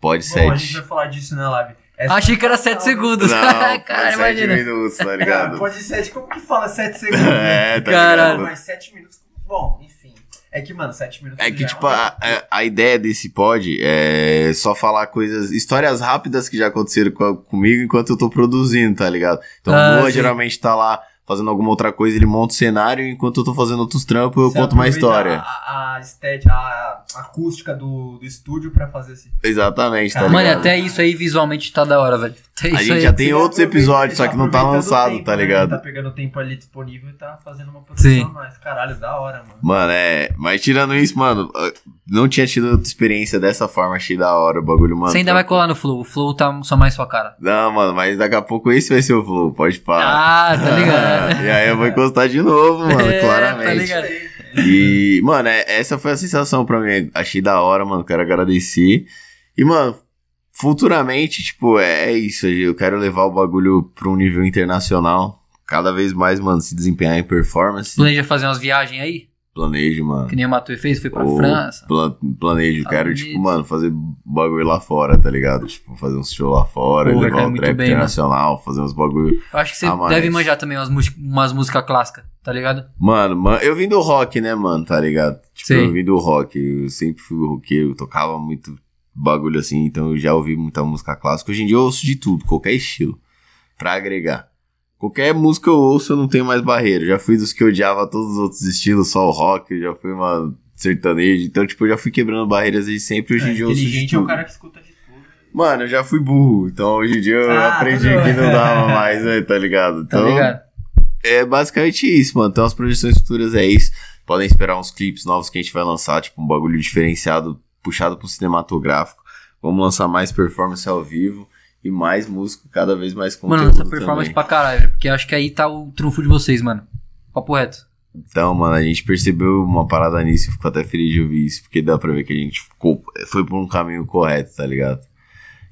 Speaker 4: Pod
Speaker 3: Bom, a gente
Speaker 4: 7.
Speaker 3: vai falar disso na live. Essa-
Speaker 2: Achei que era 7 segundos.
Speaker 4: Não,
Speaker 2: Cara,
Speaker 4: Pod 7
Speaker 2: imagina.
Speaker 4: minutos, tá ligado?
Speaker 3: pode ser, como que fala 7 segundos? né?
Speaker 4: É, tá
Speaker 2: Caralho.
Speaker 4: ligado?
Speaker 3: Mas 7 minutos. Bom, enfim. É que, mano, 7 minutos.
Speaker 4: É que,
Speaker 3: já
Speaker 4: tipo,
Speaker 3: uma-
Speaker 4: a, a- a ideia desse pod é só falar coisas, histórias rápidas que já aconteceram co- comigo enquanto eu tô produzindo, tá ligado? Então
Speaker 2: Ah,
Speaker 4: o Lua geralmente tá lá fazendo alguma outra coisa, ele monta o cenário, enquanto eu tô fazendo outros trampos, eu
Speaker 3: Você
Speaker 4: conto uma história.
Speaker 3: A, a, estética, a, a acústica do, do estúdio pra fazer esse.
Speaker 4: Exatamente, tá
Speaker 3: Cara,
Speaker 2: Mano,
Speaker 4: ligado?
Speaker 2: até isso aí visualmente tá da hora, velho. Até
Speaker 4: A gente
Speaker 2: aí.
Speaker 4: já tem
Speaker 3: Você
Speaker 4: outros episódios, só que não tá
Speaker 3: o
Speaker 4: lançado,
Speaker 3: tempo,
Speaker 4: tá
Speaker 3: né?
Speaker 4: ligado?
Speaker 3: Tá pegando o tempo ali disponível e tá fazendo uma produção a mais. Caralho, da hora, mano.
Speaker 4: Mano, é. Mas tirando isso, mano, não tinha tido outra experiência dessa forma, achei da hora o bagulho, mano.
Speaker 2: Você ainda vai colar no Flow. O Flow tá só mais sua cara.
Speaker 4: Não, mano, mas daqui a pouco esse vai ser o flow, pode parar.
Speaker 2: Ah, tá ligado.
Speaker 4: e aí eu vou encostar de novo, mano,
Speaker 2: É,
Speaker 4: claramente.
Speaker 2: tá ligado.
Speaker 4: E, mano, é- essa foi a sensação pra mim. Achei da hora, mano. Quero agradecer. E, mano, futuramente, tipo, é, é isso. Eu quero levar o bagulho pra um nível internacional. Cada vez mais, mano, se desempenhar em performance.
Speaker 2: Planeja fazer umas viagens aí?
Speaker 4: Planejo, mano.
Speaker 2: Que nem o Matuê fez, foi pra
Speaker 4: Ou
Speaker 2: França.
Speaker 4: pla- planejo,
Speaker 2: Estados
Speaker 4: quero,
Speaker 2: Unidos.
Speaker 4: tipo, mano, fazer bagulho lá fora, tá ligado? Tipo, fazer uns shows lá fora,
Speaker 2: vai
Speaker 4: levar um trap
Speaker 2: bem,
Speaker 4: internacional, fazer uns bagulho.
Speaker 2: Eu acho que você
Speaker 4: Ah,
Speaker 2: deve manjar também umas, umas músicas clássicas, tá ligado?
Speaker 4: Mano, man- eu vim do rock, né, mano, tá ligado? Tipo,
Speaker 2: Sim.
Speaker 4: eu vim do rock. Eu sempre fui roqueiro, tocava muito bagulho assim, então eu já ouvi muita música clássica. Hoje em dia eu ouço de tudo, qualquer estilo, pra agregar. Qualquer música eu ouço, eu não tenho mais barreira. Já fui dos que odiava todos os outros estilos, só o rock, já fui uma sertaneja. Então, tipo, eu já fui quebrando barreiras desde sempre. Hoje em
Speaker 3: É,
Speaker 4: dia eu ouço de
Speaker 3: inteligente é o
Speaker 4: tudo.
Speaker 3: cara que escuta de tudo.
Speaker 4: Mano, eu já fui burro, então hoje em dia eu
Speaker 3: Ah,
Speaker 4: aprendi
Speaker 3: tudo
Speaker 4: que não dava mais, né, tá ligado?
Speaker 2: Tá
Speaker 4: Então,
Speaker 2: ligado?
Speaker 4: é basicamente isso, mano. Então as projeções futuras é isso. Podem esperar uns clipes novos que a gente vai lançar, tipo um bagulho diferenciado, puxado pro cinematográfico. Vamos lançar mais performance ao vivo e mais música, cada vez mais conteúdo
Speaker 2: Mano, essa performance
Speaker 4: também.
Speaker 2: pra caralho, velho, porque acho que aí tá o trunfo de vocês, mano. Papo reto.
Speaker 4: Então, mano, a gente percebeu uma parada nisso e ficou até feliz de ouvir isso, porque dá pra ver que a gente ficou, foi por um caminho correto, tá ligado?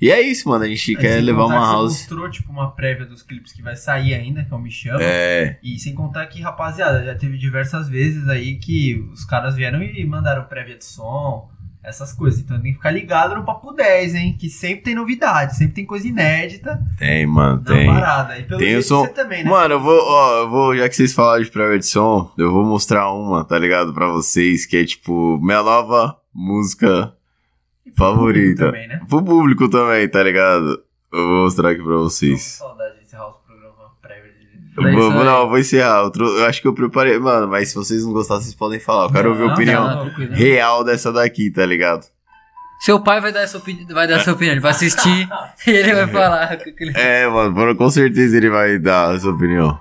Speaker 4: E é isso, mano, a gente quer levar uma
Speaker 3: que
Speaker 4: house...
Speaker 3: Você mostrou, tipo, uma prévia dos clipes que vai sair ainda, que é o Me Chama.
Speaker 4: É,
Speaker 3: E sem contar que, rapaziada, já teve diversas vezes aí que os caras vieram e mandaram prévia de som, essas coisas. Então tem que ficar ligado no Papo 10, hein? Que sempre tem novidade, sempre tem coisa inédita
Speaker 4: tem, mano, tem.
Speaker 3: parada. E pelo
Speaker 4: Tem o
Speaker 3: jeito
Speaker 4: som-
Speaker 3: você também, né?
Speaker 4: Mano, eu vou, ó, eu vou, já que vocês falaram de prévia de som, eu vou mostrar uma, tá ligado? Pra vocês, que é tipo, minha nova música
Speaker 3: E pro público
Speaker 4: favorita.
Speaker 3: Também, né?
Speaker 4: pro público também, tá ligado? Eu vou mostrar aqui pra vocês.
Speaker 3: saudade
Speaker 4: vou, não, eu vou encerrar. Eu, acho que eu preparei. Mano, mas se vocês não gostarem, vocês podem falar. Eu quero ouvir a
Speaker 3: Não,
Speaker 4: opinião
Speaker 3: não.
Speaker 2: tranquilo.
Speaker 4: real dessa daqui, tá ligado?
Speaker 2: Seu pai vai dar essa, opini... vai dar essa opinião, ele vai assistir e ele vai falar.
Speaker 4: É, mano, com certeza ele vai dar a sua opinião.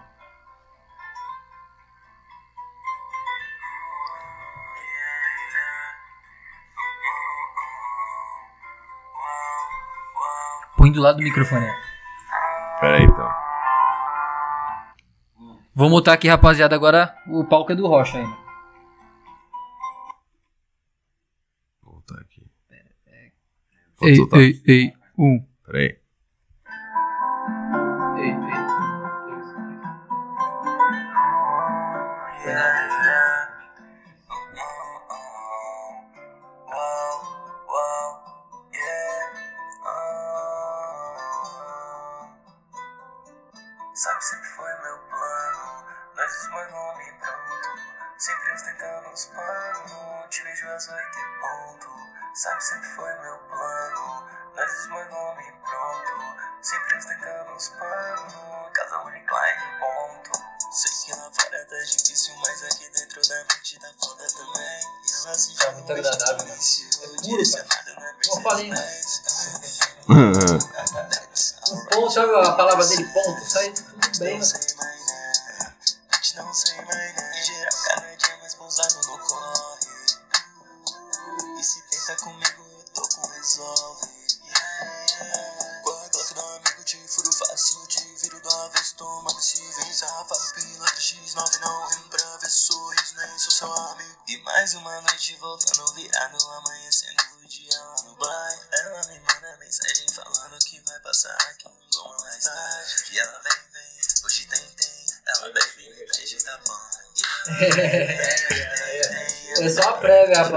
Speaker 2: Põe do lado do microfone. ó.
Speaker 4: Pera aí, então.
Speaker 2: Vou montar aqui, rapaziada, agora o palco é do Rocha ainda.
Speaker 4: Vou voltar aqui.
Speaker 2: Ei, ei, ei, um.
Speaker 4: Pera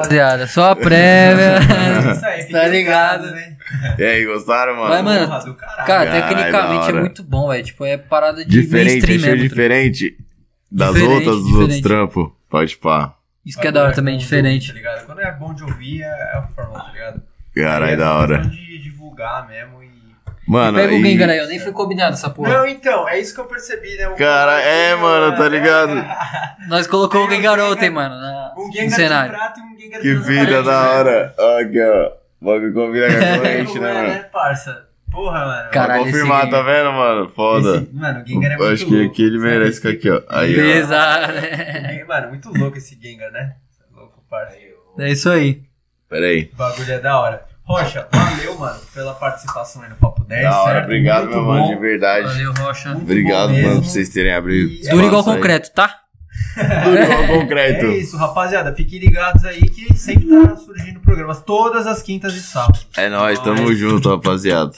Speaker 2: rapaziada. Só a prévia.
Speaker 3: Isso aí,
Speaker 2: Tá ligado?
Speaker 3: ligados, hein?
Speaker 4: E aí, gostaram, mano?
Speaker 2: Vai, mano.
Speaker 3: Porra.
Speaker 2: Cara, tecnicamente é muito bom, velho. Tipo, é parada de
Speaker 4: Diferente,
Speaker 2: mesmo. tá
Speaker 4: diferente das
Speaker 2: Diferente,
Speaker 4: outras, dos outros trampos. Pode pá.
Speaker 2: Isso que é da hora também,
Speaker 3: bom de
Speaker 2: diferente.
Speaker 3: ouvir, tá ligado? Quando é bom de ouvir, é é a forma, tá ligado?
Speaker 4: Caralho,
Speaker 3: é
Speaker 4: da hora.
Speaker 3: de divulgar mesmo e...
Speaker 4: Mano,
Speaker 2: Pega o
Speaker 4: e-
Speaker 2: Gengar aí, eu nem fui combinado essa porra.
Speaker 3: Não, então, é isso que eu percebi, né? O
Speaker 4: Cara, é, mano, tá ligado?
Speaker 2: Nós colocou o Gengar ontem, mano, na-
Speaker 3: Um
Speaker 2: no
Speaker 3: Gengar de
Speaker 2: cenário.
Speaker 3: prata e um Gengar
Speaker 4: Que
Speaker 3: de
Speaker 4: vida da hora. Ó, Aqui, ó. O bagulho combina com a corrente, né,
Speaker 3: É,
Speaker 4: mano?
Speaker 3: né, parça? Porra, mano.
Speaker 2: Caralho,
Speaker 4: Pra confirmar,
Speaker 2: esse-
Speaker 4: tá vendo, mano? Foda.
Speaker 3: Esse- mano, o Gengar é
Speaker 4: Eu
Speaker 3: muito
Speaker 4: acho que
Speaker 3: louco.
Speaker 4: aqui ele merece ficar aqui, ó. Aí, ó.
Speaker 2: Beleza, né?
Speaker 3: Mano, muito louco esse Gengar, né? É louco, parça.
Speaker 2: É isso aí.
Speaker 4: Pera aí.
Speaker 3: O bagulho é da hora. Rocha, valeu, mano, pela participação aí no Papo 10.
Speaker 4: Da hora,
Speaker 3: certo?
Speaker 4: obrigado,
Speaker 3: Muito
Speaker 4: meu mano,
Speaker 3: bom.
Speaker 4: de verdade.
Speaker 2: Valeu, Rocha.
Speaker 3: Muito
Speaker 4: Obrigado,
Speaker 3: bom
Speaker 4: mano,
Speaker 3: mesmo.
Speaker 4: por vocês terem abrido.
Speaker 3: E-
Speaker 2: Duro igual concreto, tá?
Speaker 4: Duro igual concreto.
Speaker 3: É isso, rapaziada. Fiquem ligados aí que sempre tá surgindo programas todas as quintas e sábados.
Speaker 4: É nóis, tamo junto, rapaziada.